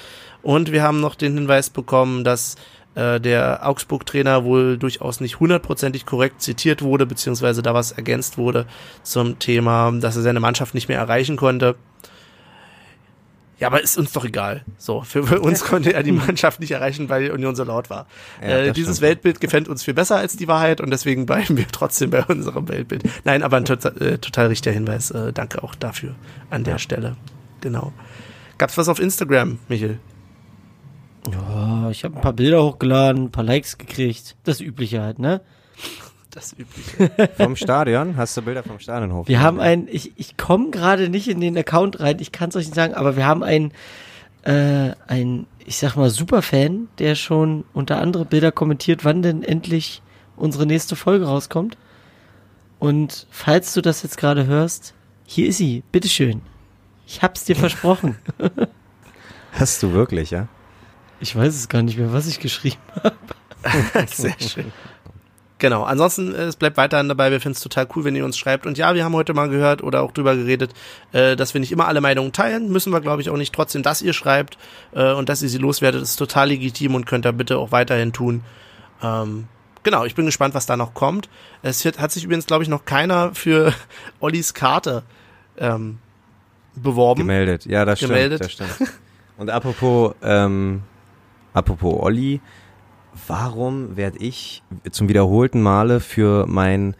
A: Und wir haben noch den Hinweis bekommen, dass äh, der Augsburg-Trainer wohl durchaus nicht hundertprozentig korrekt zitiert wurde, beziehungsweise da was ergänzt wurde zum Thema, dass er seine Mannschaft nicht mehr erreichen konnte. Ja, aber ist uns doch egal. So, für, für uns konnte er die Mannschaft nicht erreichen, weil die Union so laut war.
B: Ja,
A: äh, dieses
B: stimmt.
A: Weltbild gefällt uns viel besser als die Wahrheit und deswegen bleiben wir trotzdem bei unserem Weltbild. Nein, aber ein total, äh, total richtiger Hinweis. Äh, danke auch dafür an der Stelle. Genau. Gab's was auf Instagram, Michel?
G: Ja, ich habe ein paar Bilder hochgeladen, ein paar Likes gekriegt. Das Übliche halt, ne?
A: Das übliche.
B: Vom Stadion? Hast du Bilder vom Stadion hoch?
G: Wir haben ein, ich, ich komme gerade nicht in den Account rein, ich kann es euch nicht sagen, aber wir haben einen, äh, ein, ich sag mal, Superfan, der schon unter andere Bilder kommentiert, wann denn endlich unsere nächste Folge rauskommt. Und falls du das jetzt gerade hörst, hier ist sie, bitteschön. Ich hab's dir versprochen.
B: Hast du wirklich, ja?
G: Ich weiß es gar nicht mehr, was ich geschrieben habe.
A: Sehr schön. Genau, ansonsten, äh, es bleibt weiterhin dabei. Wir finden es total cool, wenn ihr uns schreibt. Und ja, wir haben heute mal gehört oder auch drüber geredet, äh, dass wir nicht immer alle Meinungen teilen. Müssen wir, glaube ich, auch nicht. Trotzdem, dass ihr schreibt äh, und dass ihr sie loswerdet, ist total legitim und könnt ihr bitte auch weiterhin tun. Ähm, genau, ich bin gespannt, was da noch kommt. Es hat, hat sich übrigens, glaube ich, noch keiner für Ollis Karte ähm, beworben.
B: Gemeldet. Ja, das
A: Gemeldet.
B: stimmt. Das stimmt. Und apropos, ähm, apropos Olli, warum werde ich zum wiederholten Male für mein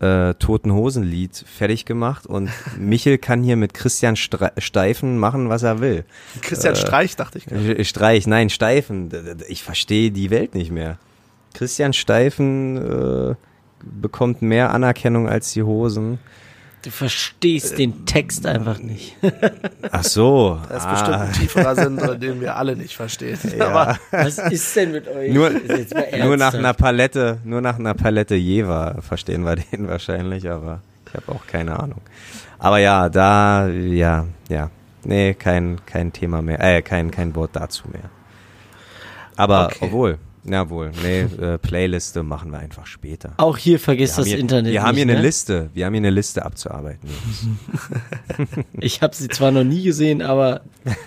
B: äh, Toten Hosen-Lied fertig gemacht und Michel kann hier mit Christian Stre Steifen machen, was er will.
A: Christian Streich, dachte ich. gerade.
B: Äh, Streich, nein, Steifen. Ich verstehe die Welt nicht mehr. Christian Steifen äh, bekommt mehr Anerkennung als die Hosen.
G: Du verstehst den Text einfach nicht.
B: Ach so.
A: Da ist
B: ah,
A: bestimmt ein tieferer Sinn drin, den wir alle nicht verstehen.
B: ja.
A: Aber
G: Was ist denn mit euch?
B: Nur- Nur nach einer Palette, nur nach einer Palette Jever verstehen wir den wahrscheinlich, aber ich habe auch keine Ahnung. Aber ja, da, ja, ja, nee, kein, kein Thema mehr, äh, kein, kein Wort dazu mehr. Aber
A: Okay.
B: obwohl, ja wohl, nee, äh, Playliste machen wir einfach später.
G: Auch hier vergisst das
B: hier,
G: Internet
B: wir haben hier
G: nicht,
B: eine
G: ne?
B: Liste, wir haben hier eine Liste abzuarbeiten.
G: Ich habe sie zwar noch nie gesehen, aber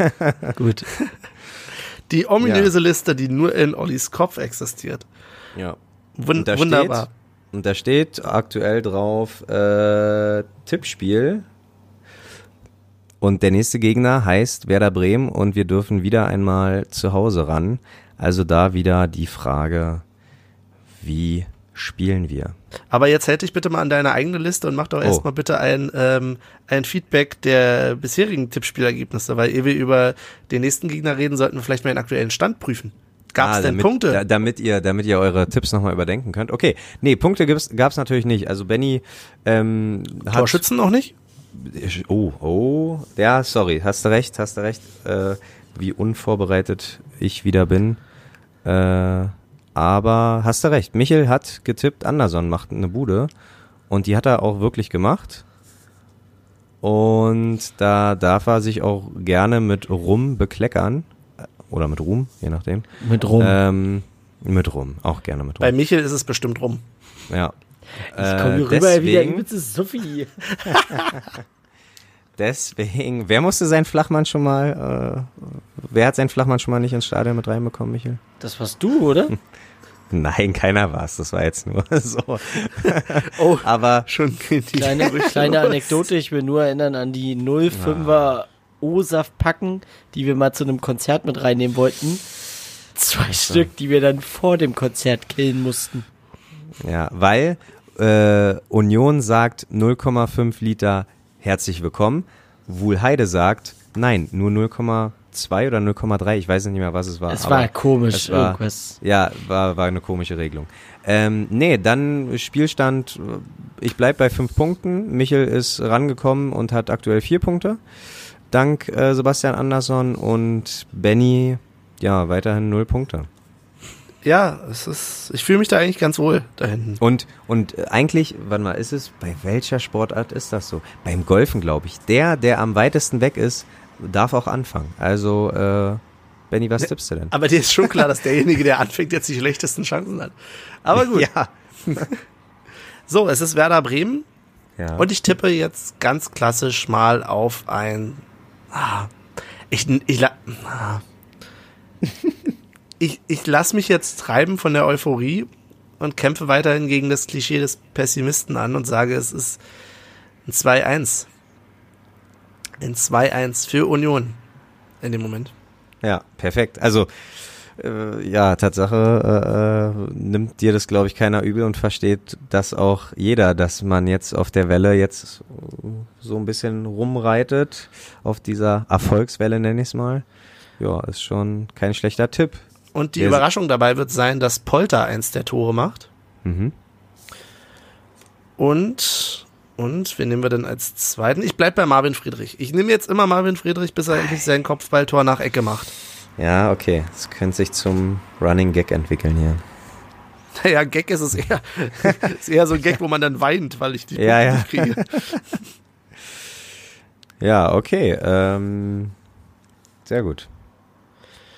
G: gut.
A: die ominöse Liste, die nur in Ollis Kopf existiert.
B: Ja.
A: Wun
B: Und
A: wunderbar.
B: Steht, und da steht aktuell drauf äh, Tippspiel. Und der nächste Gegner heißt Werder Bremen und wir dürfen wieder einmal zu Hause ran. Also da wieder die Frage, wie spielen wir?
A: Aber jetzt hält dich bitte mal an deine eigene Liste und mach doch
B: Oh.
A: erstmal bitte ein, ähm, ein Feedback der bisherigen Tippspielergebnisse, weil ehe wir über den nächsten Gegner reden, sollten wir vielleicht mal den aktuellen Stand prüfen. Gab es
B: Ah,
A: denn
B: damit,
A: Punkte?
B: Da, damit ihr, damit ihr eure Tipps nochmal überdenken könnt. Okay, nee, Punkte gibt's, gab's natürlich nicht. Also Benny ähm, hat
A: Torschützen noch nicht?
B: Oh, oh, ja, sorry, hast du recht, hast du recht, äh, wie unvorbereitet ich wieder bin. Äh, aber hast du recht, Michel hat getippt, Anderson macht eine Bude und die hat er auch wirklich gemacht. Und da darf er sich auch gerne mit Rum bekleckern. Oder mit Ruhm, je nachdem.
G: Mit rum.
B: Ähm, mit Rum, auch gerne mit
A: Bei
B: Rum.
A: Michel ist es bestimmt rum.
B: Ja.
G: ich komme hier
B: äh,
G: rüber wieder
B: deswegen-
G: übelstes Sophie.
B: Deswegen, wer musste seinen Flachmann schon mal, äh, wer hat seinen Flachmann schon mal nicht ins Stadion mit reinbekommen, Michael?
G: Das warst du, oder?
B: Nein, keiner war es, das war jetzt nur so.
A: Oh,
B: Aber
A: schon
G: Kleine, kleine. Anekdote, ich will nur erinnern an die 05er O-Saft packen, die wir mal zu einem Konzert mit reinnehmen wollten. Zwei Stück, die wir dann vor dem Konzert killen mussten.
B: Ja, weil äh, Union sagt 0,5 Liter herzlich willkommen. Wuhlheide sagt, nein, nur 0,2 oder 0,3, ich weiß nicht mehr, was es war.
G: Es war komisch,
B: es war,
G: irgendwas.
B: Ja, war, war eine komische Regelung. Ähm, nee, dann Spielstand, ich bleib bei fünf Punkten. Michel ist rangekommen und hat aktuell vier Punkte. Dank äh, Sebastian Andersson und Benny, ja, weiterhin null Punkte.
A: Ja, es ist, ich fühle mich da eigentlich ganz wohl da hinten.
B: Und, und äh, eigentlich, warte mal, ist es, bei welcher Sportart ist das so? Beim Golfen, glaube ich. Der, der am weitesten weg ist, darf auch anfangen. Also, äh, Benny, was tippst du denn?
A: Aber dir ist schon klar, dass derjenige, der anfängt, jetzt die schlechtesten Chancen hat. Aber gut.
B: Ja.
A: So, es ist Werder Bremen.
B: ja.
A: Und ich tippe jetzt ganz klassisch mal auf ein. Ah, ich, ich, la- ah. Ich, ich lasse mich jetzt treiben von der Euphorie und kämpfe weiterhin gegen das Klischee des Pessimisten an und sage, es ist ein 2-1. Ein 2-1 für Union in dem Moment.
B: Ja, perfekt. Also, äh, ja, Tatsache äh, äh, nimmt dir das, glaube ich, keiner übel und versteht das auch jeder, dass man jetzt auf der Welle jetzt so ein bisschen rumreitet, auf dieser Erfolgswelle, nenne ich es mal. Ja, ist schon kein schlechter Tipp.
A: Und die
B: Der-
A: Überraschung dabei wird sein, dass Polter eins der Tore macht.
B: Mhm.
A: Und, und, wen nehmen wir denn als zweiten? Ich bleib bei Marvin Friedrich. Ich nehme jetzt immer Marvin Friedrich, bis er endlich sein Kopfballtor nach Ecke macht.
B: Ja, okay. Das könnte sich zum Running Gag entwickeln hier.
A: Naja, Gag ist es eher. ist eher so ein Gag, wo man dann weint, weil ich die
B: Ja, ja.
A: nicht kriege.
B: Ja, okay. Ähm, sehr gut.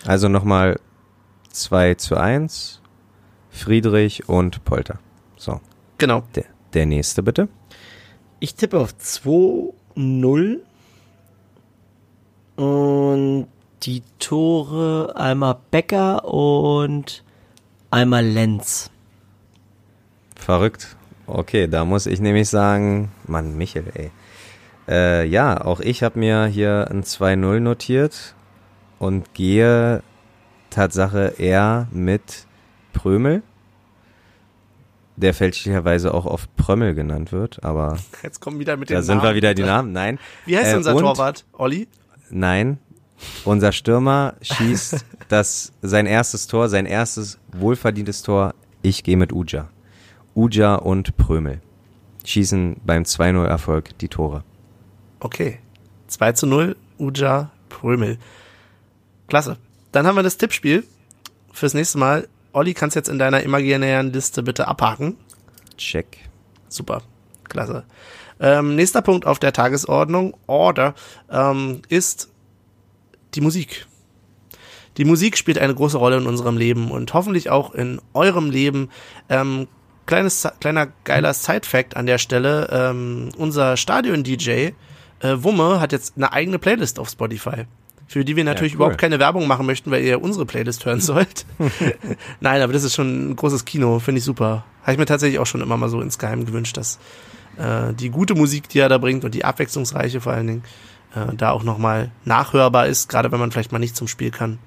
B: Also nochmal 2 zu 1. Friedrich und Polter. So,
A: Genau.
B: der, der nächste bitte.
G: Ich tippe auf 2-0. Und die Tore einmal Becker und einmal Lenz.
B: Verrückt. Okay, da muss ich nämlich sagen, Mann, Michel, ey. Äh, ja, auch ich habe mir hier ein 2-0 notiert und gehe Tatsache eher mit Prömel, der fälschlicherweise auch oft Prömmel genannt wird, aber
A: Jetzt kommen wieder mit den
B: da sind
A: Namen.
B: wir wieder die Namen. Nein,
A: Wie heißt
B: Äh,
A: unser
B: und-
A: Torwart? Olli?
B: nein. Unser Stürmer schießt das sein erstes Tor, sein erstes wohlverdientes Tor. Ich gehe mit Uja. Uja und Prömel schießen beim 2-0 Erfolg die Tore.
A: Okay. 2 zu 0, Uja Prömel. Klasse. Dann haben wir das Tippspiel fürs nächste Mal. Olli, kannst jetzt in deiner imaginären Liste bitte abhaken.
B: Check.
A: Super. Klasse. Ähm, nächster Punkt auf der Tagesordnung, Order, ähm, ist die Musik. Die Musik spielt eine große Rolle in unserem Leben und hoffentlich auch in eurem Leben. Ähm, kleines, kleiner geiler Side-Fact an der Stelle. Ähm, unser Stadion-DJ äh, Wumme hat jetzt eine eigene Playlist auf Spotify. Für die wir natürlich
B: cool.
A: überhaupt keine Werbung machen möchten, weil ihr unsere Playlist hören sollt. Nein, aber das ist schon ein großes Kino, finde ich super. Habe ich mir tatsächlich auch schon immer mal so insgeheim gewünscht, dass äh, die gute Musik, die er da bringt und die abwechslungsreiche vor allen Dingen, äh, da auch nochmal nachhörbar ist, gerade wenn man vielleicht mal nicht zum Spiel kann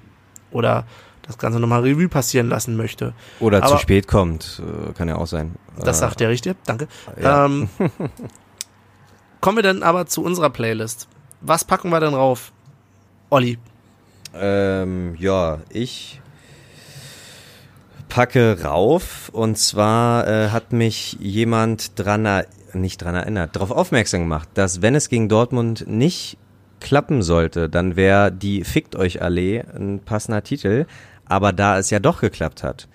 A: oder das Ganze nochmal Revue passieren lassen möchte.
B: Oder
A: Aber-
B: zu spät kommt, äh, kann ja auch sein.
A: Das
B: Äh,
A: sagt der richtig, danke.
B: ja.
A: Ähm, kommen wir dann aber zu unserer Playlist. Was packen wir denn rauf? Olli,
B: Ähm, ja, ich packe rauf. Und zwar äh, hat mich jemand dran, nicht dran erinnert, darauf aufmerksam gemacht, dass wenn es gegen Dortmund nicht klappen sollte, dann wäre die Fickt euch Allee ein passender Titel, aber da es ja doch geklappt hat,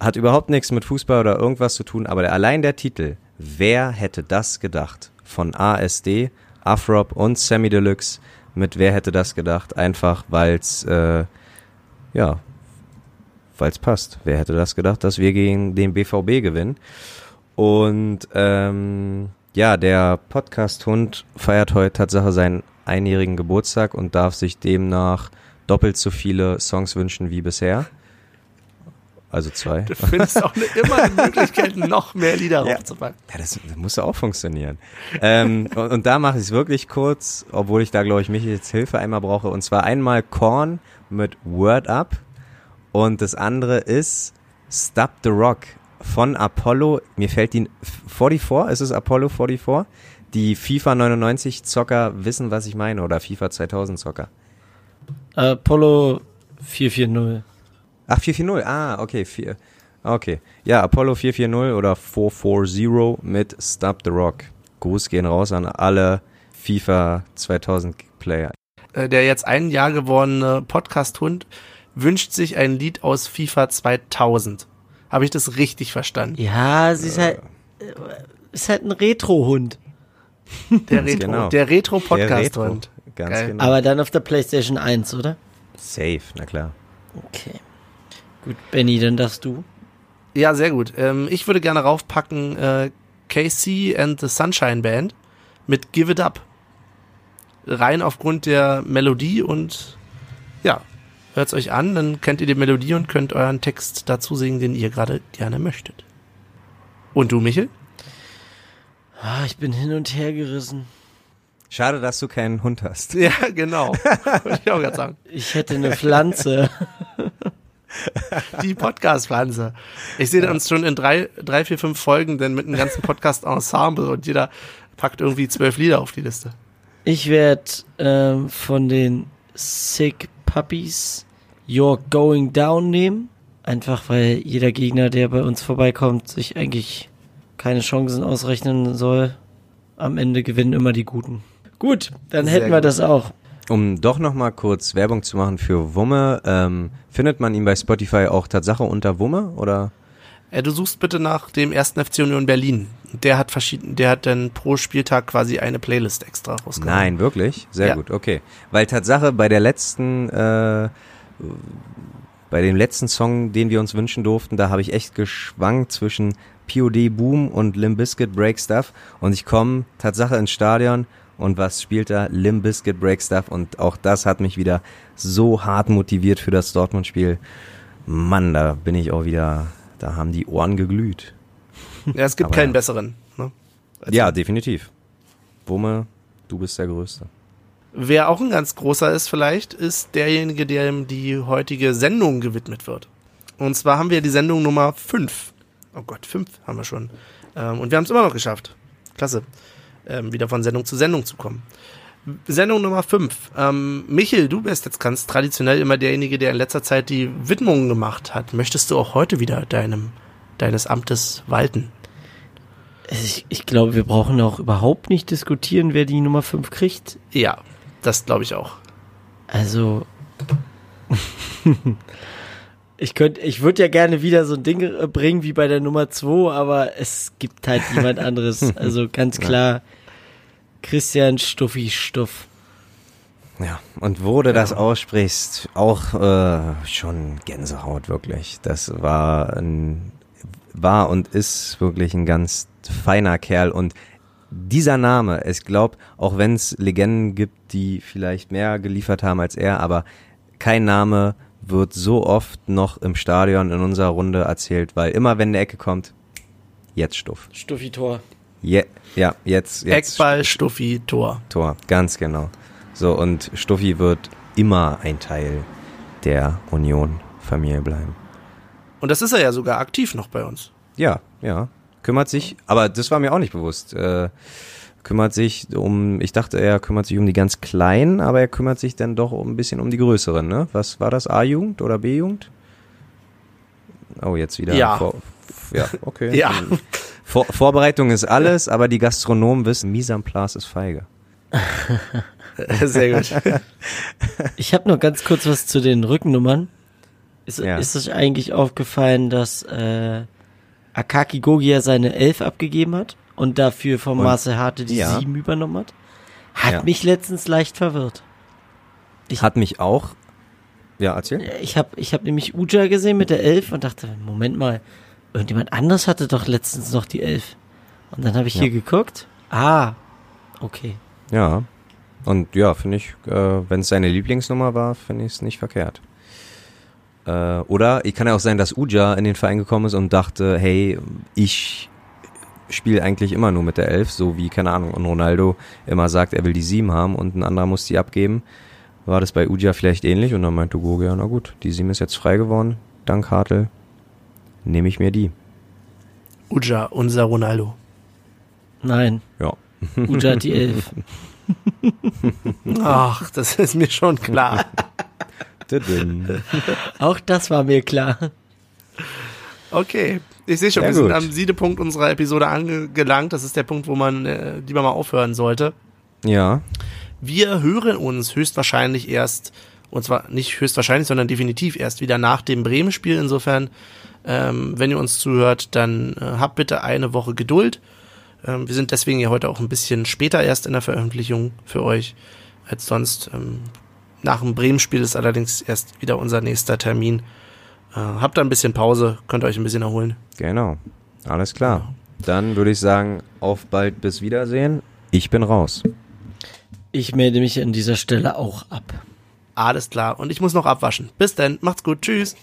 B: hat überhaupt nichts mit Fußball oder irgendwas zu tun, aber allein der Titel, wer hätte das gedacht? Von ASD, Afrop und Sammy Deluxe mit Wer hätte das gedacht? Einfach weil's äh, ja, weil's passt. Wer hätte das gedacht, dass wir gegen den BVB gewinnen? Und ähm, ja, der Podcast-Hund feiert heute Tatsache seinen einjährigen Geburtstag und darf sich demnach doppelt so viele Songs wünschen wie bisher. Also zwei.
A: du findest auch ne, immer eine Möglichkeit, noch mehr Lieder
B: Ja.
A: raufzupacken.
B: Ja, das, das muss ja auch funktionieren. ähm, und, und da mache ich es wirklich kurz, obwohl ich da, glaube ich, mich jetzt Hilfe einmal brauche. Und zwar einmal Korn mit Word Up und das andere ist Stop the Rock von Apollo, mir fällt die 44, ist es Apollo 44? Die FIFA 99 Zocker wissen, was ich meine, oder FIFA 2000 Zocker.
G: Apollo 440.
B: Ach, 440, ah, okay, 4. Okay. Ja, Apollo 440 oder 440 mit Stop the Rock. Gruß gehen raus an alle FIFA 2000 Player.
A: Äh, Der jetzt ein Jahr gewordene Podcast-Hund wünscht sich ein Lied aus FIFA 2000. Habe ich das richtig verstanden?
G: Ja, sie ist halt, äh, ist halt ein Retro-Hund.
A: Der
B: Ganz
A: Retro,
B: genau.
A: der Retro-Podcast-Hund.
B: Ganz
A: Geil.
B: genau.
G: Aber dann auf der PlayStation 1, oder?
B: Safe, na klar.
G: Okay. Gut, Benny, dann darfst du.
A: Ja, sehr gut. Ähm, ich würde gerne raufpacken äh, KC and the Sunshine Band mit Give It Up. Rein aufgrund der Melodie und ja, hört's euch an, dann kennt ihr die Melodie und könnt euren Text dazu singen, den ihr gerade gerne möchtet. Und du, Michel?
G: Ah, ich bin hin und her gerissen.
B: Schade, dass du keinen Hund hast.
A: Ja, genau. Wollte ich auch gerade sagen.
G: Ich hätte eine Pflanze.
A: Die Podcast-Pflanze. Ich sehe uns schon in drei, drei, vier, fünf Folgen denn mit einem ganzen Podcast-Ensemble und jeder packt irgendwie zwölf Lieder auf die Liste.
G: Ich werde ähm, von den Sick Puppies You're Going Down nehmen. Einfach weil jeder Gegner, der bei uns vorbeikommt, sich eigentlich keine Chancen ausrechnen soll. Am Ende gewinnen immer die Guten. Gut, dann
A: Sehr
G: hätten wir
A: gut.
G: das auch.
B: Um doch nochmal kurz Werbung zu machen für Wumme, ähm, findet man ihn bei Spotify auch Tatsache unter Wumme oder?
A: Äh, du suchst bitte nach dem ersten FC Union Berlin. Der hat verschieden, der hat dann pro Spieltag quasi eine Playlist extra rausgehauen.
B: Nein, wirklich? Sehr
A: Ja.
B: gut, okay. Weil Tatsache bei der letzten, äh, bei dem letzten Song, den wir uns wünschen durften, da habe ich echt geschwankt zwischen POD Boom und Limp Bizkit Break Stuff und ich komme Tatsache ins Stadion und was spielt da? Limp Bizkit Break Stuff und auch das hat mich wieder so hart motiviert für das Dortmund-Spiel. Mann, da bin ich auch wieder, da haben die Ohren geglüht.
A: Ja, es gibt
B: Aber
A: keinen
B: ja.
A: besseren. Ne? Also,
B: Ja, definitiv. Wumme, du bist der Größte.
A: Wer auch ein ganz großer ist vielleicht, ist derjenige, dem die heutige Sendung gewidmet wird. Und zwar haben wir die Sendung Nummer 5. Oh Gott, 5 haben wir schon. Ähm, und wir haben es immer noch geschafft. Klasse. Ähm, wieder von Sendung zu Sendung zu kommen. Sendung Nummer 5. Ähm, Michel, du bist jetzt ganz traditionell immer derjenige, der in letzter Zeit die Widmungen gemacht hat. Möchtest du auch heute wieder deinem, deines Amtes walten?
G: Ich, ich glaube, wir brauchen auch überhaupt nicht diskutieren, wer die Nummer 5 kriegt.
A: Ja, das glaube ich auch.
G: Also. ich könnte, ich würde ja gerne wieder so ein Ding äh, bringen wie bei der Nummer 2, aber es gibt halt niemand anderes. Also ganz klar, Christian Stuffi Stuff.
B: Ja, und wo du das aussprichst, auch äh, schon Gänsehaut wirklich. Das war ein, war und ist wirklich ein ganz feiner Kerl und dieser Name, ich glaube, auch wenn es Legenden gibt, die vielleicht mehr geliefert haben als er, aber kein Name wird so oft noch im Stadion in unserer Runde erzählt, weil immer wenn eine Ecke kommt, jetzt Stuff.
G: Stuffi Tor.
B: Je, ja, jetzt, jetzt
A: Eckball, Stuffi, Tor.
B: Tor, ganz genau. So, und Stuffi wird immer ein Teil der Union-Familie bleiben.
A: Und das ist er ja sogar aktiv noch bei uns.
B: Ja, ja. Kümmert sich, aber das war mir auch nicht bewusst. Äh, kümmert sich um, ich dachte, er kümmert sich um die ganz Kleinen, aber er kümmert sich dann doch ein bisschen um die Größeren, ne? Was war das? A-Jugend oder B-Jugend? Oh, jetzt wieder.
A: Ja.
B: Vor, ja, okay.
A: Ja.
B: Vor, Vorbereitung ist alles, aber die Gastronomen wissen, Mise en place ist feige.
A: Sehr gut.
G: Ich habe noch ganz kurz was zu den Rückennummern. Ist,
B: Ja.
G: ist euch eigentlich aufgefallen, dass äh, Akaki Gogia seine 11 abgegeben hat und dafür von
B: Und-
G: Marcel Harte die
B: ja.
G: 7 übernommen hat? Hat
B: Ja.
G: mich letztens leicht verwirrt. Ich-
B: Hat mich auch. Ja, erzähl.
G: Ich habe ich hab nämlich Uja gesehen mit der 11 und dachte, Moment mal, irgendjemand anders hatte doch letztens noch die 11. Und dann habe ich
B: Ja.
G: hier geguckt. Ah, okay.
B: Ja. Und ja, finde ich, äh, wenn es seine Lieblingsnummer war, finde ich es nicht verkehrt. Äh, oder ich kann ja auch sein, dass Uja in den Verein gekommen ist und dachte, hey, ich spiele eigentlich immer nur mit der Elf, so wie, keine Ahnung, und Ronaldo immer sagt, er will die Sieben haben und ein anderer muss die abgeben. War das bei Uja vielleicht ähnlich? Und dann meinte Goge, ja, na gut, die Sieben ist jetzt frei geworden, dank Hartl, nehme ich mir die.
A: Uja, unser Ronaldo.
G: Nein,
B: Ja.
G: Uja hat die Elf.
A: Ach, das ist mir schon klar.
G: Auch das war mir klar.
A: Okay. Ich sehe schon,
B: Sehr
A: wir sind
B: gut.
A: am Siedepunkt unserer Episode angelangt. Das ist der Punkt, wo man äh, lieber mal aufhören sollte.
B: Ja.
A: Wir hören uns höchstwahrscheinlich erst, und zwar nicht höchstwahrscheinlich, sondern definitiv erst wieder nach dem Bremen-Spiel. Insofern, ähm, wenn ihr uns zuhört, dann äh, habt bitte eine Woche Geduld. Ähm, wir sind deswegen ja heute auch ein bisschen später erst in der Veröffentlichung für euch als sonst. Ähm, nach dem Bremen-Spiel ist allerdings erst wieder unser nächster Termin. Äh, habt da ein bisschen Pause, könnt euch ein bisschen erholen.
B: Genau. Alles klar. Dann würde ich sagen, auf bald bis Wiedersehen. Ich bin raus.
G: Ich melde mich an dieser Stelle auch ab.
A: Alles klar. Und ich muss noch abwaschen. Bis dann. Macht's gut. Tschüss.